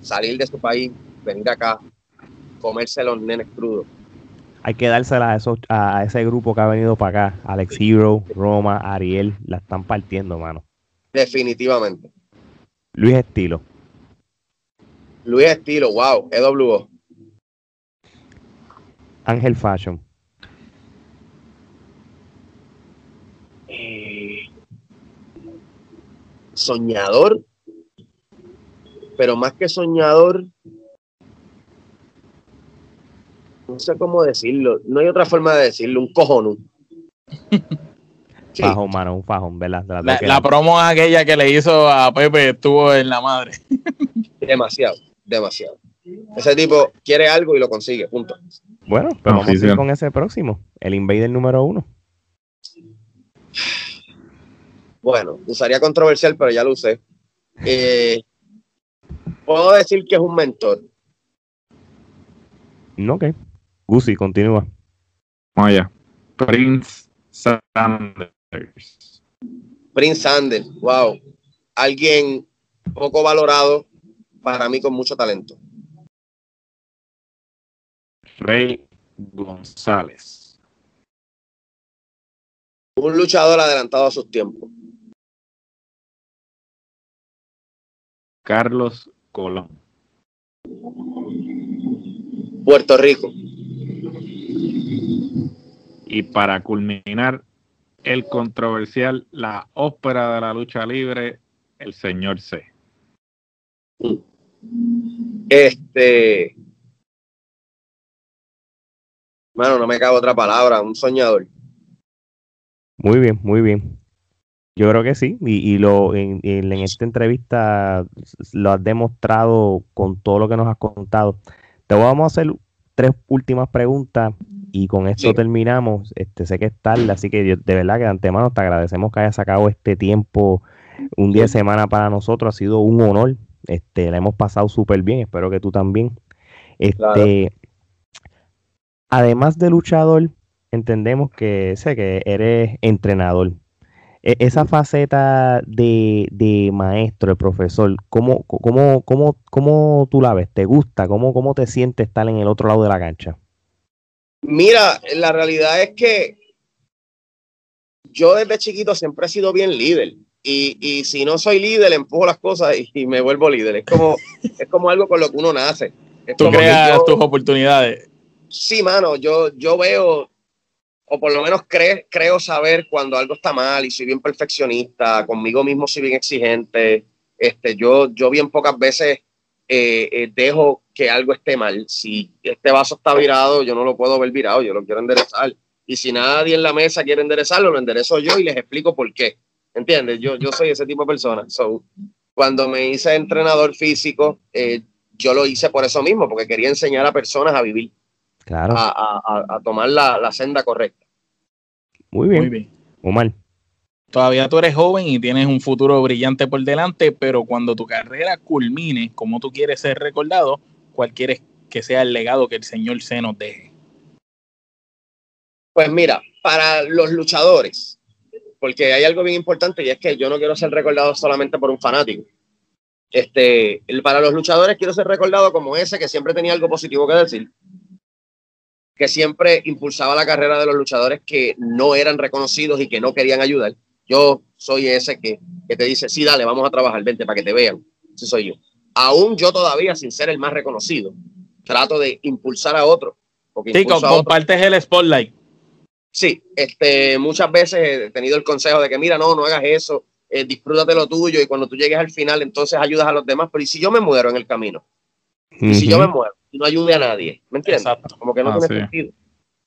Salir de su país, venir acá, comerse los nenes crudos
hay que dársela a, a ese grupo que ha venido para acá. Alex Hero, Roma, Ariel, la están partiendo, mano.
Definitivamente.
Luis Estilo.
Luis Estilo, wow, EWO.
Ángel Fashion.
soñador, pero más que soñador, no sé cómo decirlo, no hay otra forma de decirlo, un cojón. (laughs)
Fajón, mano, un fajón, ¿verdad?
La, la, promo aquella que le hizo a Pepe estuvo en la madre. (laughs)
demasiado, demasiado. Ese tipo quiere algo y lo consigue, punto.
Bueno, pero vamos a ir con ese próximo, el Invader número uno.
Bueno, usaría controversial, pero ya lo usé. Eh, puedo decir que es un mentor.
Ok. Gusi, continúa.
Vaya. Prince Sanders.
Prince Sanders, wow. Alguien poco valorado, para mí con mucho talento.
Rey González.
Un luchador adelantado a sus tiempos.
Carlos Colón.
Puerto Rico.
Y para culminar, el controversial, la ópera de la lucha libre, el señor C.
Este. Bueno, no me cabe otra palabra, un soñador.
Muy bien, muy bien. Yo creo que sí, y, lo en, esta entrevista lo has demostrado con todo lo que nos has contado. Te vamos a hacer tres últimas preguntas y con esto terminamos. Este, sé que es tarde, así que de verdad que de antemano te agradecemos que hayas sacado este tiempo, un día de semana para nosotros, ha sido un honor. Este, la hemos pasado súper bien, espero que tú también. Este, Además de luchador, entendemos que sé que eres entrenador. E, esa faceta de, maestro, de profesor, ¿cómo, cómo, cómo, cómo tú la ves? ¿Te gusta? ¿Cómo, ¿Cómo te sientes estar en el otro lado de la cancha?
Mira, la realidad es que yo desde chiquito siempre he sido bien líder. Y, si no soy líder, empujo las cosas y, me vuelvo líder. Es como, (laughs) es como algo con lo que uno nace.
Tú creas tus oportunidades.
Sí, mano, yo, yo veo o por lo menos creo saber cuando algo está mal y soy bien perfeccionista, conmigo mismo soy bien exigente. Este, yo, yo bien pocas veces eh, eh, dejo que algo esté mal. Si este vaso está virado, yo no lo puedo ver virado, yo lo quiero enderezar. Y si nadie en la mesa quiere enderezarlo, lo enderezo yo y les explico por qué. ¿Entiendes? Yo, yo soy ese tipo de persona. So, cuando me hice entrenador físico, eh, yo lo hice por eso mismo, porque quería enseñar a personas a vivir, claro. a, a, tomar la, la senda correcta.
Muy bien. Muy bien. Omar.
Todavía tú eres joven y tienes un futuro brillante por delante, pero cuando tu carrera culmine, como tú quieres ser recordado, ¿cuál quieres que sea el legado que el Señor se nos deje?
Pues mira, para los luchadores, porque hay algo bien importante y es que yo no quiero ser recordado solamente por un fanático. Este, para los luchadores quiero ser recordado como ese que siempre tenía algo positivo que decir, que siempre impulsaba la carrera de los luchadores que no eran reconocidos y que no querían ayudar. Yo soy ese que, te dice, sí, dale, vamos a trabajar, vente para que te vean. Ese soy yo. Aún yo todavía, sin ser el más reconocido, trato de impulsar a otros.
Sí, compartes el spotlight.
Sí, este, muchas veces he tenido el consejo de que, mira, no, no hagas eso, eh, disfrútate lo tuyo y cuando tú llegues al final, entonces ayudas a los demás. Pero ¿y si yo me muero en el camino? ¿Y si yo me muero? Y no ayude a nadie. ¿Me entiendes? Como que no ah, tiene sentido.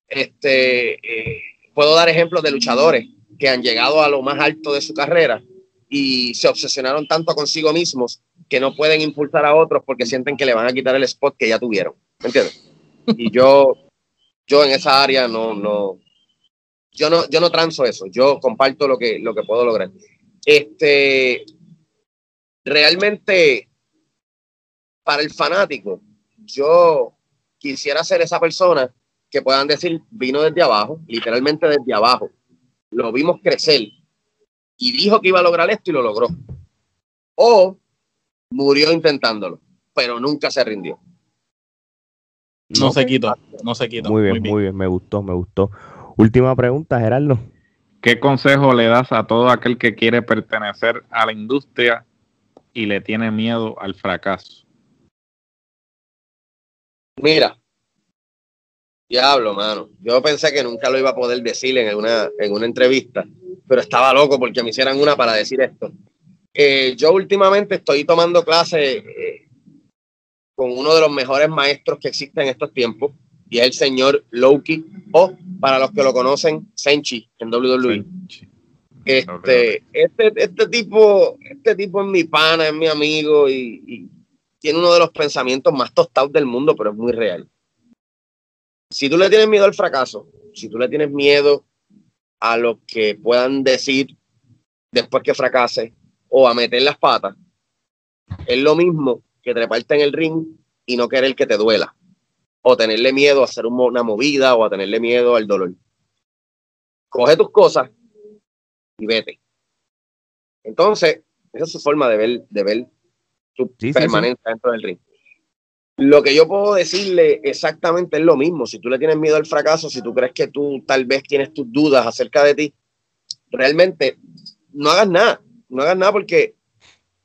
Este, eh, puedo dar ejemplos de luchadores que han llegado a lo más alto de su carrera y se obsesionaron tanto consigo mismos que no pueden impulsar a otros porque sienten que le van a quitar el spot que ya tuvieron. ¿Me entiendes? Y (laughs) yo, yo en esa área no, no, yo no, yo no transo eso. Yo comparto lo que, lo que puedo lograr. Este, realmente, para el fanático, yo quisiera ser esa persona que puedan decir, vino desde abajo, literalmente desde abajo. Lo vimos crecer y dijo que iba a lograr esto y lo logró. O murió intentándolo, pero nunca se rindió.
No, se quitó, no se quitó.
Muy bien, muy bien, me gustó, me gustó. Última pregunta, Gerardo.
¿Qué consejo le das a todo aquel que quiere pertenecer a la industria y le tiene miedo al fracaso?
Mira, diablo, mano. Yo pensé que nunca lo iba a poder decir en una, en una entrevista, pero estaba loco porque me hicieran una para decir esto. Eh, yo últimamente estoy tomando clases eh, con uno de los mejores maestros que existen en estos tiempos, y es el señor Loki, o para los que lo conocen, Senchi en WWE. Este, este, este, tipo, este tipo es mi pana, es mi amigo y, tiene uno de los pensamientos más tostados del mundo, pero es muy real. Si tú le tienes miedo al fracaso, si tú le tienes miedo a lo que puedan decir después que fracase o a meter las patas, es lo mismo que treparte en el ring y no querer que te duela, o tenerle miedo a hacer una movida o a tenerle miedo al dolor. Coge tus cosas y vete. Entonces, esa es su forma de ver, de ver tu permanencia dentro del ring. Lo que yo puedo decirle exactamente es lo mismo. Si tú le tienes miedo al fracaso, si tú crees que tú tal vez tienes tus dudas acerca de ti, realmente no hagas nada. No hagas nada porque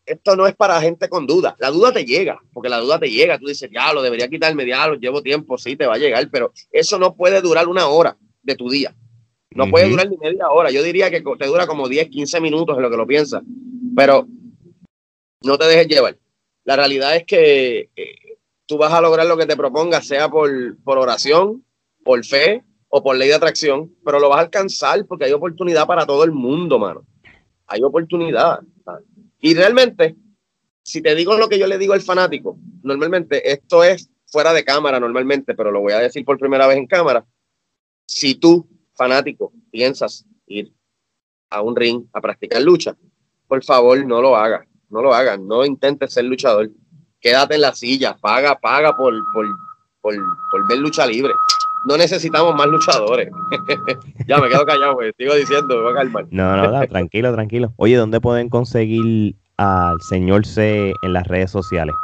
esto no es para gente con dudas. La duda te llega, porque la duda te llega. Tú dices, ya lo debería quitarme, ya lo llevo tiempo, sí, te va a llegar, pero eso no puede durar una hora de tu día. No puede durar ni media hora. Yo diría que te dura como 10, 15 minutos en lo que lo piensas. Pero no te dejes llevar. La realidad es que eh, tú vas a lograr lo que te propongas, sea por, por oración, por fe o por ley de atracción, pero lo vas a alcanzar porque hay oportunidad para todo el mundo, mano. Hay oportunidad. Y realmente, si te digo lo que yo le digo al fanático, normalmente esto es fuera de cámara, normalmente, pero lo voy a decir por primera vez en cámara. Si tú fanático piensas ir a un ring a practicar lucha, por favor no lo hagas, no lo hagas, no intentes ser luchador, quédate en la silla, paga, paga por, por, por, por ver lucha libre. No necesitamos más luchadores. (laughs) ya me quedo callado, pues, sigo diciendo, voy a calmar.
No, no, tranquilo, tranquilo. Oye, ¿dónde pueden conseguir al señor C en las redes sociales?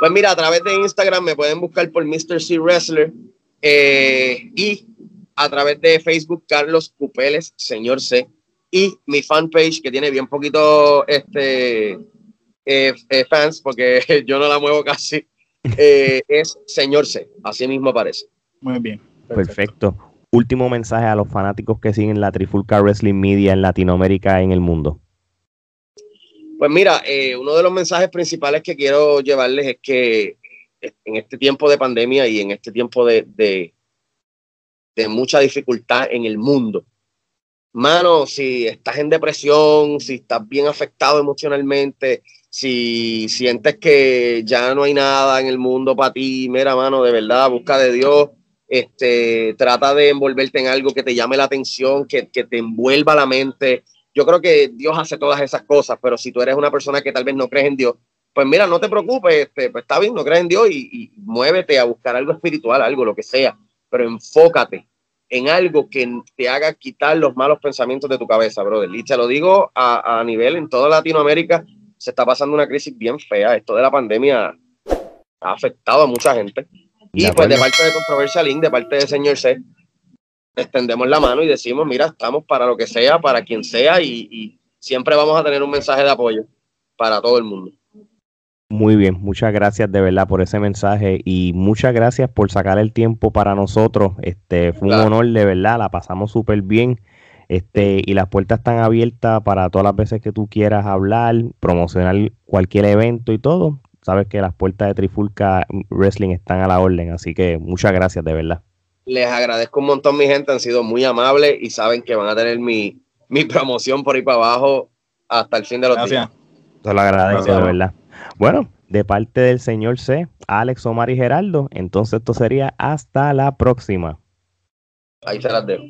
Pues mira, a través de Instagram me pueden buscar por Mr. C Wrestler eh, y a través de Facebook, Carlos Cupeles, señor C, y mi fanpage que tiene bien poquito este, eh, eh, fans, porque (laughs) yo no la muevo casi, (laughs) eh, es señor C, así mismo aparece.
Muy bien.
Perfecto. Último mensaje a los fanáticos que siguen la Trifulca Wrestling Media en Latinoamérica, en el mundo.
Pues mira, uno de los mensajes principales que quiero llevarles es que en este tiempo de pandemia y en este tiempo de, de mucha dificultad en el mundo. Mano, si estás en depresión, si estás bien afectado emocionalmente, si sientes que ya no hay nada en el mundo para ti, mira, mano, de verdad, busca de Dios, este, trata de envolverte en algo que te llame la atención, que, te envuelva la mente. Yo creo que Dios hace todas esas cosas, pero si tú eres una persona que tal vez no crees en Dios, pues mira, no te preocupes, este, pues está bien, no crees en Dios y muévete a buscar algo espiritual, algo, lo que sea pero enfócate en algo que te haga quitar los malos pensamientos de tu cabeza, brother. Y te lo digo a, nivel en toda Latinoamérica, se está pasando una crisis bien fea. Esto de la pandemia ha afectado a mucha gente. Y pues de parte de Controversia Link, de parte de señor C, extendemos la mano y decimos, mira, estamos para lo que sea, para quien sea, y siempre vamos a tener un mensaje de apoyo para todo el mundo.
Muy bien, muchas gracias de verdad por ese mensaje y muchas gracias por sacar el tiempo para nosotros. Este fue un honor de verdad, la pasamos súper bien. Este, y las puertas están abiertas para todas las veces que tú quieras hablar, promocionar cualquier evento y todo. Sabes que las puertas de Trifulca Wrestling están a la orden, así que muchas gracias de verdad.
Les agradezco un montón, mi gente, han sido muy amables y saben que van a tener mi, mi promoción por ahí para abajo hasta el fin de los
gracias.
días.
Te lo agradezco de verdad. Bueno, de parte del señor C, Alex, Omar y Geraldo, entonces esto sería hasta la próxima.
Ahí se las dejo.